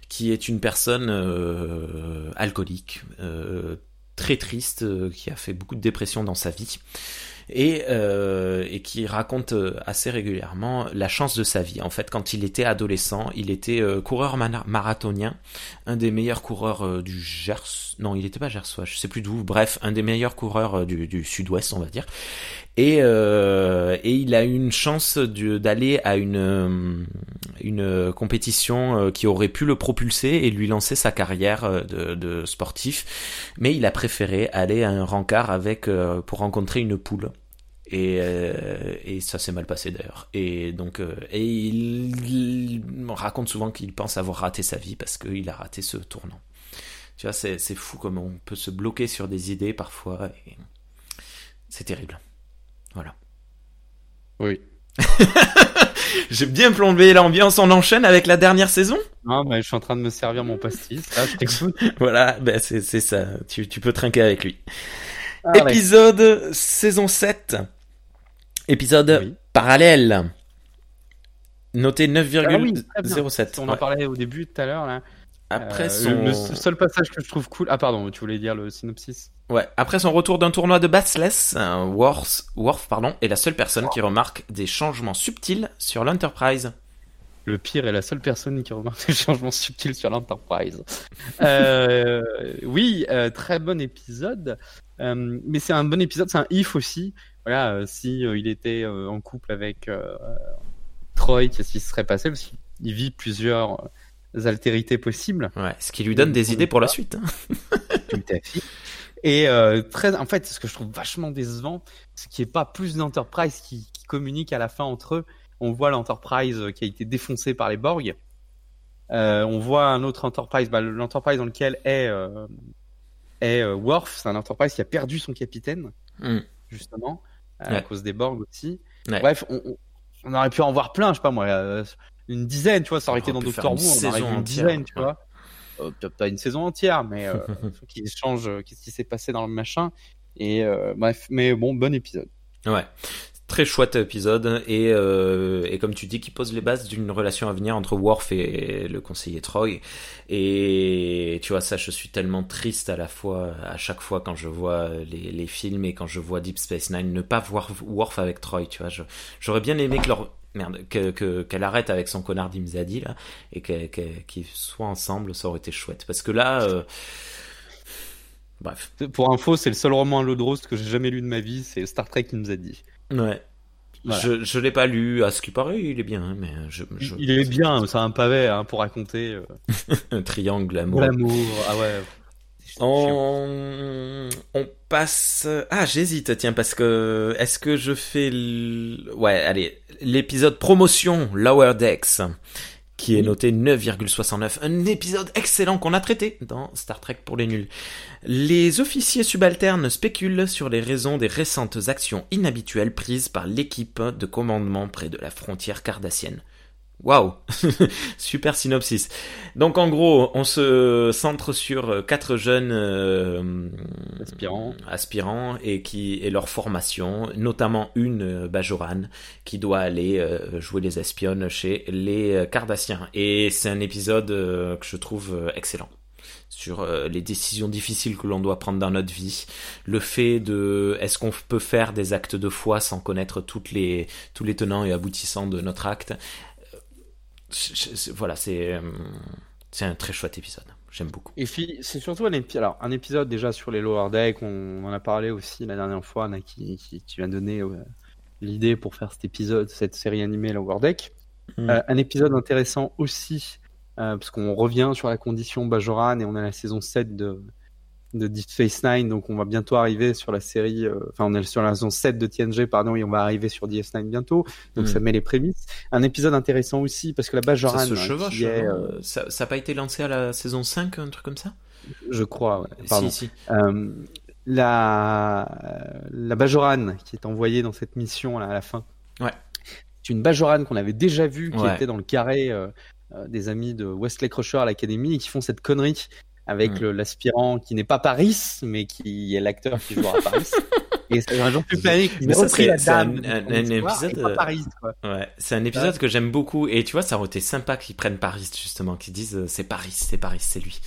Speaker 2: qui est une personne euh, alcoolique, euh, très triste, euh, qui a fait beaucoup de dépression dans sa vie, et, euh, et qui raconte euh, assez régulièrement la chance de sa vie. En fait, quand il était adolescent, il était euh, coureur marathonien, un des meilleurs coureurs euh, du Gers. Non, il n'était pas gersois, je sais plus d'où. Bref, un des meilleurs coureurs du, sud-ouest, on va dire. Et, et il a eu une chance d'aller à une, compétition qui aurait pu le propulser et lui lancer sa carrière de, sportif. Mais il a préféré aller à un rencard avec, pour rencontrer une poule. Et, euh, et ça s'est mal passé d'ailleurs. Et donc, euh, et il, il raconte souvent qu'il pense avoir raté sa vie parce qu'il a raté ce tournant. Tu vois, c'est fou comme on peut se bloquer sur des idées parfois. et C'est terrible. Voilà.
Speaker 3: Oui.
Speaker 2: J'ai bien plombé l'ambiance. On enchaîne avec la dernière saison?
Speaker 3: Non, mais je suis en train de me servir mon pastis. Là, je t'écoute.
Speaker 2: Voilà, ben c'est ça. Tu, tu peux trinquer avec lui. Épisode saison 7. Épisode
Speaker 3: Oui.
Speaker 2: parallèle. Noté
Speaker 3: Ah oui, très bien.
Speaker 2: 9,07.
Speaker 3: On en
Speaker 2: Ouais.
Speaker 3: parlait au début tout à l'heure là.
Speaker 2: Après
Speaker 3: Euh,
Speaker 2: son...
Speaker 3: le, seul passage que je trouve cool. Ah pardon, tu voulais dire le synopsis?
Speaker 2: Ouais. Après son retour d'un tournoi de Bassless, euh, Worf, Worf pardon, est la seule personne qui remarque des changements subtils sur l'Enterprise.
Speaker 3: Le pire est la seule personne qui remarque des changements subtils sur l'Enterprise. euh, oui, euh, très bon épisode. Euh, mais c'est un bon épisode, c'est un if aussi. Voilà, euh, si il était en couple avec Troy, qu'est-ce qui se serait passé? Parce qu'il vit plusieurs altérités possibles.
Speaker 2: Ouais, ce qui lui donne des idées pour la suite. Hein.
Speaker 3: Tout à fait. Et euh, très, en fait, ce que je trouve vachement décevant, c'est qu'il n'y ait pas plus d'Enterprise qui, qui communiquent à la fin entre eux. On voit l'Enterprise qui a été défoncée par les Borg. Euh, on voit un autre Enterprise, bah, l'Enterprise dans lequel est, euh, est euh, Worf. C'est un Enterprise qui a perdu son capitaine, mm. justement, à cause des Borg aussi. Ouais. Bref, on, on, aurait pu en voir plein, je sais pas moi, euh, une dizaine, tu vois, ça aurait été dans Doctor Who, on aurait une dizaine, tu vois euh, pas une saison entière, mais euh, faut qu'il change euh, qu'est-ce qui s'est passé dans le machin. Et euh, bref, mais bon, bon épisode.
Speaker 2: Ouais. Très chouette épisode et, euh, et comme tu dis qui pose les bases d'une relation à venir entre Worf et le conseiller Troy et tu vois ça je suis tellement triste à la fois à chaque fois quand je vois les, films et quand je vois Deep Space Nine ne pas voir Worf avec Troy tu vois j'aurais bien aimé que leur merde, que, que, qu'elle arrête avec son connard d'Imzadi et qu'ils qu qu soient ensemble, ça aurait été chouette. Parce que là, euh... bref.
Speaker 3: Pour info, c'est le seul roman à l'eau de rose que j'ai jamais lu de ma vie, c'est Star Trek Imzadi.
Speaker 2: Ouais. Voilà. Je je l'ai pas lu. À ce qui paraît, il est bien, hein, mais je, je...
Speaker 3: il est bien. C'est un pavé hein, pour raconter. Euh...
Speaker 2: un triangle amour.
Speaker 3: L'amour. Ah ouais.
Speaker 2: On... on, passe. Ah, j'hésite, tiens, parce que est-ce que je fais. L... Ouais, allez, l'épisode promotion Lower Decks, qui est noté 9,69. Un épisode excellent qu'on a traité dans Star Trek pour les nuls. Les officiers subalternes spéculent sur les raisons des récentes actions inhabituelles prises par l'équipe de commandement près de la frontière cardassienne. Waouh, super synopsis. Donc en gros, on se centre sur quatre jeunes euh,
Speaker 3: aspirants,
Speaker 2: aspirants et qui et leur formation, notamment une euh, Bajoran qui doit aller euh, jouer les espionnes chez les Cardassiens. Et c'est un épisode euh, que je trouve euh, excellent sur euh, les décisions difficiles que l'on doit prendre dans notre vie, le fait de est-ce qu'on peut faire des actes de foi sans connaître toutes les tous les tenants et aboutissants de notre acte? Voilà, c'est c'est un très chouette épisode. J'aime beaucoup.
Speaker 3: Et puis c'est surtout un épisode, alors un épisode déjà sur les lower decks. On en a parlé aussi la dernière fois, Anna, qui, qui, qui vient donner euh, l'idée pour faire cet épisode, cette série animée lower deck. Mm. Euh, un épisode intéressant aussi euh, parce qu'on revient sur la condition Bajoran et on a la saison 7 de de Deep Space Nine, donc on va bientôt arriver sur la série, euh, enfin on est sur la saison 7 de TNG, pardon, et on va arriver sur DS9 bientôt, donc mm. ça met les prémices. Un épisode intéressant aussi, parce que la Bajoran...
Speaker 2: Ça se chevauche, est, euh... ça n'a pas été lancé à la saison 5, un truc comme ça?
Speaker 3: Je crois, ouais. Pardon.
Speaker 2: Si, si.
Speaker 3: Euh, la, la Bajoran qui est envoyée dans cette mission là, à la fin,
Speaker 2: ouais.
Speaker 3: c'est une Bajoran qu'on avait déjà vue, qui
Speaker 2: Ouais.
Speaker 3: était dans le carré euh, euh, des amis de Wesley Crusher à l'académie, et qui font cette connerie avec
Speaker 2: Mm.
Speaker 3: l'aspirant qui n'est pas Paris, mais qui est l'acteur qui jouera Paris. Et c'est un jour plus panique.
Speaker 2: Mais ça, c'est- c'est un- un- un épisode,
Speaker 3: Paris.
Speaker 2: Ouais, c'est un épisode que j'aime beaucoup et tu vois ça aurait été sympa qu'ils prennent Paris justement, qu'ils disent euh, c'est Paris, c'est Paris, c'est lui.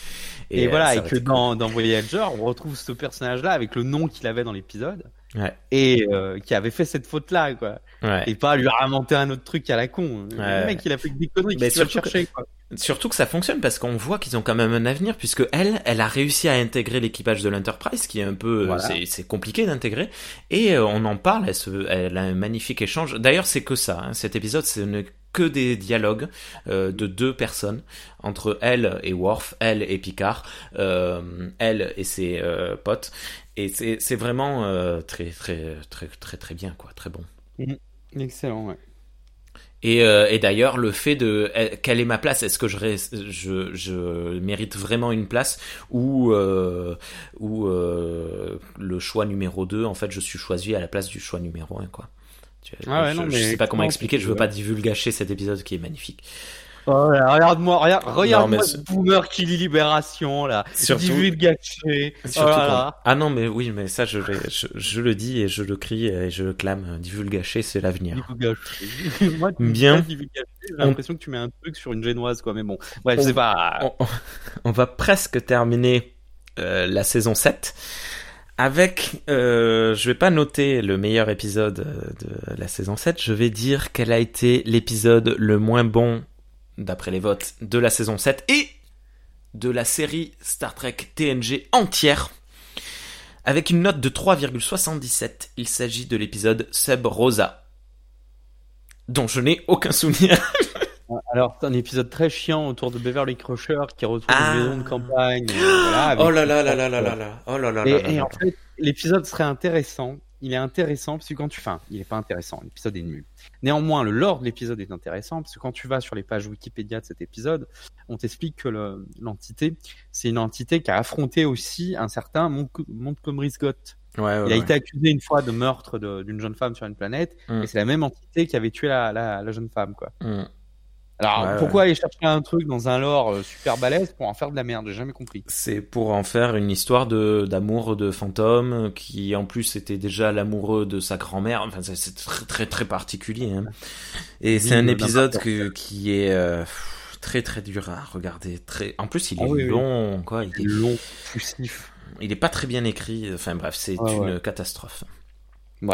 Speaker 3: Et,
Speaker 2: euh,
Speaker 3: voilà, et que
Speaker 2: cool.
Speaker 3: dans, dans Voyager, on retrouve ce personnage-là avec le nom qu'il avait dans l'épisode
Speaker 2: Ouais,
Speaker 3: et euh, qui avait fait cette faute-là, quoi.
Speaker 2: ouais.
Speaker 3: Et pas lui inventer un autre truc à la con.
Speaker 2: Ouais.
Speaker 3: Le mec, il a fait que des conneries,
Speaker 2: Mais surtout
Speaker 3: chercher, quoi?
Speaker 2: Surtout que ça fonctionne parce qu'on voit qu'ils ont quand même un avenir puisque elle, elle a réussi à intégrer l'équipage de l'Enterprise qui est un peu,
Speaker 3: Voilà.
Speaker 2: c'est- c'est compliqué d'intégrer et euh, on en parle. Elle, se, elle a un magnifique échange. D'ailleurs, c'est que ça. hein. Cet épisode, ce n'est que des dialogues euh, de deux personnes entre elle et Worf, elle et Picard, euh, elle et ses euh, potes. Et c'est vraiment euh, très très très très très bien quoi, très bon.
Speaker 3: Excellent, ouais.
Speaker 2: Et, euh, et d'ailleurs, le fait de eh, quelle est ma place, est-ce que je, je, je mérite vraiment une place? Ou euh, ou euh, le choix numéro 2, en fait, je suis choisi à la place du choix numéro 1 quoi.
Speaker 3: Ah ouais,
Speaker 2: je,
Speaker 3: non,
Speaker 2: je
Speaker 3: mais
Speaker 2: sais pas comment expliquer, je veux
Speaker 3: veux
Speaker 2: pas divulgacher cet épisode qui est magnifique.
Speaker 3: Oh, là, regarde-moi, regarde, regarde-moi ce boomer qui lit Libération, là.
Speaker 2: Surtout-
Speaker 3: Divulgaché. Oh
Speaker 2: Surtout quand-. Ah non, mais oui, mais ça, je, l'ai- je, je le dis et je le crie et je le clame. Divulgacher, c'est l'avenir.
Speaker 3: Divulgaché. Moi,
Speaker 2: Bien.
Speaker 3: divulgaché, J'ai
Speaker 2: On-
Speaker 3: l'impression que tu mets un truc sur une génoise, quoi. Mais bon. Bref,
Speaker 2: On-
Speaker 3: c'est pas.
Speaker 2: on, on va presque terminer euh, la saison 7 Avec, euh, je vais pas noter le meilleur épisode de la saison 7, je vais dire quel a été l'épisode le moins bon, d'après les votes, de la saison 7 et de la série Star Trek TNG entière. Avec une note de 3,77, il s'agit de l'épisode Sub Rosa, dont je n'ai aucun souvenir.
Speaker 3: Alors, c'est un épisode très chiant autour de Beverly Crusher qui retrouve une maison de campagne.
Speaker 2: oh là là là là là là là. Oh là là
Speaker 3: et,
Speaker 2: là
Speaker 3: et en fait, l'épisode serait intéressant. Il est intéressant parce que quand tu, enfin, il est pas intéressant. L'épisode est nul. Néanmoins, le lore de l'épisode est intéressant parce que quand tu vas sur les pages Wikipédia de cet épisode, on t'explique que l'entité, c'est une entité qui a affronté aussi un certain Montgomery Scott.
Speaker 2: Ouais, ouais,
Speaker 3: il a été accusé une fois de meurtre d'une jeune femme sur une planète, mm. et c'est la même entité qui avait tué la, la, la jeune femme, quoi.
Speaker 2: Mm.
Speaker 3: Alors pourquoi aller chercher un truc dans un lore euh, super balèze pour en faire de la merde? J'ai jamais compris.
Speaker 2: C'est pour en faire une histoire de d'amour de fantôme qui en plus était déjà l'amoureux de sa grand-mère. Enfin c'est très, très très particulier. Hein. Et c'est un épisode que, qui est euh, très très dur à regarder. Très. En plus il ah est long quoi.
Speaker 3: Il est long, poussif.
Speaker 2: Il est pas très bien écrit. Enfin bref c'est une catastrophe.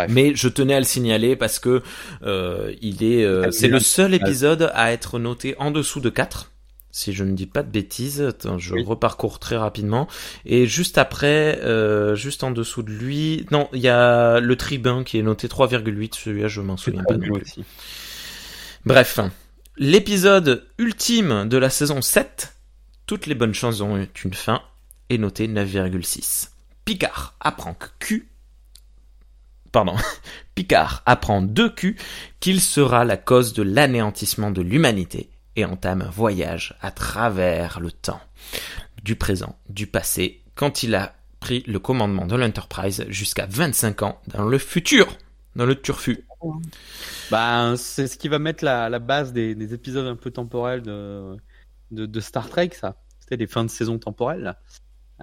Speaker 2: Mais je tenais à le signaler parce que euh, il est, euh, c'est le seul épisode à être noté en dessous de 4 si je ne dis pas de bêtises. Attends, je reparcours très rapidement. Et juste après, euh, juste en dessous de lui, non, il y a le tribun qui est noté 3,8. Celui-là, je m'en souviens pas. Non plus. Bref, l'épisode ultime de la saison 7, toutes les bonnes choses ont une fin, est noté 9,6. Picard apprend que Q pardon, Picard apprend de Q qu'il sera la cause de l'anéantissement de l'humanité et entame un voyage à travers le temps, du présent, du passé, quand il a pris le commandement de l'Enterprise jusqu'à 25 ans dans le futur, dans le turfu.
Speaker 3: Bah, c'est ce qui va mettre la, base des, épisodes un peu temporels de, de, Star Trek, ça. C'était des fins de saison temporelles,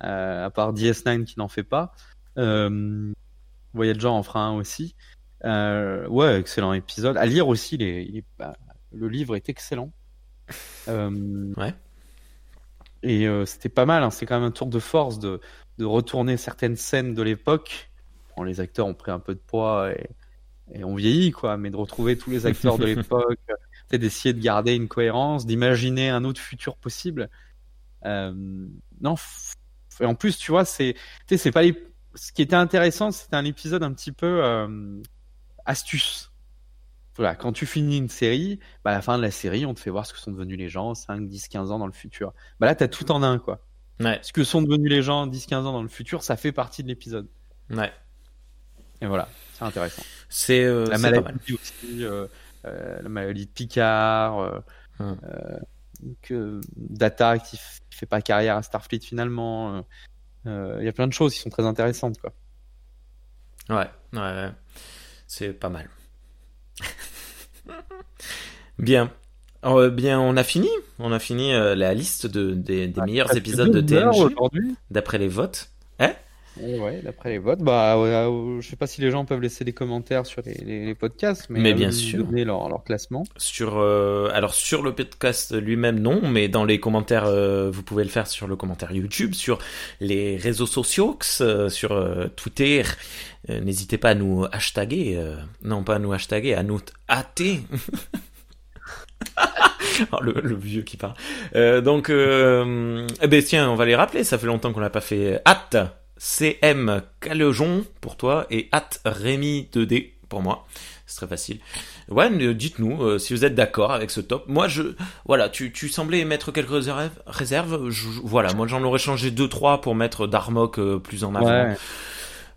Speaker 3: euh, à part DS9 qui n'en fait pas. Euh, Voyager en fera un aussi. Euh, ouais, excellent épisode. À lire aussi, les, bah, le livre est excellent.
Speaker 2: Euh, ouais.
Speaker 3: Et euh, c'était pas mal, hein. c'est quand même un tour de force de, de retourner certaines scènes de l'époque. Bon, les acteurs ont pris un peu de poids et, et on vieillit, quoi, mais de retrouver tous les acteurs de l'époque, d'essayer de garder une cohérence, d'imaginer un autre futur possible. non, et en plus, tu vois, c'est, c'est pas les, ce qui était intéressant, c'était un épisode un petit peu euh, astuce. Voilà, quand tu finis une série, bah à la fin de la série, on te fait voir ce que sont devenus les gens 5, 10, 15 ans dans le futur. Bah là, t'as tout en un, quoi.
Speaker 2: Ouais.
Speaker 3: Ce que sont devenus les gens 10, 15 ans dans le futur, ça fait partie de l'épisode.
Speaker 2: Ouais.
Speaker 3: Et voilà, c'est intéressant.
Speaker 2: C'est euh,
Speaker 3: la maladie aussi, euh, la maladie de Picard, hum. que Data qui fait pas carrière à Starfleet finalement. Il euh, y a plein de choses qui sont très intéressantes, quoi.
Speaker 2: Ouais, ouais, c'est pas mal. bien. Euh, bien, on a fini. On a fini euh, la liste de, des, des meilleurs épisodes de TNG d'après les votes. Hein?
Speaker 3: Ouais, d'après les votes, bah, euh, je sais pas si les gens peuvent laisser des commentaires sur les, les, podcasts, mais,
Speaker 2: mais bien sûr,
Speaker 3: donner leur, leur classement.
Speaker 2: Sur, euh, alors sur le podcast lui-même non, mais dans les commentaires, euh, vous pouvez le faire sur le commentaire YouTube, sur les réseaux sociaux, sur Twitter. N'hésitez pas à nous hashtaguer, non pas à nous hashtaguer, à nous hâter. oh, le, le, vieux qui parle. donc, eh ben tiens, on va les rappeler. Ça fait longtemps qu'on n'a pas fait hâte. CM Calejon pour toi et at Rémi 2D pour moi. C'est très facile. Ouais, dites-nous euh, si vous êtes d'accord avec ce top. Moi, je, voilà, tu, tu semblais mettre quelques réserves. réserves voilà, moi j'en aurais changé deux trois pour mettre Darmok euh, plus en avant.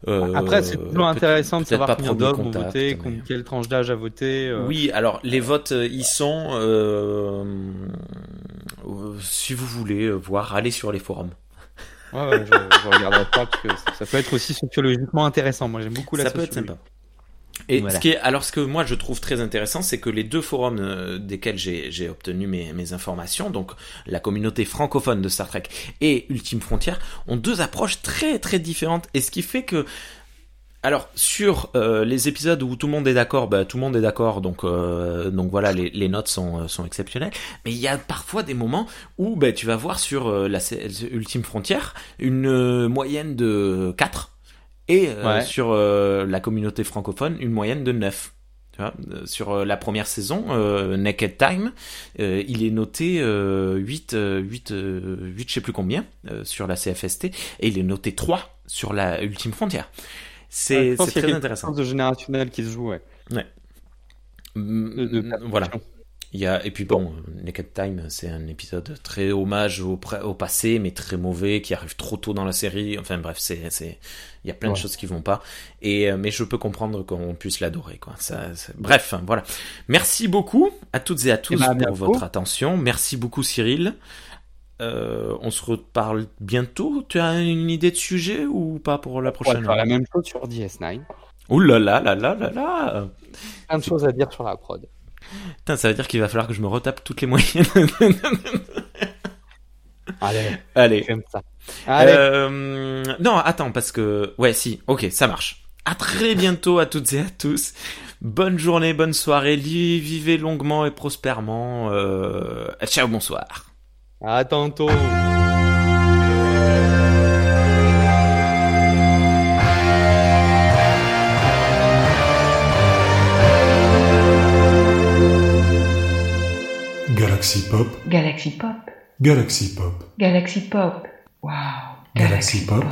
Speaker 3: Euh, Après, c'est toujours intéressant de savoir combien d'hommes ont voté, quelle tranche d'âge a voté.
Speaker 2: Oui, alors les votes, ils sont, si vous voulez voir, allez sur les forums.
Speaker 3: Ouais, je, je regarderai pas parce que ça peut être aussi sociologiquement intéressant. Moi, j'aime beaucoup la
Speaker 2: Ça peut être sympa. Et ce qui est, alors ce que moi je trouve très intéressant, c'est que les deux forums euh, desquels j'ai obtenu mes, mes, informations, donc la communauté francophone de Star Trek et Ultime Frontière, ont deux approches très très différentes. Et ce qui fait que alors sur euh, les épisodes où tout le monde est d'accord, bah, tout le monde est d'accord, donc euh, donc voilà, les, les notes sont, euh, sont exceptionnelles. Mais il y a parfois des moments où bah, tu vas voir sur la Ultime Frontière une moyenne de 4 Et euh, sur euh, la communauté francophone, une moyenne de 9. Tu vois, euh, sur la première saison, Naked Time, il est noté 8, 8, 8, je sais plus combien, sur la CFST, et il est noté 3 sur la Ultime Frontière. C'est très intéressant.
Speaker 3: de générationnel qui se joue, ouais.
Speaker 2: Ouais. voilà. Il y a, et puis bon, Naked Time, c'est un épisode très hommage au, au, passé, mais très mauvais, qui arrive trop tôt dans la série. Enfin bref, c'est, c'est, il y a plein de choses qui vont pas. Et, euh, mais je peux comprendre qu'on puisse l'adorer, quoi. Ça, bref, voilà. Merci beaucoup à toutes et à tous eh ben, pour votre attention. Merci beaucoup, Cyril. Euh, on se reparle bientôt. Tu as une idée de sujet ou pas pour la prochaine
Speaker 3: la même chose sur DS9.
Speaker 2: Ouh là là là là là là
Speaker 3: Plein de choses à dire sur la prod.
Speaker 2: Putain, ça veut dire qu'il va falloir que je me retape toutes les moyennes.
Speaker 3: Allez,
Speaker 2: allez.
Speaker 3: ça.
Speaker 2: Allez. Euh, non, attends, parce que ouais, si, ok, ça marche. À très bientôt à toutes et à tous. Bonne journée, bonne soirée. Vivez longuement et prospèrement. Euh... Ciao, bonsoir.
Speaker 3: À tantôt.
Speaker 1: Galaxy Pop.
Speaker 4: Galaxy Pop.
Speaker 1: Galaxy Pop.
Speaker 4: Galaxy Pop. Wow.
Speaker 1: Galaxy, Pop.